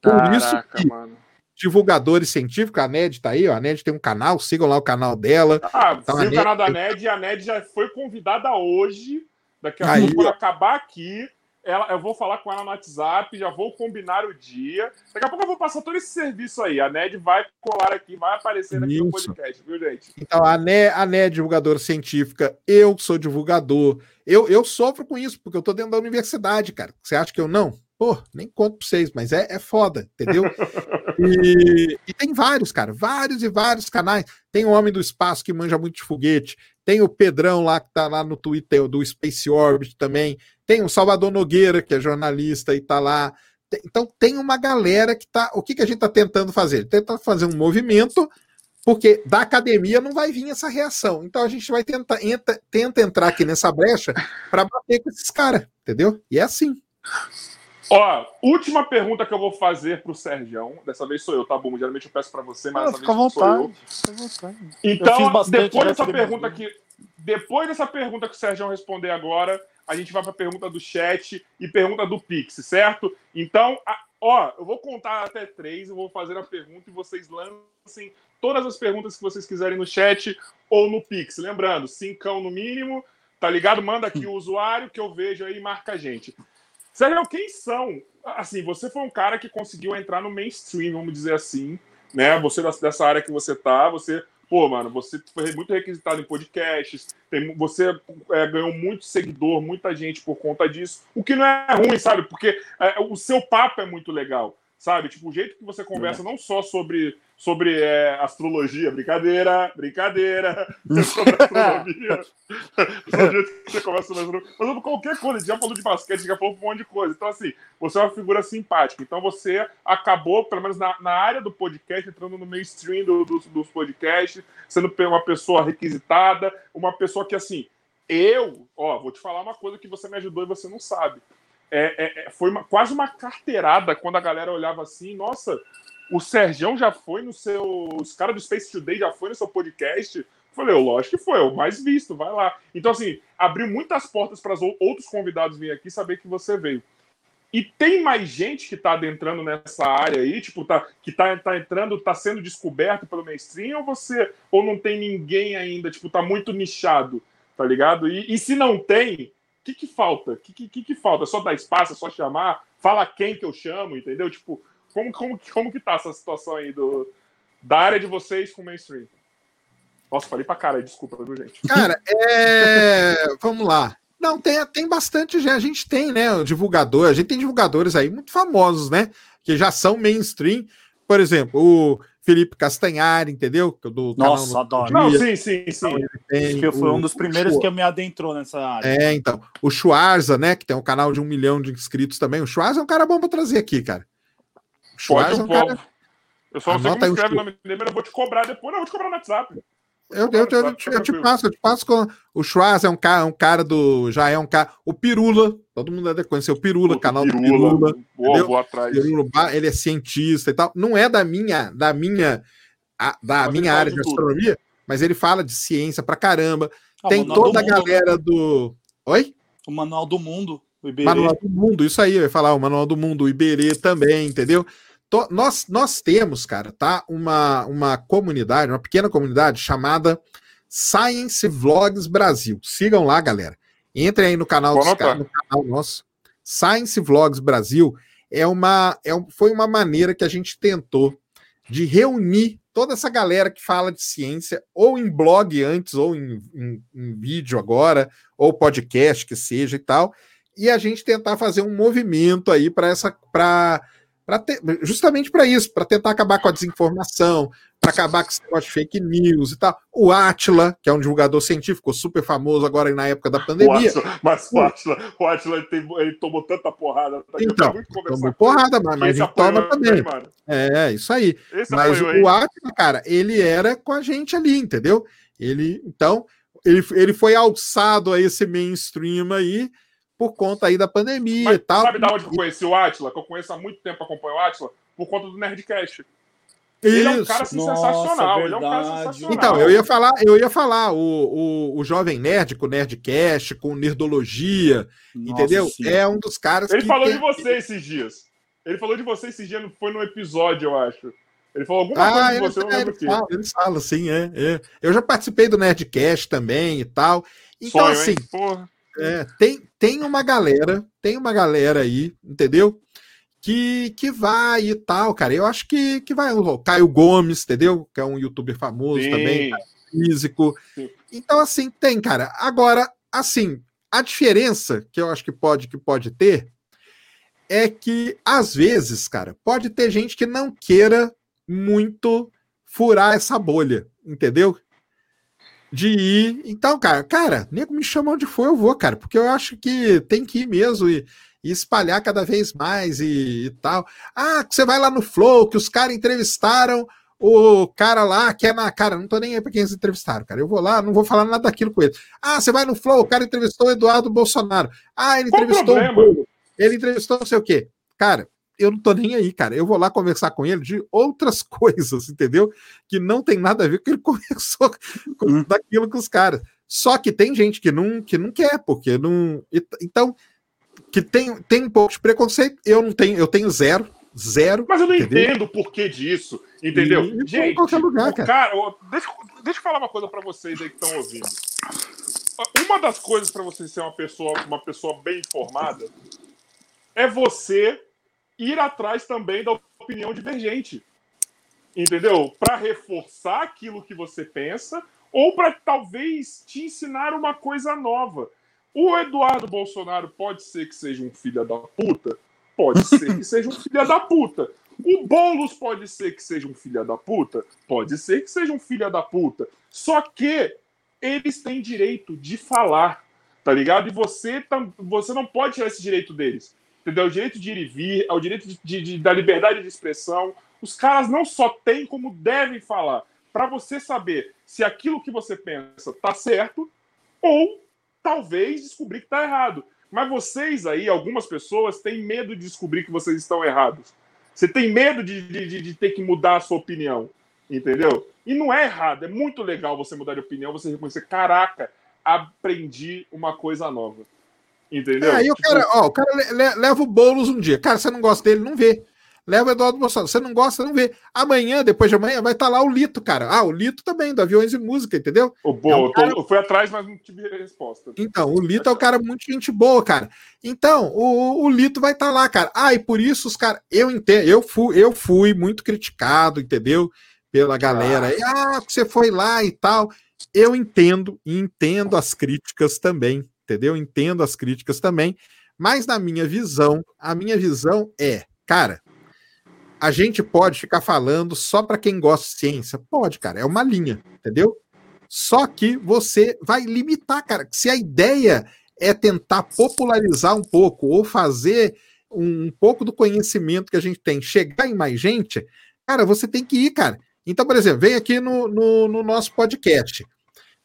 por Caraca, isso que mano. divulgadores científicos, a NED tá aí, ó, a NED tem um canal, sigam lá o canal dela. Ah, então, o canal da NED, a NED já foi convidada hoje, daqui a pouco, acabar aqui, ela, eu vou falar com ela no WhatsApp, já vou combinar o dia. Daqui a pouco eu vou passar todo esse serviço aí. A NED vai colar aqui, vai aparecer aqui no podcast, viu, gente? Então, a NED, a NED divulgadora científica, eu sou divulgador. Eu, eu sofro com isso, porque eu tô dentro da universidade, cara. Você acha que eu não? Pô, nem conto pra vocês, mas é, é foda, entendeu? E, e, tem vários, cara, vários e vários canais. Tem o Homem do Espaço que manja muito de foguete, tem o Pedrão lá que tá lá no Twitter do Space Orbit também, tem o Salvador Nogueira, que é jornalista e tá lá. Então tem uma galera que tá. O que, que a gente tá tentando fazer? Tenta fazer um movimento, porque da academia não vai vir essa reação. Então a gente vai tentar entra, tenta entrar aqui nessa brecha para bater com esses caras, entendeu? E é assim. Ó, última pergunta que eu vou fazer pro Sérgio. Dessa vez sou eu, tá bom? Geralmente eu peço para você, mas dessa vez sou eu. Então, depois dessa pergunta que depois dessa pergunta que o Sérgio responder agora, a gente vai para a pergunta do chat e pergunta do Pix, certo? Então, a, ó, eu vou contar até três, eu vou fazer a pergunta e vocês lancem todas as perguntas que vocês quiserem no chat ou no Pix. Lembrando, cincão no mínimo, tá ligado? Manda aqui o usuário que eu vejo aí e marca a gente. Sérgio, quem são? Assim, você foi um cara que conseguiu entrar no mainstream, vamos dizer assim, né? Você dessa área que você tá, você pô, mano, você foi muito requisitado em podcasts, tem, você é, ganhou muito seguidor, muita gente por conta disso, o que não é ruim, sabe? Porque é, o seu papo é muito legal sabe? Tipo, o jeito que você conversa é. não só sobre, sobre é, astrologia, brincadeira, brincadeira, sobre astrologia, o jeito que você conversa sobre astrologia, mas sobre qualquer coisa, já falou de basquete, já falou um monte de coisa. Então, assim, você é uma figura simpática. Então, você acabou, pelo menos na, na área do podcast, entrando no mainstream do, do, dos podcasts, sendo uma pessoa requisitada, uma pessoa que, assim, eu, ó, vou te falar uma coisa que você me ajudou e você não sabe é, é, é, foi uma, quase uma carteirada quando a galera olhava assim, nossa, o Sergião já foi no seu. Os caras do Space Today já foi no seu podcast. Falei, eu, lógico que foi, é o mais visto, vai lá. Então, assim, abriu muitas portas para outros convidados virem aqui saber que você veio. E tem mais gente que está adentrando nessa área aí, tipo, tá, que tá, tá entrando, tá sendo descoberto pelo mainstream, ou você, ou não tem ninguém ainda, tipo, tá muito nichado, tá ligado? E, e se não tem, que, que falta? O que, que, que falta? É só dar espaço, é só chamar? Fala quem que eu chamo, entendeu? Tipo, como, como, como que tá essa situação aí do, da área de vocês com o mainstream? Nossa, falei pra cara, desculpa, viu, gente? Cara, é... vamos lá. Não, tem, tem bastante, já a gente tem, né, o divulgador, a gente tem divulgadores aí muito famosos, né, que já são mainstream. Por exemplo, o Felipe Castanhari, entendeu? Do Nossa, adoro. Não, sim, sim, sim. Acho que foi um dos primeiros que me adentrou nessa área. É, então. O Schwarza, né? Que tem um canal de um milhão de inscritos também. O Schwarza é um cara bom pra trazer aqui, cara. O Schwarza é um cara... Eu só não sei como escreve o nome dele, mas eu vou te cobrar depois. Não, eu vou te cobrar no WhatsApp. Eu, eu, eu, eu, te passo, eu te passo com. O Schwarz é um cara, um cara do. Já é um cara. O Pirula, todo mundo deve conhecer o Pirula, Pô, canal Pirula, do Pirula. Boa, boa atrás. Pirula, ele é cientista e tal. Não é da minha, da minha, a, da mas minha área de, astronomia, mas ele fala de ciência pra caramba. Ah, Tem toda a galera do. Oi? O Manual do Mundo. O Iberê. Manual do Mundo, isso aí, eu ia falar, o Manual do Mundo, o Iberê também, entendeu? Nós, nós temos, cara, tá? Uma, uma comunidade, uma pequena comunidade chamada Science Vlogs Brasil. Sigam lá, galera. Entrem aí no canal, dos, no canal nosso. Science Vlogs Brasil é uma, é, foi uma maneira que a gente tentou de reunir toda essa galera que fala de ciência, ou em blog antes, ou em, em, em vídeo agora, ou podcast que seja e tal, e a gente tentar fazer um movimento aí para essa. Pra, ter, justamente para isso, para tentar acabar com a desinformação, para acabar com esse negócio de fake news e tal. O Atila, que é um divulgador científico super famoso agora na época da pandemia. O Atila, mas o Atila, o Atila ele, tem, ele tomou tanta porrada. Tá então, tomou porrada, mas, mas gente toma também. é, isso aí. Esse mas o aí. Atila, cara, ele era com a gente ali, entendeu? Ele, então, ele, ele foi alçado a esse mainstream aí por conta aí da pandemia mas, e tal. Sabe da onde eu conheci o Atila? Que eu conheço há muito tempo, acompanho o Atila, por conta do Nerdcast. Ele é um cara assim, Nossa, sensacional. Ele é um cara sensacional. Então, eu ia falar, eu ia falar, o, o, o Jovem Nerd com o Nerdcast, com Nerdologia, Nossa, entendeu? Sim. É um dos caras Ele falou tem... de você esses dias. Ele falou de você esses dias, foi no episódio, eu acho. Ele falou alguma ah, coisa de você, eu não lembro quê. Fala, ele fala, sim, é, é. Eu já participei do Nerdcast também e tal. Então, Sonho, assim, é, tem, tem uma galera, tem uma galera aí, entendeu? que, que vai e tal, cara. Eu acho que, que vai. O Caio Gomes, entendeu? Que é um youtuber famoso Sim. também, físico. Sim. Então, assim, tem, cara. Agora, assim, a diferença que eu acho que pode, que pode ter é que, às vezes, cara, pode ter gente que não queira muito furar essa bolha, entendeu? De ir. Então, cara, cara, nego me chamou onde for, eu vou, cara, porque eu acho que tem que ir mesmo. E, e espalhar cada vez mais e, e tal. Ah, você vai lá no Flow, que os caras entrevistaram o cara lá que é na cara, não tô nem aí pra quem eles entrevistaram, cara. Eu vou lá, não vou falar nada daquilo com ele. Ah, você vai no Flow, o cara entrevistou o Eduardo Bolsonaro. Ah, ele Qual entrevistou ele entrevistou não sei o quê. Cara, eu não tô nem aí, cara. Eu vou lá conversar com ele de outras coisas, entendeu? Que não tem nada a ver com o que ele conversou com hum. daquilo com os caras. Só que tem gente que não, que não quer, porque não. Então, que tem, tem um pouco de preconceito. Eu não tenho, eu tenho zero. Zero. Mas eu não entendeu? entendo o porquê disso. Entendeu? E, Gente, em qualquer lugar, cara. cara deixa, deixa eu falar uma coisa para vocês aí que estão ouvindo. Uma das coisas para você ser uma pessoa, uma pessoa bem informada é você ir atrás também da opinião divergente. Entendeu? Para reforçar aquilo que você pensa ou para talvez te ensinar uma coisa nova. O Eduardo Bolsonaro pode ser que seja um filho da puta? Pode ser que seja um filho da puta. O Boulos pode ser que seja um filho da puta? Pode ser que seja um filho da puta. Só que eles têm direito de falar, tá ligado? E você, você não pode tirar esse direito deles. Entendeu? O direito de ir e vir, é o direito de, de, de da liberdade de expressão. Os caras não só têm, como devem falar. Para você saber se aquilo que você pensa tá certo ou talvez descobrir que está errado. Mas vocês aí, algumas pessoas, têm medo de descobrir que vocês estão errados. Você tem medo de, de, de ter que mudar a sua opinião. Entendeu? E não é errado, é muito legal você mudar de opinião, você reconhecer, caraca, aprendi uma coisa nova. Entendeu? É, aí tipo... o cara, ó, o cara leva o Boulos um dia. Cara, você não gosta dele, não vê. Leva o Eduardo Bolsonaro. Você não gosta, não vê. Amanhã, depois de amanhã, vai estar tá lá o Lito, cara. Ah, o Lito também, do Aviões e Música, entendeu? O boa, é um cara... eu fui atrás, mas não tive resposta. Então, o Lito é um cara muito gente boa, cara. Então, o, o Lito vai estar tá lá, cara. Ah, e por isso os caras. Eu entendo, eu fui, eu fui muito criticado, entendeu? Pela galera. Ah, ah você foi lá e tal. Eu entendo, e entendo as críticas também, entendeu? Entendo as críticas também. Mas na minha visão, a minha visão é, cara, a gente pode ficar falando só para quem gosta de ciência? Pode, cara, é uma linha, entendeu? Só que você vai limitar, cara. Se a ideia é tentar popularizar um pouco ou fazer um, um pouco do conhecimento que a gente tem chegar em mais gente, cara, você tem que ir, cara. Então, por exemplo, vem aqui no, no, no nosso podcast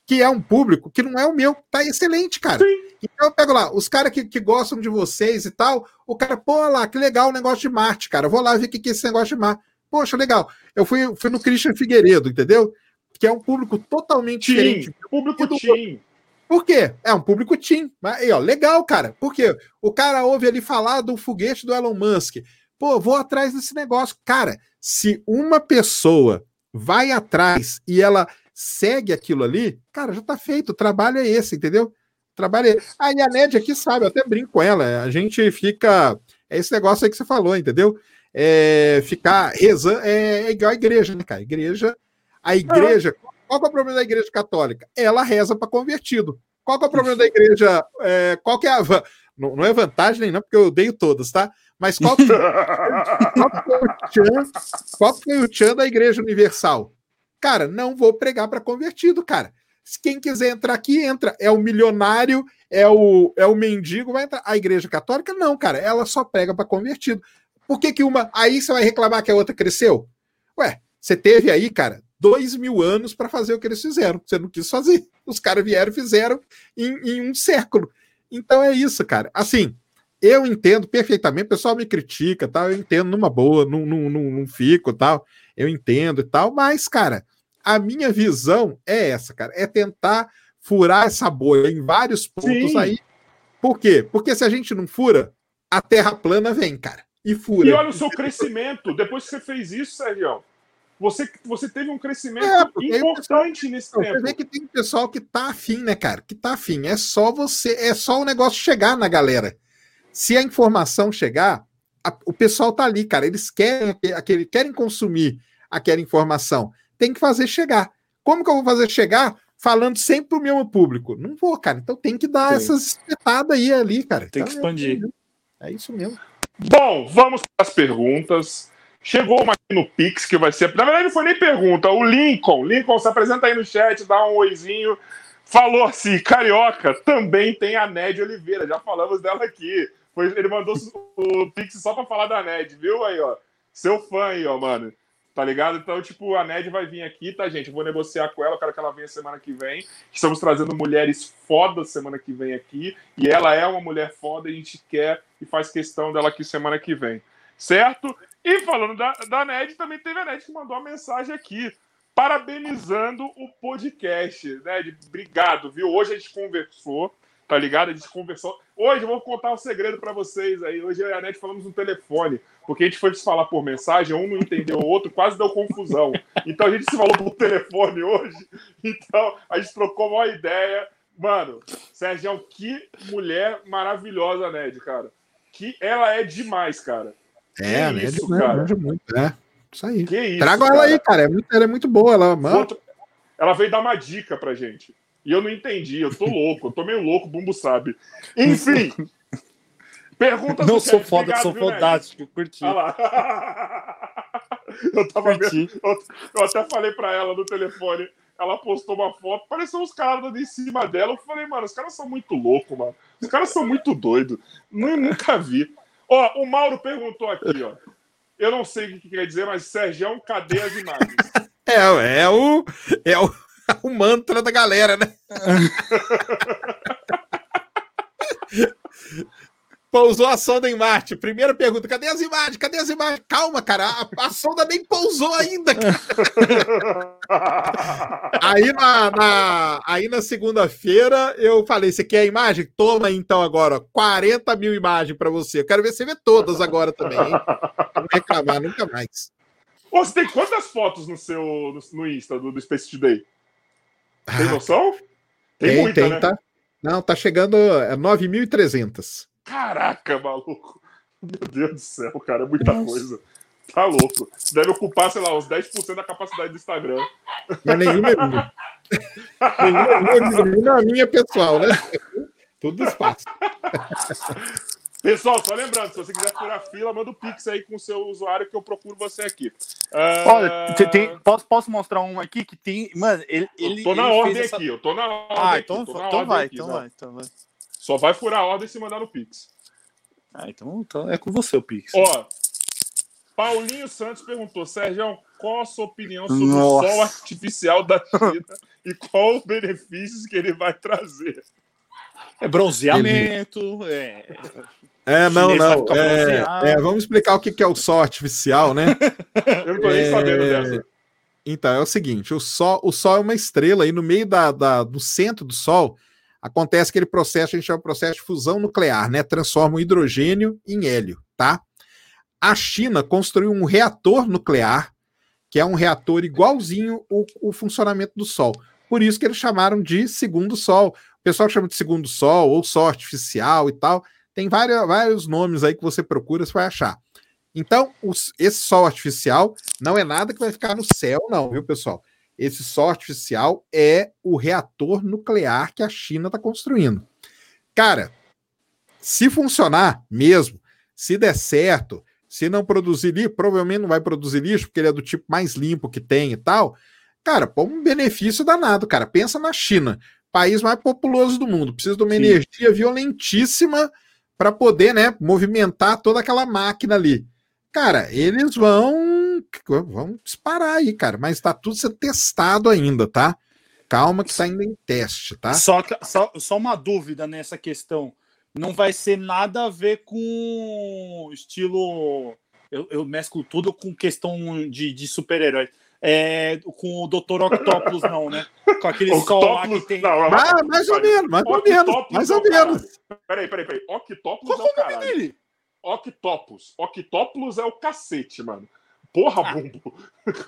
que é um público que não é o meu, tá excelente, cara. Sim. Então eu pego lá, os caras que, que gostam de vocês e tal, o cara, pô, lá, que legal o negócio de Marte, cara. vou lá ver o que, que é esse negócio de Marte. Poxa, legal. Eu fui, fui no Christian Figueiredo, entendeu? Que é um público totalmente team. diferente. Público do... team. Por quê? É um público team. Aí, ó, legal, cara. Por quê? O cara ouve ali falar do foguete do Elon Musk. Pô, vou atrás desse negócio. Cara, se uma pessoa vai atrás e ela segue aquilo ali, cara, já tá feito. O trabalho é esse, entendeu? O trabalho é esse. Aí a Ned aqui sabe, eu até brinco com ela. A gente fica. É esse negócio aí que você falou, entendeu? É, ficar rezando. É, é igual a igreja, né, cara? Igreja. A igreja. Qual é o problema da igreja católica? Ela reza para convertido. Qual é o problema da igreja? É, qual que é a. Não, não é vantagem nem não, porque eu odeio todas, tá? Mas qual, que, qual, que foi o tchan, qual que foi o tchan da Igreja Universal? Cara, não vou pregar para convertido, cara. Se quem quiser entrar aqui, entra. É o milionário, é o, é o mendigo, vai entrar. A Igreja Católica, não, cara. Ela só prega para convertido. Por que, que uma. Aí você vai reclamar que a outra cresceu? Ué, você teve aí, cara, dois mil anos para fazer o que eles fizeram. Você não quis fazer. Os caras vieram e fizeram em, em um século. Então é isso, cara. Assim, eu entendo perfeitamente, o pessoal me critica, tal, eu entendo numa boa, não, não, não, não fico, tal, eu entendo e tal, mas, cara, a minha visão é essa, cara, é tentar furar essa bolha em vários pontos Sim. aí. Por quê? Porque se a gente não fura, a terra plana vem, cara, e fura. E olha o seu crescimento, depois que você fez isso, Sérgio, você, você teve um crescimento é, importante pessoal, nesse tempo. Você vê que tem pessoal que tá afim, né, cara? Que tá afim. É só você, é só o negócio chegar na galera. Se a informação chegar, a, o pessoal tá ali, cara. Eles querem aquele, querem consumir aquela informação. Tem que fazer chegar. Como que eu vou fazer chegar? Falando sempre pro meu público. Não vou, cara. Então tem que dar Sim. essas espetadas aí ali, cara. Tem então, que expandir. É, é isso mesmo. Bom, vamos para as perguntas. Chegou uma aqui no Pix que vai ser. Na verdade, não foi nem pergunta. O Lincoln. Lincoln, se apresenta aí no chat, dá um oizinho. Falou assim: Carioca também tem a Ned Oliveira. Já falamos dela aqui. Foi, ele mandou o Pix só pra falar da Ned, viu aí, ó? Seu fã aí, ó, mano. Tá ligado? Então, tipo, a Ned vai vir aqui, tá, gente? Eu vou negociar com ela, eu quero que ela venha semana que vem. Estamos trazendo mulheres fodas semana que vem aqui. E ela é uma mulher foda e a gente quer e faz questão dela aqui semana que vem. Certo? E falando da, da Ned, também teve a Ned que mandou uma mensagem aqui, parabenizando o podcast. Ned, obrigado, viu? Hoje a gente conversou tá ligado? A gente conversou. Hoje eu vou contar um segredo para vocês aí. Hoje eu e a Net falamos no telefone, porque a gente foi se falar por mensagem, um não entendeu o outro, quase deu confusão. Então a gente se falou por telefone hoje. Então a gente trocou uma ideia. Mano, Sérgio, que mulher maravilhosa, Ned, cara. Que ela é demais, cara. É, a Ned isso, é, cara. é muito. É, isso aí. Que isso, Traga ela aí, cara. É ela é muito boa. Ela, mano. ela veio dar uma dica pra gente. E eu não entendi, eu tô louco, eu tô meio louco, o Bumbo sabe. Enfim, pergunta Não sou foda, Obrigado, sou fodástico, curti. Ah lá. eu, tava vendo, eu, eu, até falei pra ela no telefone, ela postou uma foto, pareceu uns caras ali em cima dela. Eu falei, mano, os caras são muito loucos, mano. Os caras são muito doidos. Nunca vi. Ó, o Mauro perguntou aqui, ó. Eu não sei o que quer dizer, mas Sérgio, cadê as imagens? É, é o. É o o mantra da galera, né? Pousou a sonda em Marte. Primeira pergunta: cadê as imagens? Cadê as imagens? Calma, cara, a, a sonda nem pousou ainda. aí na, na aí na segunda-feira eu falei: você quer a imagem? Toma então agora, 40 mil imagens para você. Eu quero ver você ver todas agora também. Hein? Não reclamar nunca mais. Ô, você tem quantas fotos no seu no, no Insta do, do Space Today? Tem noção? Tem, tem muita, tem, né? tá? Não, tá chegando a 9.300. Caraca, maluco. Meu Deus do céu, cara, é muita Nossa. coisa. Tá louco. Deve ocupar, sei lá, uns 10% da capacidade do Instagram. Mas nenhuma é minha. nenhuma, nenhuma é minha pessoal, né? Tudo espaço. Pessoal, só lembrando, se você quiser furar fila, manda o Pix aí com o seu usuário que eu procuro você aqui. Uh... Olha, tem, posso, posso mostrar um aqui que tem. Mano, ele. ele eu tô na ele ordem essa... aqui, eu tô na ordem. Ah, então, aqui, então, então vai, aqui, então vai, então vai. Só vai furar a ordem se mandar no Pix. Ah, então, então é com você o Pix. Ó, Paulinho Santos perguntou, Sérgio, qual a sua opinião sobre Nossa. o sol artificial da China e qual os benefícios que ele vai trazer? É bronzeamento, é é, não, não. É, é, vamos explicar o que é o sol artificial, né? Eu não tô nem sabendo é, dessa. Então, é o seguinte: o sol, o sol é uma estrela, e no meio da, da, do centro do Sol acontece aquele processo, a gente chama de processo de fusão nuclear, né? Transforma o hidrogênio em hélio, tá? A China construiu um reator nuclear que é um reator igualzinho o, o funcionamento do Sol. Por isso que eles chamaram de segundo Sol. O pessoal chama de segundo Sol ou Sol artificial e tal. Tem vários, vários nomes aí que você procura, você vai achar. Então, os, esse Sol artificial não é nada que vai ficar no céu, não, viu, pessoal? Esse Sol artificial é o reator nuclear que a China está construindo. Cara, se funcionar mesmo, se der certo, se não produzir lixo, provavelmente não vai produzir lixo, porque ele é do tipo mais limpo que tem e tal. Cara, pô, um benefício danado, cara. Pensa na China, país mais populoso do mundo, precisa de uma Sim. energia violentíssima para poder, né, movimentar toda aquela máquina ali. Cara, eles vão vão disparar aí, cara, mas tá tudo sendo testado ainda, tá? Calma que tá ainda em teste, tá? Só, só, só uma dúvida nessa questão não vai ser nada a ver com estilo. Eu, eu mesclo tudo com questão de, de super-herói. É, com o Dr. Octopus, não, né? Com aquele sol lá que tem. Não, ah, mais ou menos, mais ou menos. Mais ou menos. Peraí, peraí, peraí. Octopus Qual é o caralho. Dele? Octopus. Octopus é o cacete, mano. Porra, ah. bumbo.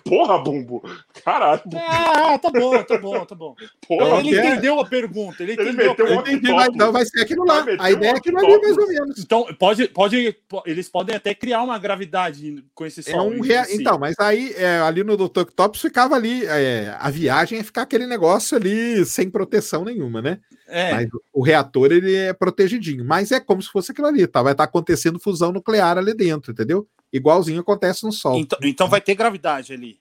Porra, bumbo. Caralho. Ah, tá bom, tá bom, tá bom. Porra, ele entendeu a pergunta. Ele, ele entendeu meteu a pergunta. Então vai ser aquilo lá. A ideia é aquilo ali, mais ou menos. Então, pode, pode, eles podem até criar uma gravidade com esse som. É um rea... Então, mas aí, é, ali no Dr. Octopus ficava ali, é, a viagem ia ficar aquele negócio ali sem proteção nenhuma, né? É. Mas o reator, ele é protegidinho. Mas é como se fosse aquilo ali, tá? Vai estar tá acontecendo fusão nuclear ali dentro, entendeu? Igualzinho acontece no Sol. Então, então vai ter gravidade ali.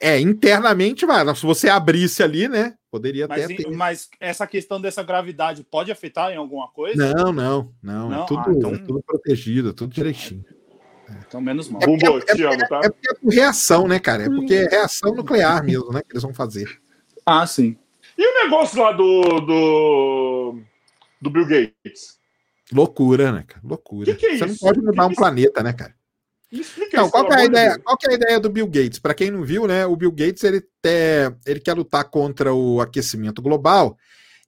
É, internamente vai. Se você abrisse ali, né? Poderia mas, até ter. Mas essa questão dessa gravidade pode afetar em alguma coisa? Não, não, não. É não? É, tudo, ah, então... é tudo protegido, tudo direitinho. Então, menos mal. É porque, é, te amo, tá? é porque é por reação, né, cara? É porque é reação nuclear mesmo, né? Que eles vão fazer. Ah, sim. E o negócio lá do, do, do Bill Gates? Loucura, né, cara? Loucura. Que que é Você não pode mudar que um planeta, né, cara? Então, qual, é a ideia, qual é a ideia do Bill Gates? Para quem não viu, né, o Bill Gates ele, te, ele quer lutar contra o aquecimento global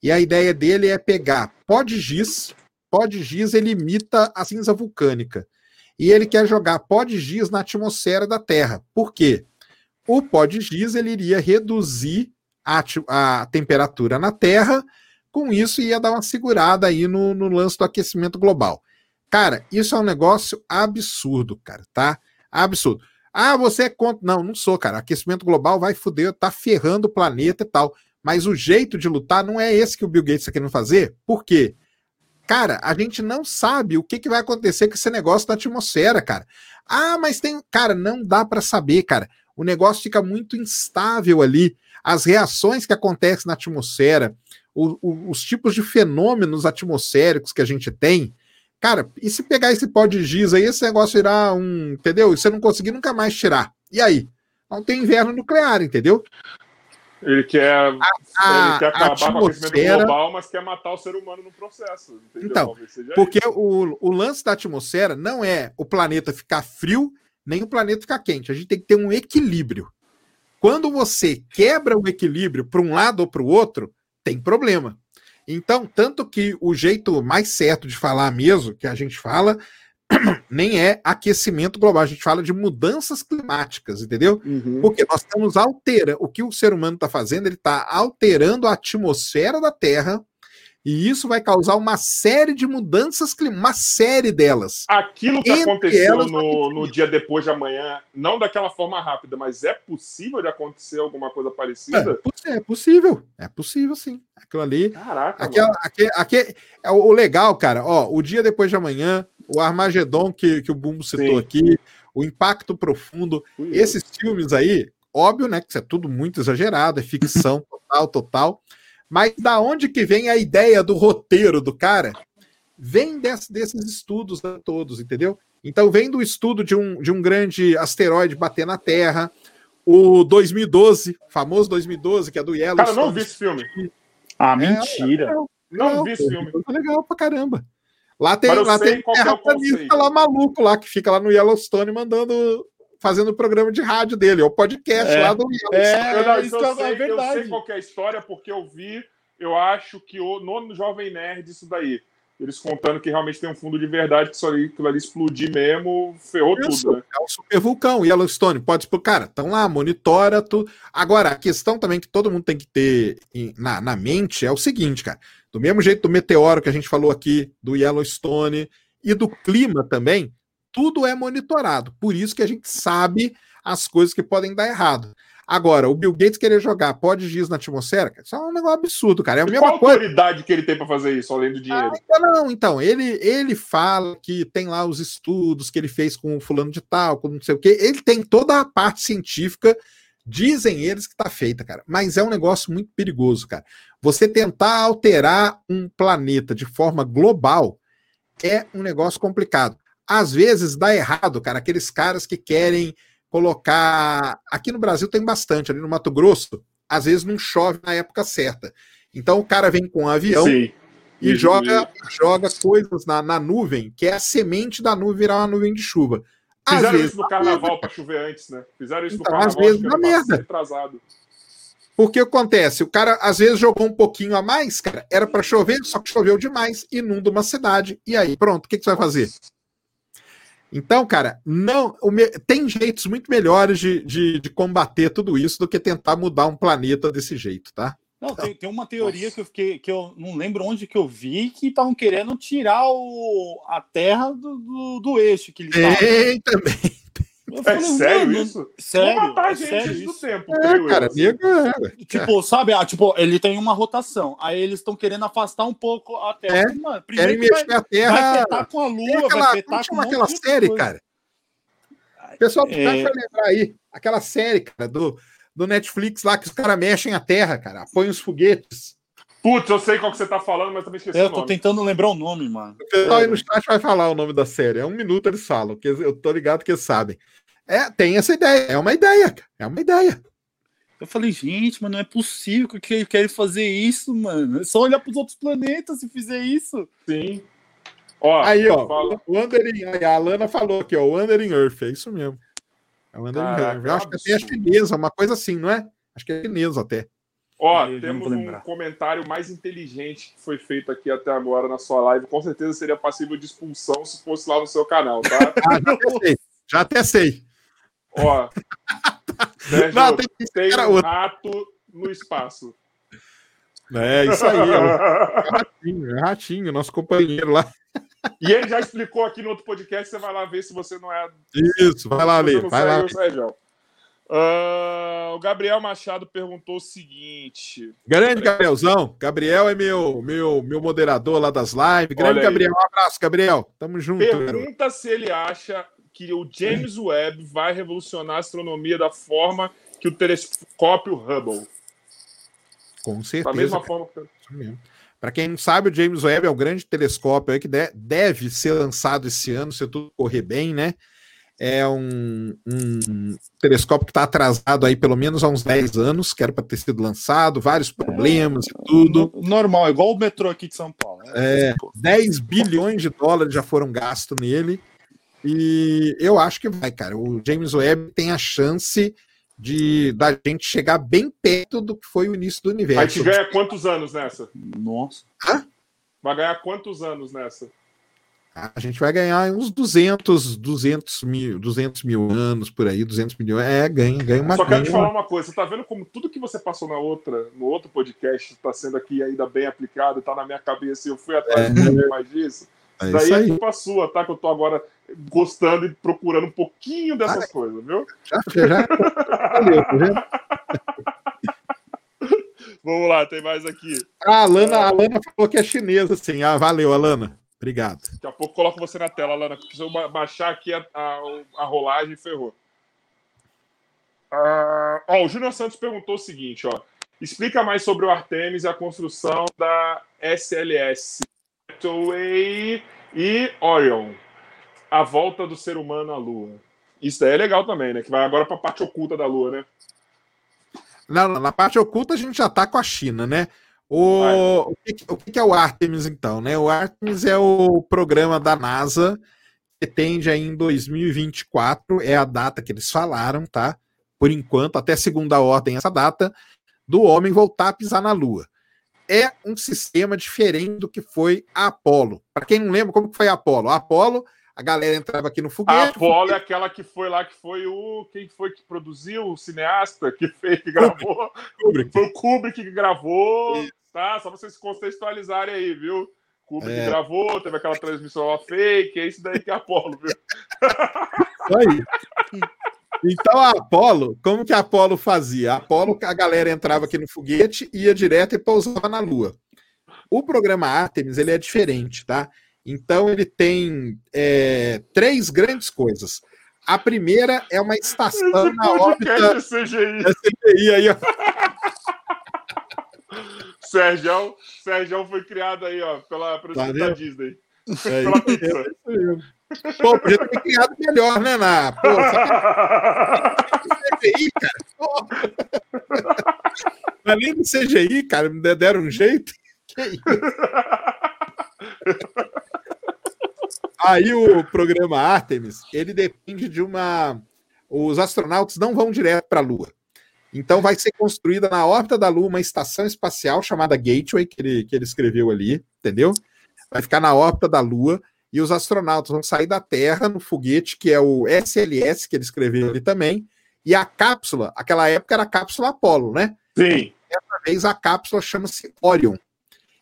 e a ideia dele é pegar pó de giz, pó de giz ele imita a cinza vulcânica e ele quer jogar pó de giz na atmosfera da Terra. Por quê? O pó de giz ele iria reduzir a, a temperatura na Terra, com isso ia dar uma segurada aí no, no lance do aquecimento global. Cara, isso é um negócio absurdo, cara, tá? Absurdo. Ah, você é contra. Não, não sou, cara. Aquecimento global vai foder, tá ferrando o planeta e tal. Mas o jeito de lutar não é esse que o Bill Gates está querendo fazer. Por quê? Cara, a gente não sabe o que, que vai acontecer com esse negócio da atmosfera, cara. Ah, mas tem. Cara, não dá para saber, cara. O negócio fica muito instável ali. As reações que acontecem na atmosfera, o, o, os tipos de fenômenos atmosféricos que a gente tem, Cara, e se pegar esse pó de giz aí, esse negócio irá um. Entendeu? E você não conseguir nunca mais tirar. E aí? Não tem inverno nuclear, entendeu? Ele quer, a, ele quer acabar atmosfera... com o aquecimento global, mas quer matar o ser humano no processo. Entendeu? Então, porque o, o lance da atmosfera não é o planeta ficar frio, nem o planeta ficar quente. A gente tem que ter um equilíbrio. Quando você quebra o equilíbrio para um lado ou para o outro, tem problema. Então, tanto que o jeito mais certo de falar mesmo, que a gente fala, nem é aquecimento global, a gente fala de mudanças climáticas, entendeu? Uhum. Porque nós estamos alterando, o que o ser humano está fazendo, ele está alterando a atmosfera da Terra e isso vai causar uma série de mudanças climáticas, uma série delas. Aquilo que aconteceu no, no dia depois de amanhã, não daquela forma rápida, mas é possível de acontecer alguma coisa parecida? É, é possível, é possível sim. Aquilo ali. Caraca. Aquela, aquele, aquele, é o legal, cara, ó, o dia depois de amanhã, o Armagedon que, que o Bumbo citou sim. aqui, o Impacto Profundo, Ui, esses filmes aí, óbvio, né, que isso é tudo muito exagerado, é ficção total, total. Mas da onde que vem a ideia do roteiro do cara? Vem desse, desses estudos todos, entendeu? Então vem do estudo de um, de um grande asteroide bater na Terra, o 2012, famoso 2012, que é do Yellowstone. Cara, não vi esse filme. Ah, é, mentira. É, não, não vi esse filme. É legal pra caramba. Lá tem, lá tem terraplanista lá maluco lá, que fica lá no Yellowstone mandando fazendo o programa de rádio dele, é o podcast é, lá do É, eu, não, isso eu, sei, é verdade. eu sei qual é a história, porque eu vi, eu acho que o, no Jovem Nerd isso daí. eles contando que realmente tem um fundo de verdade, que só ali, aquilo ali explodir mesmo, ferrou Isso, tudo, né? É um super vulcão, Yellowstone, pode expor. Cara, estão lá, monitora tu. Agora, a questão também que todo mundo tem que ter na, na mente é o seguinte, cara. Do mesmo jeito do meteoro que a gente falou aqui, do Yellowstone e do clima também, tudo é monitorado. Por isso que a gente sabe as coisas que podem dar errado. Agora, o Bill Gates querer jogar pó de giz na atmosfera, isso é um negócio absurdo, cara. É a mesma qual coisa. autoridade que ele tem para fazer isso, além do dinheiro? Ah, não, então, ele, ele fala que tem lá os estudos que ele fez com o fulano de tal, com não sei o quê. Ele tem toda a parte científica, dizem eles que tá feita, cara. Mas é um negócio muito perigoso, cara. Você tentar alterar um planeta de forma global é um negócio complicado. Às vezes dá errado, cara, aqueles caras que querem colocar. Aqui no Brasil tem bastante, ali no Mato Grosso, às vezes não chove na época certa. Então o cara vem com um avião Sim. e joga, joga coisas na, na nuvem, que é a semente da nuvem virar uma nuvem de chuva. Às Fizeram vezes, isso no carnaval para chover antes, né? Fizeram isso então, no carnaval. Às vezes na merda. Atrasado. Porque acontece, o cara às vezes jogou um pouquinho a mais, cara, era para chover, só que choveu demais, inunda uma cidade, e aí, pronto, o que, que você vai fazer? Então, cara, não me... tem jeitos muito melhores de, de, de, combater tudo isso do que tentar mudar um planeta desse jeito, tá? Não, tem, tem uma teoria que eu, fiquei, que eu não lembro onde que eu vi que estavam querendo tirar o, a Terra do, do, do eixo que eles Tem também. Eu é sério isso? Sério, Vou matar é gente sério do tempo. É, cara, é, Tipo, sabe, ah, tipo, ele tem uma rotação. Aí eles estão querendo afastar um pouco a Terra. É, Mano, querem mexer vai, a Terra. Vai afetar com a Lua, aquela, vai afetar com aquela série, cara. O pessoal é... vai lembrar aí. Aquela série, cara, do, do Netflix lá que os caras mexem a Terra, cara. Põem os foguetes. Putz, eu sei qual que você tá falando, mas também esqueci eu o nome. Eu tô tentando lembrar o nome, mano. O pessoal aí no chat vai falar o nome da série. É um minuto eles falam, que eu tô ligado que eles sabem. É, tem essa ideia. É uma ideia, É uma ideia. Eu falei, gente, mas não é possível que eles querem fazer isso, mano. É só olhar para os outros planetas se fizer isso. Sim. Ó, aí, ó, falo... Wandering, a Alana falou aqui, ó, Wandering Earth, é isso mesmo. É Wandering Caraca, Earth. Eu acho que até é chinesa, uma coisa assim, não é? Acho que é chinesa até. Ó, temos um comentário mais inteligente que foi feito aqui até agora na sua live. Com certeza seria passível de expulsão se fosse lá no seu canal, tá? ah, já até sei. Já até sei. Ó, né, Não, tem, tem um outro. rato no espaço. É, isso aí. É o ratinho, é ratinho, nosso companheiro lá. E ele já explicou aqui no outro podcast, você vai lá ver se você não é. Isso, vai lá ler. Vai lá. Uh, o Gabriel Machado perguntou o seguinte. Grande Gabrielzão. Gabriel é meu, meu, meu moderador lá das lives. Grande Gabriel, um abraço, Gabriel. Tamo junto. Pergunta se ele acha que o James Webb vai revolucionar a astronomia da forma que o telescópio Hubble. Com certeza. Da mesma forma que... Para quem não sabe, o James Webb é um grande telescópio que deve ser lançado esse ano, se tudo correr bem, né? É um, um telescópio que está atrasado aí pelo menos há uns 10 anos, que era para ter sido lançado, vários problemas e tudo. Normal, igual o metrô aqui de São Paulo. Né? É, 10 bilhões de dólares já foram gastos nele. E eu acho que vai, cara. O James Webb tem a chance de da gente chegar bem perto do que foi o início do universo. A gente ganha quantos anos nessa? Nossa. Hã? Vai ganhar quantos anos nessa? A gente vai ganhar uns 200, 200 mil, 200 mil anos por aí, 200 milhões. É, ganha, ganha uma Só quero te falar uma coisa. Você tá vendo como tudo que você passou na outra, no outro podcast está sendo aqui ainda bem aplicado, está na minha cabeça e eu fui atrás é. de mais disso. É Daí é culpa sua, tá? Que eu tô agora gostando e procurando um pouquinho dessas ah, coisas, viu? Já, já. Valeu, tá Vamos lá, tem mais aqui. Ah, a Alana, a Alana falou que é chinesa, sim. Ah, valeu, Alana. Obrigado. Daqui a pouco coloco você na tela, Alana, porque se eu baixar aqui a, a, a rolagem, ferrou. Ah, ó, o Júnior Santos perguntou o seguinte, ó. Explica mais sobre o Artemis e a construção da SLS. e Orion a volta do ser humano à Lua. Isso daí é legal também, né? Que vai agora para a parte oculta da Lua, né? Não, na parte oculta a gente já está com a China, né? O, o, que, o que é o Artemis, então? Né? O Artemis é o programa da NASA que tende aí em 2024, é a data que eles falaram, tá? Por enquanto, até segunda ordem, essa data, do homem voltar a pisar na Lua. é um sistema diferente do que foi a Apollo. Para quem não lembra como foi a Apollo, a Apollo, a galera entrava aqui no foguete. A Apollo foguete... é aquela que foi lá, que foi o. Quem foi que produziu? O cineasta que fez, que gravou. Kubrick. Foi o Kubrick que gravou. Tá? Só pra vocês contextualizarem aí, viu? Kubrick é. gravou, teve aquela transmissão fake, é isso daí que é Apolo, viu? Isso aí. Então a Apolo, como que a Apolo fazia? A Apolo, a galera entrava aqui no foguete, ia direto e pousava na Lua. O programa Artemis ele é diferente, tá? Então ele tem é, três grandes coisas. A primeira é uma estação Esse na órbita. CGI. É CGI aí, ó. Sérgio, Sérgio foi criado aí, ó, pela, tá da Disney. É, pela Pixar. É Pô, podia ter criado melhor, né, na. Pô, CGI, cara. Além do CGI, cara, me deram um jeito. Que isso? Aí o programa Artemis, ele depende de uma. Os astronautas não vão direto para a Lua. Então vai ser construída na órbita da Lua uma estação espacial chamada Gateway, que ele, que ele escreveu ali, entendeu? Vai ficar na órbita da Lua e os astronautas vão sair da Terra no foguete, que é o SLS, que ele escreveu ali também, e a cápsula, aquela época era a cápsula Apollo, né? Sim. Dessa vez a cápsula chama-se Orion.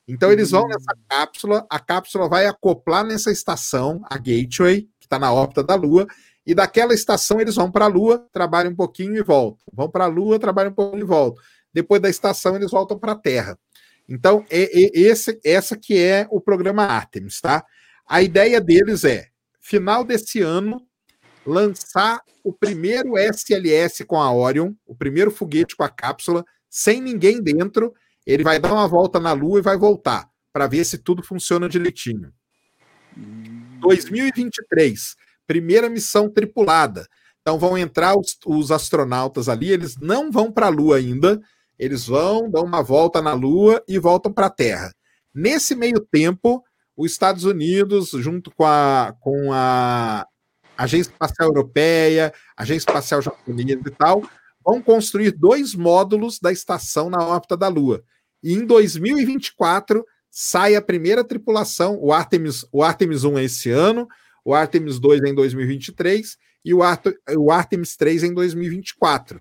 Então eles vão hum. nessa cápsula, a cápsula vai acoplar nessa estação, a Gateway, que está na órbita da Lua, e daquela estação eles vão para a Lua, trabalham um pouquinho e voltam. Vão para a Lua, trabalham um pouquinho e voltam. Depois da estação eles voltam para a Terra. Então, é, é, esse, essa que é o programa Artemis, tá? A ideia deles é, final desse ano, lançar o primeiro SLS com a Orion, o primeiro foguete com a cápsula, sem ninguém dentro. Ele vai dar uma volta na Lua e vai voltar, para ver se tudo funciona direitinho. 2023 primeira missão tripulada. Então vão entrar os, os astronautas ali, eles não vão para a Lua ainda, eles vão, dão uma volta na Lua e voltam para a Terra. Nesse meio tempo, os Estados Unidos, junto com a, com a Agência Espacial Europeia, Agência Espacial Japonesa e tal, vão construir dois módulos da estação na órbita da Lua. E em 2024 sai a primeira tripulação, o Artemis, o Artemis 1 é esse ano, o Artemis 2 em 2023 e o, Art o Artemis 3 em 2024.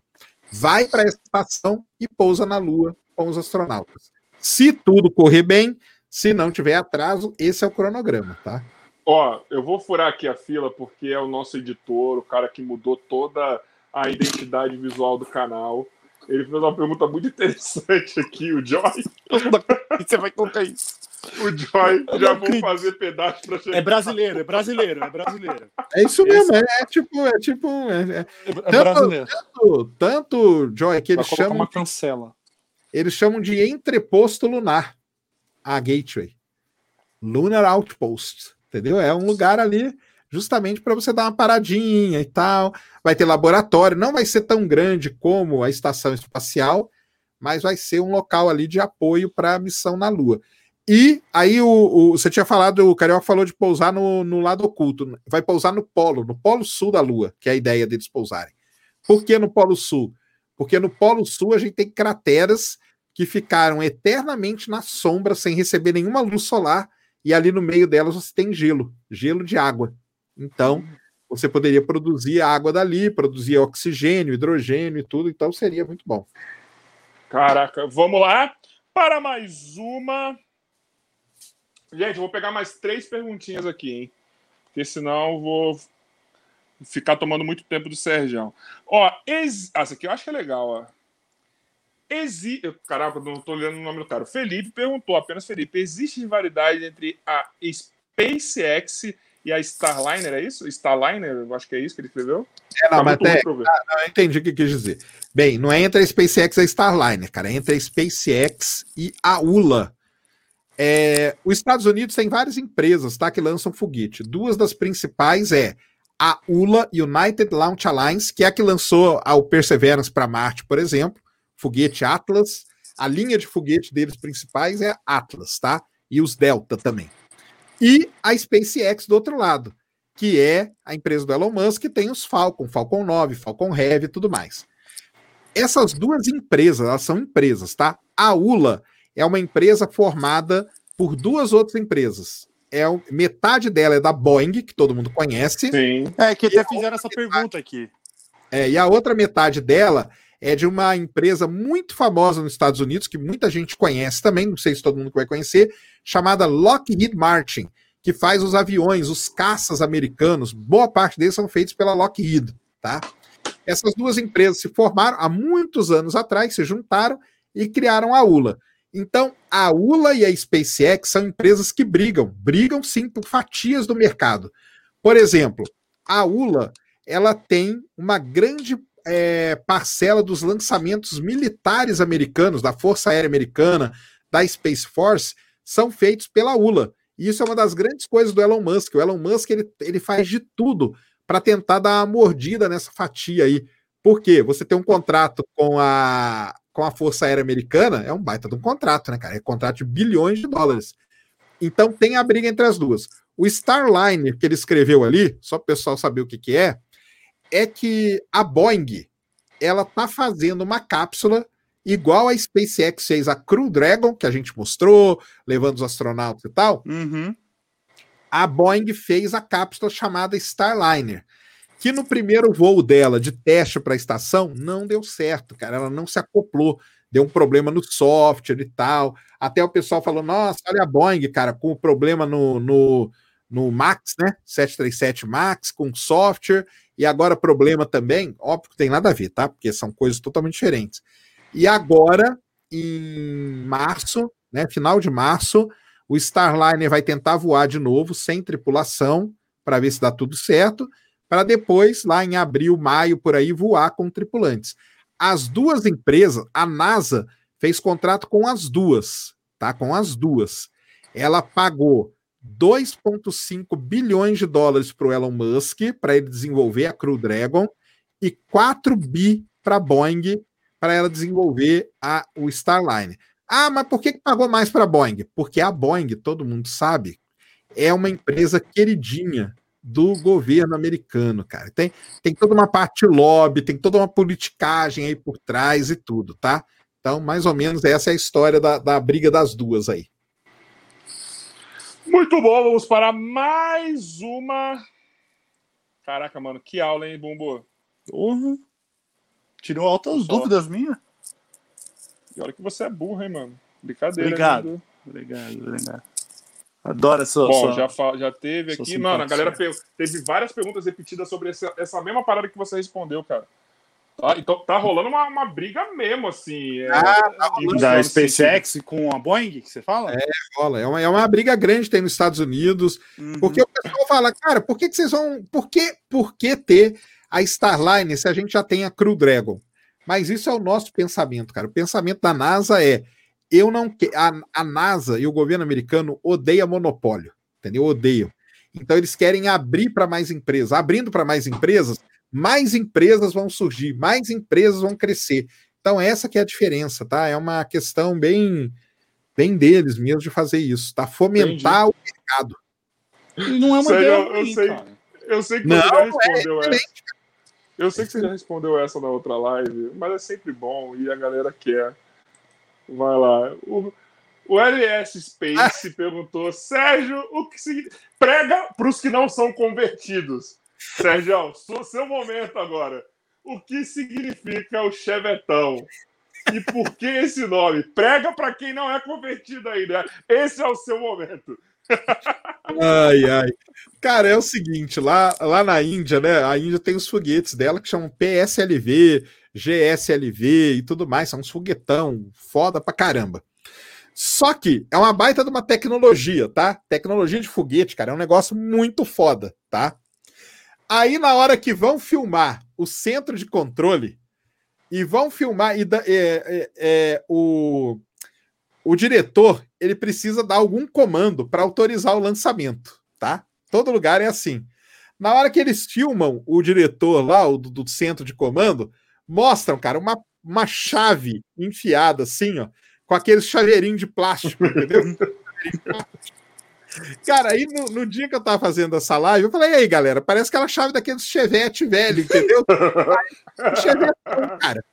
Vai para a estação e pousa na Lua com os astronautas. Se tudo correr bem, se não tiver atraso, esse é o cronograma, tá? Ó, eu vou furar aqui a fila porque é o nosso editor, o cara que mudou toda a identidade visual do canal. Ele fez uma pergunta muito interessante aqui, o Joy. Você vai contar isso. O Joy já vou fazer pedaço para chegar. É brasileiro, é brasileiro, é brasileiro. É isso mesmo, é, é, tipo, é tipo. É, é, é tanto, brasileiro. Tanto, tanto, Joy, que eles chamam. uma cancela. Eles chamam de entreposto lunar a Gateway. Lunar Outpost. Entendeu? É um lugar ali justamente para você dar uma paradinha e tal. Vai ter laboratório, não vai ser tão grande como a estação espacial, mas vai ser um local ali de apoio para a missão na Lua. E aí o, o, você tinha falado, o Carioca falou de pousar no, no lado oculto. Vai pousar no polo, no polo sul da Lua, que é a ideia deles pousarem. Por que no polo sul? Porque no polo sul a gente tem crateras que ficaram eternamente na sombra sem receber nenhuma luz solar e ali no meio delas você tem gelo, gelo de água. Então, você poderia produzir água dali, produzir oxigênio, hidrogênio e tudo, então seria muito bom. Caraca, vamos lá para mais uma Gente, eu vou pegar mais três perguntinhas aqui, hein? Porque senão eu vou ficar tomando muito tempo do Sérgio. Ó, ex... ah, essa aqui eu acho que é legal, ó. Exi... Caraca, não estou lendo o nome do cara. Felipe perguntou, apenas Felipe, existe rivalidade entre a SpaceX e a Starliner, é isso? Starliner, eu acho que é isso que ele escreveu. É, não, tá mas até, ah, não, eu entendi o que quis dizer. Bem, não é entre a SpaceX e a Starliner, cara, é entre a SpaceX e a ULA, é, os Estados Unidos tem várias empresas tá, que lançam foguete. Duas das principais é a ULA, United Launch Alliance, que é a que lançou o Perseverance para Marte, por exemplo, foguete Atlas. A linha de foguete deles principais é Atlas, tá? E os Delta também. E a SpaceX do outro lado, que é a empresa do Elon Musk, que tem os Falcon, Falcon 9, Falcon Heavy e tudo mais. Essas duas empresas, elas são empresas, tá? A ULA é uma empresa formada por duas outras empresas. É, metade dela é da Boeing, que todo mundo conhece. Sim. É, que até fizeram essa metade, pergunta aqui. É, e a outra metade dela é de uma empresa muito famosa nos Estados Unidos, que muita gente conhece também, não sei se todo mundo vai conhecer, chamada Lockheed Martin, que faz os aviões, os caças americanos, boa parte deles são feitos pela Lockheed, tá? Essas duas empresas se formaram há muitos anos atrás, se juntaram e criaram a ULA. Então, a ULA e a SpaceX são empresas que brigam, brigam sim por fatias do mercado. Por exemplo, a ULA ela tem uma grande é, parcela dos lançamentos militares americanos, da Força Aérea Americana, da Space Force, são feitos pela ULA. E isso é uma das grandes coisas do Elon Musk. O Elon Musk ele, ele faz de tudo para tentar dar uma mordida nessa fatia aí. Por quê? Você tem um contrato com a, com a Força Aérea Americana, é um baita de um contrato, né, cara? É um contrato de bilhões de dólares. Então tem a briga entre as duas. O Starliner que ele escreveu ali, só para o pessoal saber o que, que é, é que a Boeing ela tá fazendo uma cápsula igual a SpaceX fez a Crew Dragon, que a gente mostrou, levando os astronautas e tal. Uhum. A Boeing fez a cápsula chamada Starliner, que no primeiro voo dela de teste para a estação não deu certo, cara. Ela não se acoplou, deu um problema no software e tal. Até o pessoal falou: nossa, olha a Boeing, cara, com o problema no, no, no Max, né? 737 Max, com software e agora problema também, óbvio que tem nada a ver, tá? Porque são coisas totalmente diferentes. E agora, em março, né, final de março, o Starliner vai tentar voar de novo, sem tripulação, para ver se dá tudo certo, para depois, lá em abril, maio, por aí, voar com tripulantes. As duas empresas, a NASA fez contrato com as duas, tá? Com as duas. Ela pagou 2,5 bilhões de dólares para o Elon Musk para ele desenvolver a Crew Dragon e 4 bi para a Boeing para ela desenvolver a, o Starline. Ah, mas por que, que pagou mais para a Boeing? Porque a Boeing, todo mundo sabe, é uma empresa queridinha do governo americano, cara. Tem, tem toda uma parte lobby, tem toda uma politicagem aí por trás e tudo, tá? Então, mais ou menos, essa é a história da, da briga das duas aí. Muito bom, vamos para mais uma. Caraca, mano, que aula, hein, Bumbo? Uhum. Tirou altas Só. dúvidas minhas. E olha que você é burro, hein, mano? Brincadeira. Obrigado. Né, obrigado, obrigado. Adoro essa. Bom, já, já teve aqui. Mano, a galera teve várias perguntas repetidas sobre essa, essa mesma parada que você respondeu, cara. Tá, então tá rolando uma, uma briga mesmo, assim. É, ah, tá da SpaceX sentido. com a Boeing, que você fala? É, rola. É uma, é uma briga grande tem nos Estados Unidos. Uhum. Porque o pessoal fala, cara, por que, que vocês vão. Por que, por que ter a Starline se a gente já tem a Crew Dragon? Mas isso é o nosso pensamento, cara. O pensamento da NASA é: eu não que a, a NASA e o governo americano odeia monopólio, entendeu? Odeiam. Então eles querem abrir para mais empresas. Abrindo para mais empresas, mais empresas vão surgir, mais empresas vão crescer. Então, essa que é a diferença, tá? É uma questão bem, bem deles mesmo de fazer isso, tá? Fomentar Entendi. o mercado. E não é uma ideia eu, ruim, sei, cara. eu sei que você já é respondeu é essa. Eu sei que você já respondeu essa na outra live, mas é sempre bom e a galera quer. Vai lá. O, o LS Space perguntou: Sérgio, o que significa. Prega para os que não são convertidos. Sérgio, seu momento agora. O que significa o chevetão? E por que esse nome? Prega para quem não é convertido ainda. Esse é o seu momento. Ai, ai. Cara, é o seguinte, lá, lá na Índia, né? A Índia tem os foguetes dela que chamam PSLV, GSLV e tudo mais. São uns foguetão foda pra caramba. Só que é uma baita de uma tecnologia, tá? Tecnologia de foguete, cara, é um negócio muito foda, tá? Aí, na hora que vão filmar o centro de controle e vão filmar, e é, é, é, o, o diretor ele precisa dar algum comando para autorizar o lançamento, tá? Todo lugar é assim. Na hora que eles filmam o diretor lá, o do, do centro de comando, mostram, cara, uma, uma chave enfiada assim, ó, com aqueles chaveirinhos de plástico, entendeu? Cara, aí no, no, dia que eu tava fazendo essa live, eu falei, e aí, galera, parece aquela chave daqueles Chevette velho, entendeu? Chevette, cara.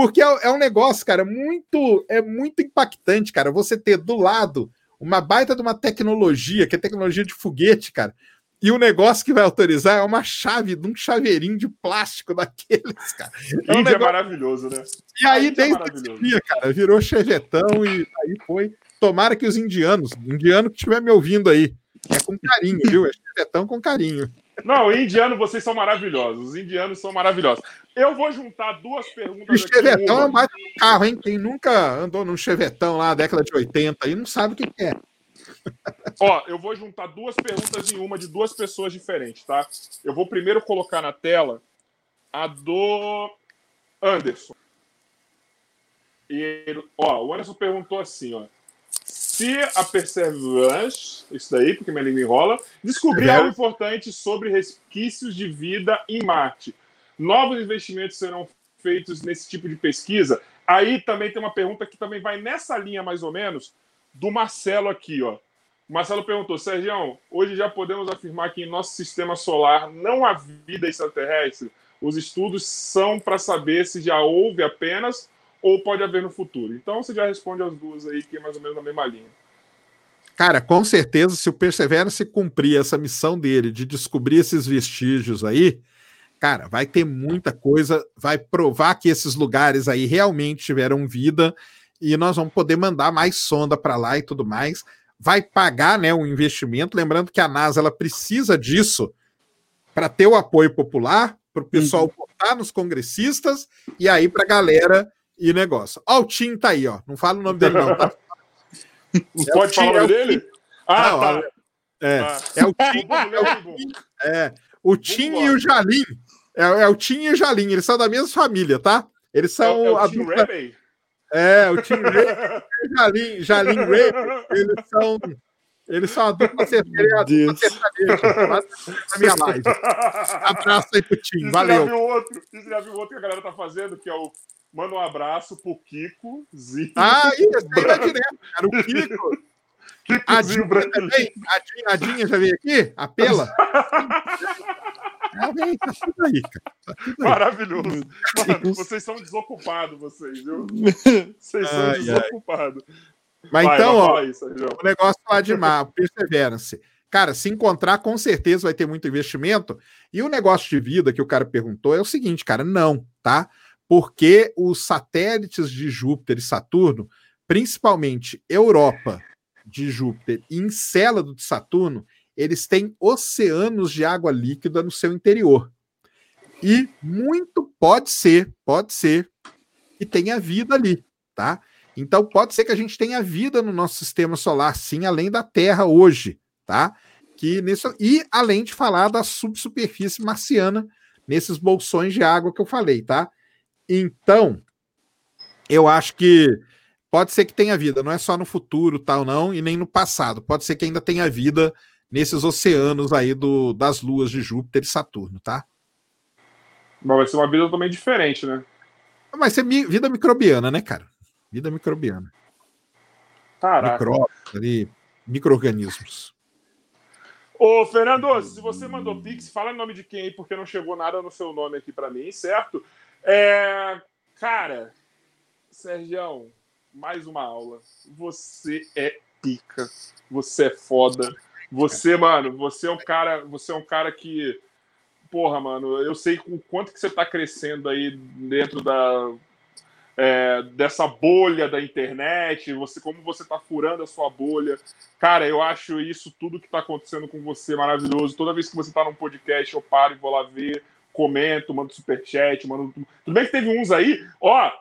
Porque é, é, um negócio, cara, muito é muito impactante, cara. Você ter do lado uma baita de uma tecnologia, que é tecnologia de foguete, cara. E o negócio que vai autorizar é uma chave de um chaveirinho de plástico daqueles, cara. É, um negócio... é maravilhoso, né? E aí, é desde dia, cara, virou chevetão e aí foi. Tomara que os indianos, indiano que estiver me ouvindo aí, é com carinho, viu? É chevetão com carinho. Não, indiano, vocês são maravilhosos. Os indianos são maravilhosos. Eu vou juntar duas perguntas. O Chevetão é mais um carro, hein? Quem nunca andou num Chevetão lá, década de 80, aí não sabe o que é. Ó, eu vou juntar duas perguntas em uma de duas pessoas diferentes, tá? Eu vou primeiro colocar na tela a do Anderson. E ó, o Anderson perguntou assim, ó. Se a Perseverance, isso daí, porque minha língua enrola, descobrir é. algo importante sobre resquícios de vida em Marte, novos investimentos serão feitos nesse tipo de pesquisa? Aí também tem uma pergunta que também vai nessa linha, mais ou menos, do Marcelo aqui, ó. O Marcelo perguntou, Sérgio, hoje já podemos afirmar que em nosso sistema solar não há vida extraterrestre? Os estudos são para saber se já houve apenas ou pode haver no futuro. Então você já responde as duas aí, que é mais ou menos na mesma linha. Cara, com certeza, se o Perseverance cumprir essa missão dele de descobrir esses vestígios aí, cara, vai ter muita coisa, vai provar que esses lugares aí realmente tiveram vida e nós vamos poder mandar mais sonda para lá e tudo mais. Vai pagar, né, o investimento, lembrando que a NASA ela precisa disso para ter o apoio popular, para o pessoal uhum. votar nos congressistas e aí para a galera e negócio. Ó, o Tim tá aí, ó. Não fala o nome dele, não, tá? É pode falar o nome é dele? Ah, não, tá. É, ah. é o Tim. é, o Tim é, o Tim e o Jalim. É, é, o Tim e o Jalim. Eles são da mesma família, tá? Eles são. É, é o Tim dupla... É, o Tim Ray e o Jalim, Jalim Ray. Eles são. Eles são a dupla sertaneja. na minha live. Abraço aí pro Tim. Valeu. Você já viu outro? Você já viu outro que a galera tá fazendo, que é o Manda um abraço pro Kiko Zinho. Ah, isso aí vai direto, cara. O Kiko. a Dinha, também, a, Dinha, já veio aqui? A Pela? tá tudo aí, cara. Tá tudo aí. Maravilhoso. Mano, vocês são desocupados, vocês, viu? Vocês são ai, desocupados. Mas vai, então, ó, isso, o negócio lá de mar, Perseverance. Cara, se encontrar, com certeza vai ter muito investimento. E o negócio de vida que o cara perguntou é o seguinte, cara, não, tá? Porque os satélites de Júpiter e Saturno, principalmente Europa de Júpiter e Encélado de Saturno, eles têm oceanos de água líquida no seu interior. E muito pode ser, pode ser que tenha vida ali, tá? Então pode ser que a gente tenha vida no nosso sistema solar, sim, além da Terra hoje, tá? Que nisso, e além de falar da subsuperfície marciana nesses bolsões de água que eu falei, tá? Então, eu acho que pode ser que tenha vida, não é só no futuro, tal, não, e nem no passado. Pode ser que ainda tenha vida nesses oceanos aí do, das luas de Júpiter e Saturno, tá? Mas vai ser uma vida também diferente, né? Vai ser mi vida microbiana, né, cara? Vida microbiana. Caraca. Micróbios ali, micro-organismos. Ô, Fernando, se você mandou Pix, fala o nome de quem aí, porque não chegou nada no seu nome aqui para mim, certo? É, cara, Sérgio, mais uma aula. Você é pica. Você é foda. Você, mano, você é um cara, você é um cara que porra, mano, eu sei o quanto que você tá crescendo aí dentro da é, dessa bolha da internet, você como você tá furando a sua bolha. Cara, eu acho isso tudo que tá acontecendo com você maravilhoso. Toda vez que você tá num podcast, eu paro e vou lá ver comento, mando superchat, mando. Tudo bem que teve uns aí, ó.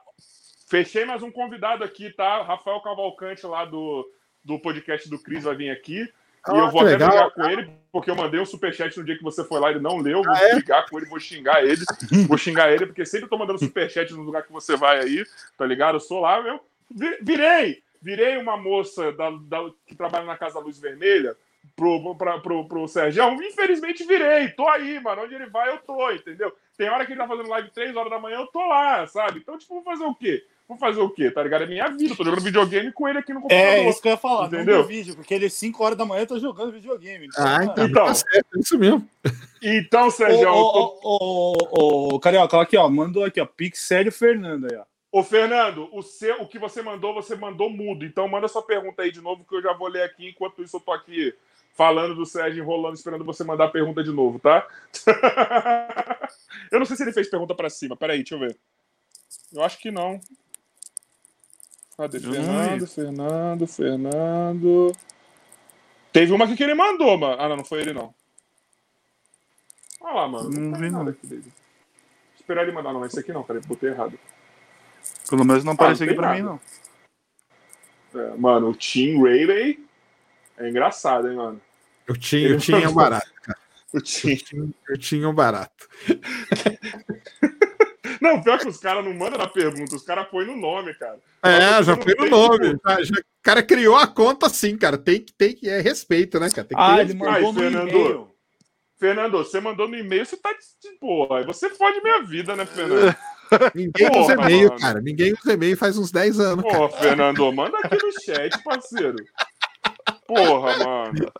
Fechei mais um convidado aqui, tá? Rafael Cavalcante, lá do, do podcast do Cris, vai vir aqui. Ah, e eu vou até legal, brigar com ele, porque eu mandei um superchat no dia que você foi lá, ele não leu. Vou ah, é? brigar com ele, vou xingar ele. vou xingar ele, porque sempre tô mandando superchat no lugar que você vai aí, tá ligado? Eu sou lá, eu virei! Virei uma moça da, da, que trabalha na Casa Luz Vermelha pro, pra, pro, pro Sérgio. Infelizmente virei, tô aí, mano. Onde ele vai, eu tô, entendeu? Tem hora que ele tá fazendo live 3 horas da manhã, eu tô lá, sabe? Então, tipo, vou fazer o quê? Vou fazer o quê? Tá ligado? É minha vida. Tô jogando videogame com ele aqui no computador. É, isso que eu ia falar. Entendeu? Vídeo, porque ele 5 horas da manhã eu tô jogando videogame. Então, ah, então. então tá certo, é isso mesmo. Então, Sérgio. Ô, ô, ô, ô, Carioca, aqui, ó. Mandou aqui, ó. Pix Sério Fernando aí, ó. Ô, Fernando, o, seu, o que você mandou, você mandou mudo. Então manda sua pergunta aí de novo, que eu já vou ler aqui. Enquanto isso, eu tô aqui falando do Sérgio enrolando, esperando você mandar a pergunta de novo, tá? eu não sei se ele fez pergunta para cima. Peraí, deixa eu ver. Eu acho que não. Cadê? Fernando, Fernando, Fernando. Teve uma aqui que ele mandou, mano. Ah, não, não foi ele, não. Olha lá, mano. Não, não vi nada aqui dele. Esperar ele mandar, não. Esse aqui não, cara. Botei errado. Pelo menos não apareceu ah, aqui pra nada. mim, não. É, mano, o Team Rayleigh é engraçado, hein, mano. Eu tinha, eu tinha um barato, cara. Eu tinha. Eu tinha um barato. Não, pior que os caras não mandam na pergunta, os caras põem no nome, cara. É, já foi no nome. Já, já, o cara criou a conta assim, cara. Tem que tem que é respeito, né, cara? Tem que ah, ele mandou Ai, no Fernando, e-mail. Fernando, você mandou no e-mail, você tá de boa. Aí você fode minha vida, né, Fernando? Ninguém Porra, usa e-mail, cara. Ninguém usa e-mail faz uns 10 anos. Pô, Fernando, manda aqui no chat, parceiro. Porra, mano.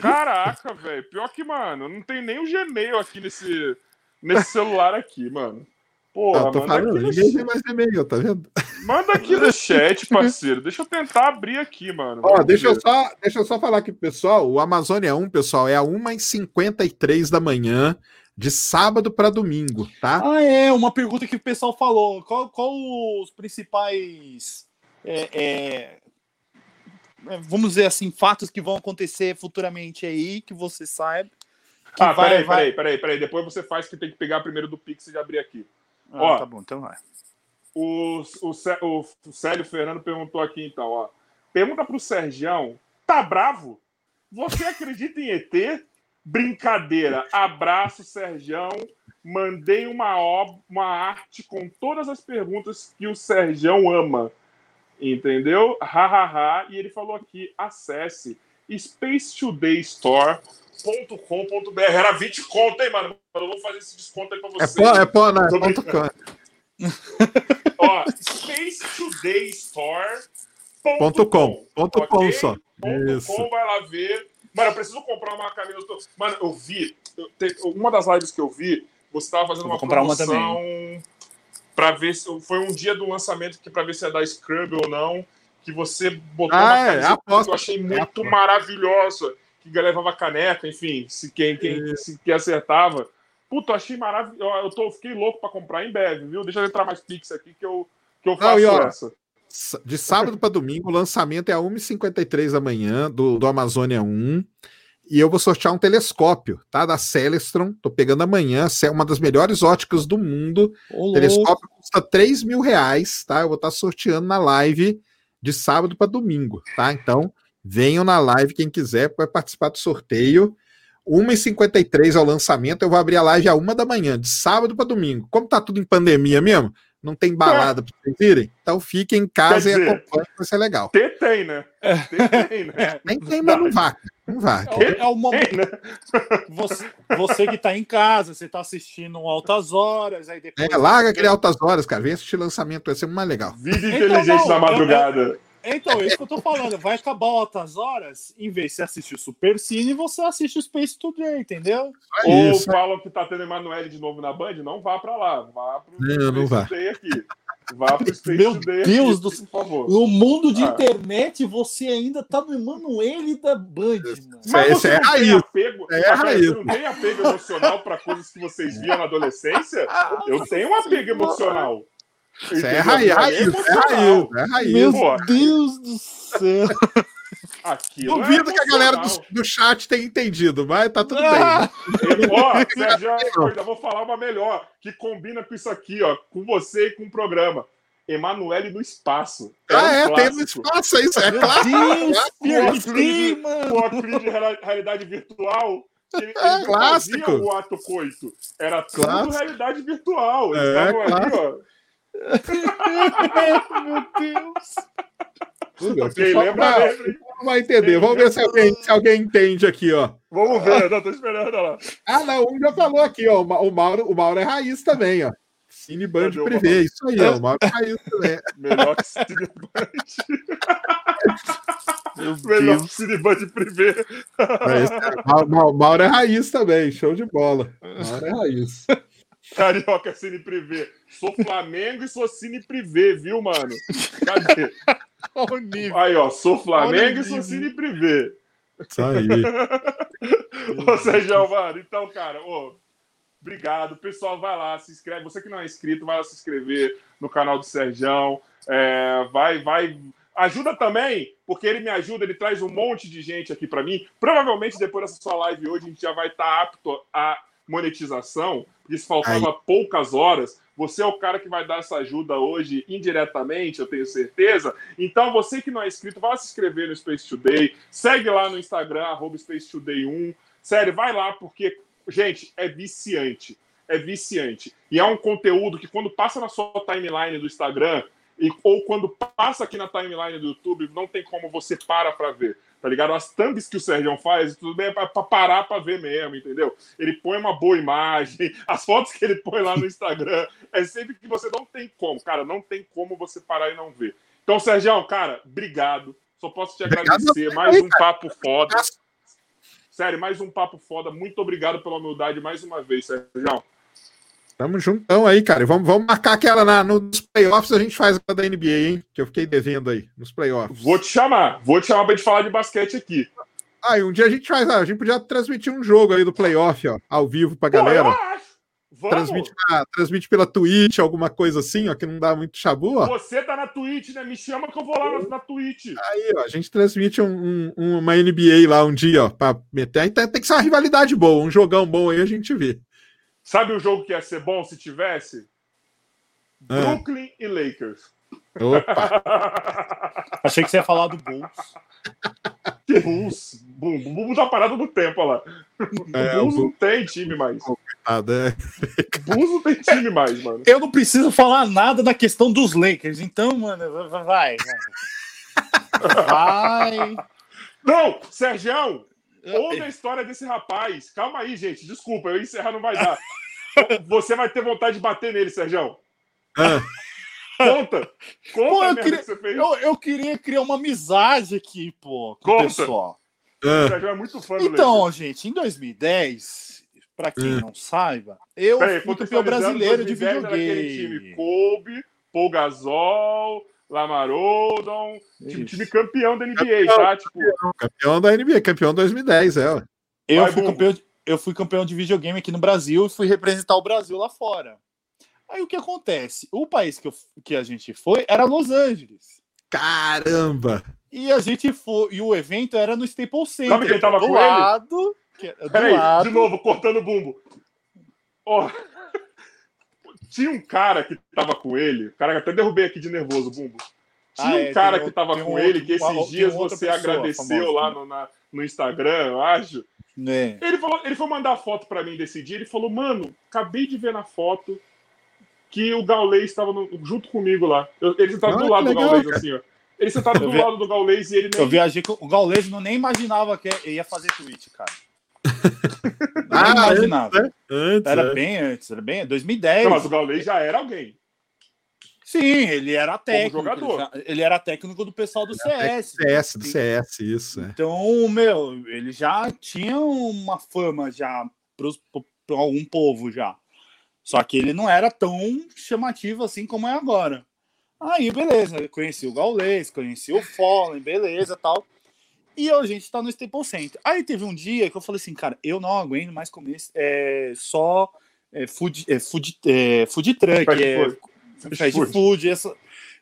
Caraca, velho. Pior que, mano, não tem nem o Gmail aqui nesse, nesse celular aqui, mano. Porra, tô falando, ninguém tem mais e-mail, tá vendo? Manda aqui no chat, parceiro. Deixa eu tentar abrir aqui, mano. Ó, deixa eu, só, deixa eu só falar aqui pro pessoal. O Amazônia 1, pessoal, é a 1h53 da manhã, de sábado para domingo, tá? Ah, é. Uma pergunta que o pessoal falou. Qual, qual os principais. É, é, é vamos dizer assim, fatos que vão acontecer futuramente aí, que você saiba. Que ah, vai, peraí, vai... peraí, peraí, peraí. Depois você faz que tem que pegar primeiro do Pix e abrir aqui. Ah, ó, tá bom, então vai. O, o, o, o Célio Fernando perguntou aqui, então, ó. Pergunta pro Sergião, tá bravo? Você acredita em ET? Brincadeira. Abraço, Sergião. Mandei uma, ob... uma arte com todas as perguntas que o Sergião ama. Entendeu? Hahaha. Ha, ha. E ele falou aqui: acesse spacetodaystore.com.br. Era 20 conto, hein, mano? Eu vou fazer esse desconto aí pra você. É pô, é pô, não, é ponto com. Ó, spacetodaystore.com. Ponto com, ponto okay? com só. Ponto Isso. com, vai lá ver. Mano, eu preciso comprar uma camisa. Mano, eu vi. Eu, uma das lives que eu vi, você tava fazendo uma comprar promoção uma também. pra ver se. Foi um dia do lançamento que pra ver se é da Scrub ou não. Que você botou ah, uma é, camisa é, que eu achei muito é maravilhosa. Que levava caneca, enfim, se quem, quem, se, quem acertava. Puta, eu achei maravilhoso. Eu tô, fiquei louco pra comprar em breve, viu? Deixa eu entrar mais Pix aqui que eu, que eu faço não, essa. De sábado para domingo, o lançamento é a 1h53 da manhã do, do Amazônia 1. E eu vou sortear um telescópio, tá? Da Celestron. Tô pegando amanhã. É uma das melhores óticas do mundo. O telescópio custa 3 mil reais, tá? Eu vou estar tá sorteando na live de sábado para domingo, tá? Então, venham na live quem quiser, vai participar do sorteio. 1h53 ao lançamento, eu vou abrir a live a 1 da manhã, de sábado para domingo. Como tá tudo em pandemia mesmo, não tem balada para vocês irem, então fiquem em casa dizer, e acompanhem, vai ser legal. Tem, tem, né? Tem, né? Nem tem, mas não vá. Não vá. É, é o momento. Né? Você, você, que está em casa, você está assistindo Altas Horas, aí depois. É, larga aquele Altas Horas, cara. Vem assistir lançamento, vai ser mais legal. Vida então, inteligente então, na madrugada. Eu, eu, então, é isso que eu tô falando. Vai acabar altas horas, em vez de você assistir o Super Cine, você assiste o Space Today, entendeu? É Ou isso. falam que tá tendo Emanuele de novo na Band, não vá pra lá. Vá pro não, não vá. Today aqui. Vá pro Space Meu Today Deus aqui, do céu. por favor. No mundo de ah. internet, você ainda tá no Emanuele da Band, mano. Mas você é raiz. Apego, é raiz. Você não tem apego emocional pra coisas que vocês viam na adolescência? Eu tenho um apego emocional. Isso é raiz, é raiz, é raiz. Meu Deus do céu. Aquilo Duvido é que a galera do, do, chat tenha entendido, mas tá tudo ah! bem. Ó, Sérgio, eu ainda vou falar uma melhor, que combina com isso aqui, ó, com você e com o programa. Emanuele no espaço. É ah, um é, tem no espaço, é isso, é claro. Deus, com óculos de realidade virtual. Ele, é clássico. o ato coito. Era tudo clássico. realidade virtual. Eles é, estavam ali, ó meu Deus. Okay, lembra, vai entender. Vamos ver se alguém, se alguém entende aqui, ó. Vamos ver, não, tô esperando lá. Ah, não, um já falou aqui, ó. O Mauro, o Mauro é raiz também, ó. Cine Band Privé, isso aí, ó. O Mauro é raiz também. Melhor que Cine Band. Melhor que Cine Band Privé. É, Mauro é raiz também, show de bola. Mauro é raiz. Carioca Cine Privé. Sou Flamengo e sou Cine Privé, viu, mano? Cadê? Aí, ó, sou Flamengo e sou Cine Privé. Isso aí. ô, Sérgio, mano, então, cara, ô, obrigado. Pessoal, vai lá, se inscreve. Você que não é inscrito, vai lá se inscrever no canal do Sérgio. É, vai, vai. Ajuda também, porque ele me ajuda, ele traz um monte de gente aqui para mim. Provavelmente depois dessa sua live hoje a gente já vai estar tá apto a monetização. Isso faltava Aí. poucas horas. Você é o cara que vai dar essa ajuda hoje indiretamente, eu tenho certeza. Então, você que não é inscrito, vá se inscrever no Space Today. Segue lá no Instagram, arroba Space Today 1. Sério, vai lá, porque, gente, é viciante. É viciante. E é um conteúdo que, quando passa na sua timeline do Instagram, e, ou quando passa aqui na timeline do YouTube, não tem como você para para ver, tá ligado? As thumbs que o Sérgio faz, tudo bem, é para parar para ver mesmo, entendeu? Ele põe uma boa imagem, as fotos que ele põe lá no Instagram, é sempre que você não tem como, cara, não tem como você parar e não ver. Então, Sérgio, cara, obrigado. Só posso te agradecer. Mais um papo foda. Sério, mais um papo foda. Muito obrigado pela humildade mais uma vez, Sérgio. Tamo juntão aí, cara. Vamos, vamos marcar aquela na, nos playoffs, a gente faz a da NBA, hein? Que eu fiquei devendo aí, nos playoffs. Vou te chamar, vou te chamar pra gente falar de basquete aqui. Ah, e um dia a gente faz, a gente podia transmitir um jogo aí do playoff, ó, ao vivo pra Pô, galera. Vamos. Transmite, ah, transmite pela Twitch, alguma coisa assim, ó, que não dá muito chabu, ó. Você tá na Twitch, né? Me chama que eu vou lá na, na Twitch. Aí, ó, a gente transmite um, um, uma NBA lá um dia, ó, pra meter. Aí tem que ser uma rivalidade boa, um jogão bom aí a gente vê. Sabe o jogo que ia ser bom se tivesse? Ah. Brooklyn e Lakers. Opa! Achei que você ia falar do Bulls. Que Bulls? Bulls, Bulls tá parado no tempo, olha lá. É, Bulls não tem time mais. É. Bulls não tem time mais, mano. Eu não preciso falar nada da questão dos Lakers, então, mano, vai. Vai. Não, Sérgio, Ouve a história desse rapaz. Calma aí, gente. Desculpa, eu encerrar não vai dar. Você vai ter vontade de bater nele, Sérgio. Ah. Conta. Conta pô, eu, queria, que eu, eu, queria criar uma amizade aqui, pô, com Conta. o pessoal. Ah. O Sérgio é muito fã Então, gente, em 2010, para quem ah. não saiba, eu Peraí, fui campeão brasileiro de videogame. Time Kobe, Paul Gasol, Lamar Odom, time, time, campeão da NBA, campeão, tá? Tipo... Campeão da NBA, campeão 2010, é. Eu Vai, fui, campeão, eu fui campeão de videogame aqui no Brasil e fui representar o Brasil lá fora. Aí o que acontece? O país que, eu, que a gente foi era Los Angeles. Caramba! E a gente foi. E o evento era no Staples Center. Sabe quem tava do com lado, ele? Que, Peraí, lado... de novo, cortando o bumbo. Oh. Tinha um cara que tava com ele, o cara até derrubei aqui de nervoso, Bumbo. Tinha ah, um é, cara que tava com um ele, que esses dias você agradeceu lá no, na, no Instagram, eu acho. É. Ele, falou, ele foi mandar foto para mim desse dia, ele falou, mano, acabei de ver na foto que o Gaulês estava junto comigo lá. Eu, ele estava ah, do lado legal, do Gaulês, assim, ó. Ele sentado do vi... lado do Gaulês e ele nem... Eu viajei com o Gaulês, não nem imaginava que ia fazer tweet, cara. ah, imaginava. Antes, antes, era é. bem antes, era bem 2010. Não, mas o Gaulês já era alguém. Sim, ele era técnico. Jogador. Ele era técnico do pessoal do CS. CS, do CS, isso. É. Então, meu, ele já tinha uma fama já para algum povo já. Só que ele não era tão chamativo assim como é agora. Aí, beleza, conheci o Gaulês, conheci o Fallen, beleza tal. E a gente tá no Staples Center. Aí teve um dia que eu falei assim, cara, eu não aguento mais comer é, só é, food, é, food, é, food truck, fast é, food, fast food, food essa,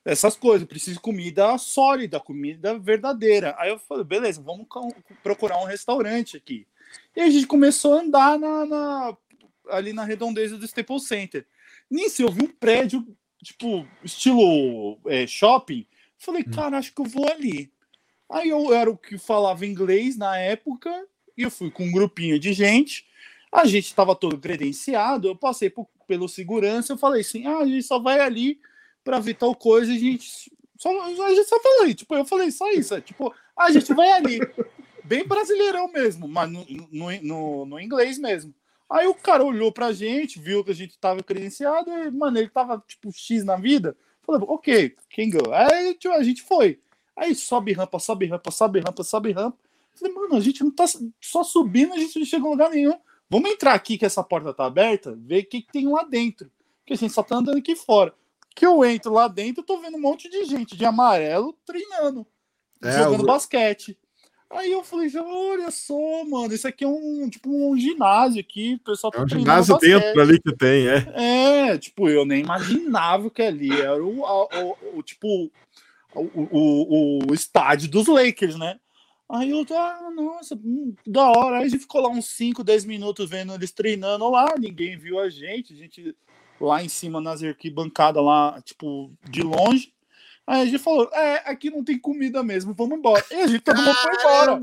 essas coisas. Eu preciso de comida sólida, comida verdadeira. Aí eu falei, beleza, vamos procurar um restaurante aqui. E a gente começou a andar na, na ali na redondeza do Staples Center. Nisso eu vi um prédio, tipo, estilo é, shopping. Falei, hum. cara, acho que eu vou ali. Aí eu era o que falava inglês na época, e eu fui com um grupinho de gente. A gente estava todo credenciado, eu passei por, pelo segurança, eu falei assim: ah, a gente só vai ali para ver tal coisa, a gente só, a gente só falou, tipo, eu falei só isso, é, tipo, a gente vai ali. Bem brasileirão mesmo, mas no, no, no, no inglês mesmo. Aí o cara olhou pra gente, viu que a gente tava credenciado, e, mano, ele tava tipo X na vida. Falei, ok, quem ganhou? Aí tipo, a gente foi. Aí sobe rampa, sobe rampa, sobe rampa, sobe rampa. Falei, mano, a gente não tá só subindo, a gente não chega em lugar nenhum. vamos entrar aqui que essa porta tá aberta, ver o que, que tem lá dentro. Porque a gente só tá andando aqui fora. Que eu entro lá dentro, eu tô vendo um monte de gente de amarelo treinando, é, jogando o... basquete. Aí eu falei, olha só, mano, isso aqui é um tipo um ginásio aqui, o pessoal tá É um ginásio basquete. dentro ali que tem, é. É, tipo, eu nem imaginava que ali era o, o, o, o tipo o, o, o, estádio dos Lakers, né? Aí eu, ah, nossa, hum, da hora. Aí a gente ficou lá uns 5, 10 minutos vendo eles treinando lá, ninguém viu a gente, a gente lá em cima nas arquibancadas lá, tipo, de longe. Aí a gente falou, é, aqui não tem comida mesmo, vamos embora. E a gente todo mundo foi embora.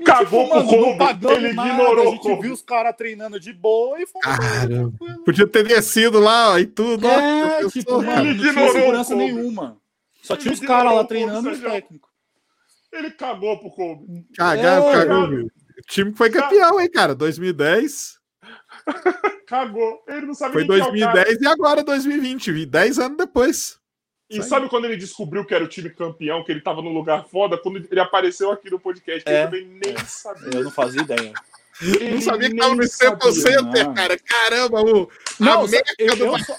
E, Acabou tipo, mano, com ele nada, ignorou. A gente viu os caras treinando de boa e foi. Podia ter descido lá e tudo. É, ó, tipo, mano, ele não tinha segurança nenhuma. Só tinha os caras lá treinando e o técnico. Ele cagou pro Kobe. Cagou, é, cagou, meu. O time foi campeão, hein, cara? 2010. Cagou. Ele não sabe Foi 2010 e agora 2020, 10 anos depois. E sabe quando ele descobriu que era o time campeão, que ele tava num lugar foda? Quando ele apareceu aqui no podcast, é, eu também nem é. sabia. Eu não fazia ideia. Ele não sabia que tava no 100%, cara. Caramba, o. Não, eu, eu, só,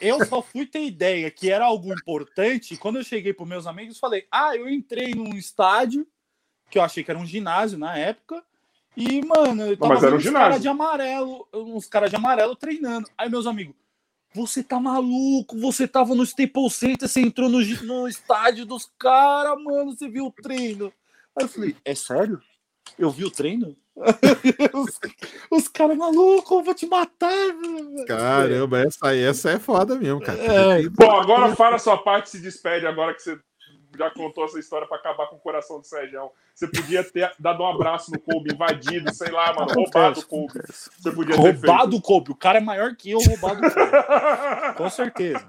eu, só, fui ter ideia que era algo importante quando eu cheguei para meus amigos falei: Ah, eu entrei num estádio que eu achei que era um ginásio na época. E, mano, eu tava mas era um uns caras de amarelo, uns caras de amarelo treinando. Aí meus amigos, você tá maluco? Você tava no Staples Center, você entrou no, no estádio dos caras, mano, você viu o treino. Aí eu falei, é sério? Eu vi o treino? Os, os caras malucos, vou te matar. Caramba, essa, essa é foda mesmo, cara. É, Bom, agora fala a sua parte se despede agora que você já contou essa história para acabar com o coração do Sérgio. Você podia ter dado um abraço no Kobe, invadido, sei lá, mano, roubado o Kobe. Você podia ter roubado o Kobe. O cara é maior que eu, roubado o Kobe. com certeza.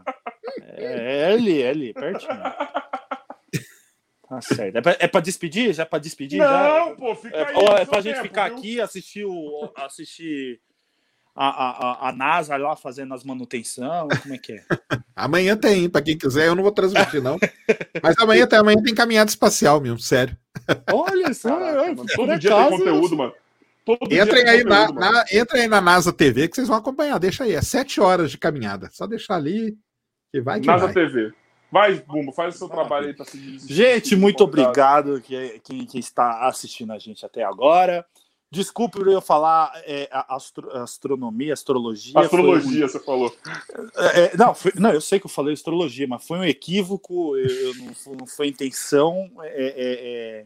É, é ali, é ali, pertinho. Tá certo. É pra, é pra despedir? Já é pra despedir? Não, já? pô, fica é, aí. É pra gente tempo, ficar viu? aqui, assistir, o, assistir a, a, a NASA lá fazendo as manutenção? Como é que é? amanhã tem, para quem quiser, eu não vou transmitir, não. Mas amanhã tem, amanhã tem caminhada espacial, meu, sério. Olha só, Caraca, mano, todo dia tem conteúdo, mano. Todo entrem, aí conteúdo, na, na, entrem aí na NASA TV que vocês vão acompanhar. Deixa aí, é sete horas de caminhada. Só deixar ali que vai que NASA vai. TV. Vai, Bumbo, faz o seu trabalho aí para seguir. Gente, muito obrigado que, quem, quem está assistindo a gente até agora. Desculpe eu falar é, astro, astronomia, astrologia. Astrologia, um... você falou. É, é, não, foi, não, eu sei que eu falei astrologia, mas foi um equívoco, eu, não, não, foi intenção. É, é, é,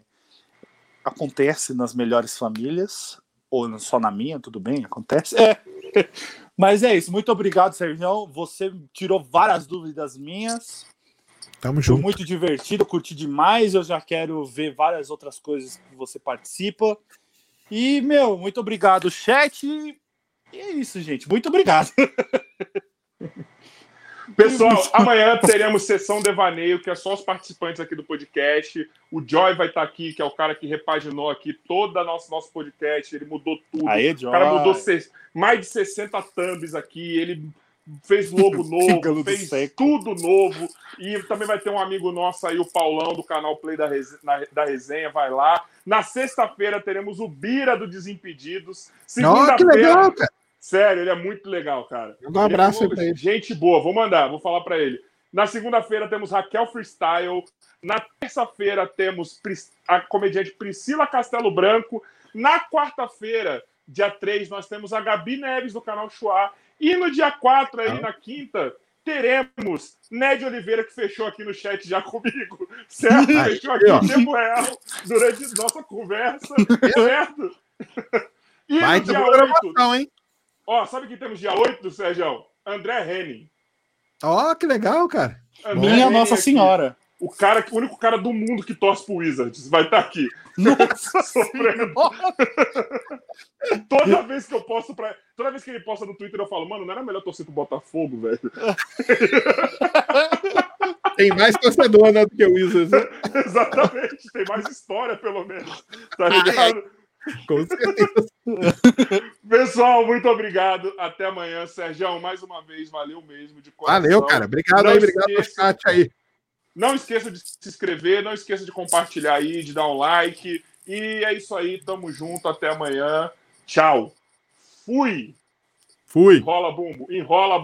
acontece nas melhores famílias, ou só na minha, tudo bem, acontece. Mas é isso, muito obrigado, Sérgio. Você tirou várias dúvidas minhas. Tamo junto. Foi muito divertido, curti demais. Eu já quero ver várias outras coisas que você participa. E, meu, muito obrigado, chat. E é isso, gente. Muito obrigado. Pessoal, amanhã teremos sessão devaneio, que é só os participantes aqui do podcast. O Joy vai estar aqui, que é o cara que repaginou aqui todo o nosso, nosso podcast. Ele mudou tudo. Aê, Joy. O cara mudou mais de 60 thumbs aqui. Ele fez logo novo, fez tudo novo. E também vai ter um amigo nosso aí, o Paulão, do canal Play da Resenha, da resenha vai lá. Na sexta-feira teremos o Bira do Desimpedidos. Segunda-feira. Oh, Sério, ele é muito legal, cara. Um abraço é, pra ele. Gente boa, vou mandar, vou falar para ele. Na segunda-feira temos Raquel Freestyle. Na terça-feira temos a comediante Priscila Castelo Branco. Na quarta-feira, dia 3, nós temos a Gabi Neves do canal Chua. E no dia 4, aí, ah. na quinta, teremos Ned Oliveira, que fechou aqui no chat já comigo, certo? fechou aqui em tempo real durante nossa conversa, certo? E Vai no dia 8, hein? Ó, sabe que temos dia 8 do Sérgio? André Henning. Ó, oh, que legal, cara. André Minha Henning Nossa aqui. Senhora. O, cara, o único cara do mundo que torce pro Wizards vai estar tá aqui. Nossa sofrendo. toda vez que eu posto pra. Toda vez que ele posta no Twitter, eu falo, mano, não era melhor torcer pro Botafogo, velho? Tem mais torcedor, né, do que o Wizards. Né? Exatamente, tem mais história, pelo menos. Tá ligado? Com certeza. Pessoal, muito obrigado. Até amanhã. Sérgio, mais uma vez, valeu mesmo de coração. Valeu, cara. Obrigado não aí, obrigado pelo chat aí. Não esqueça de se inscrever, não esqueça de compartilhar aí, de dar um like. E é isso aí, tamo junto, até amanhã. Tchau. Fui. Fui. Enrola bumbo, enrola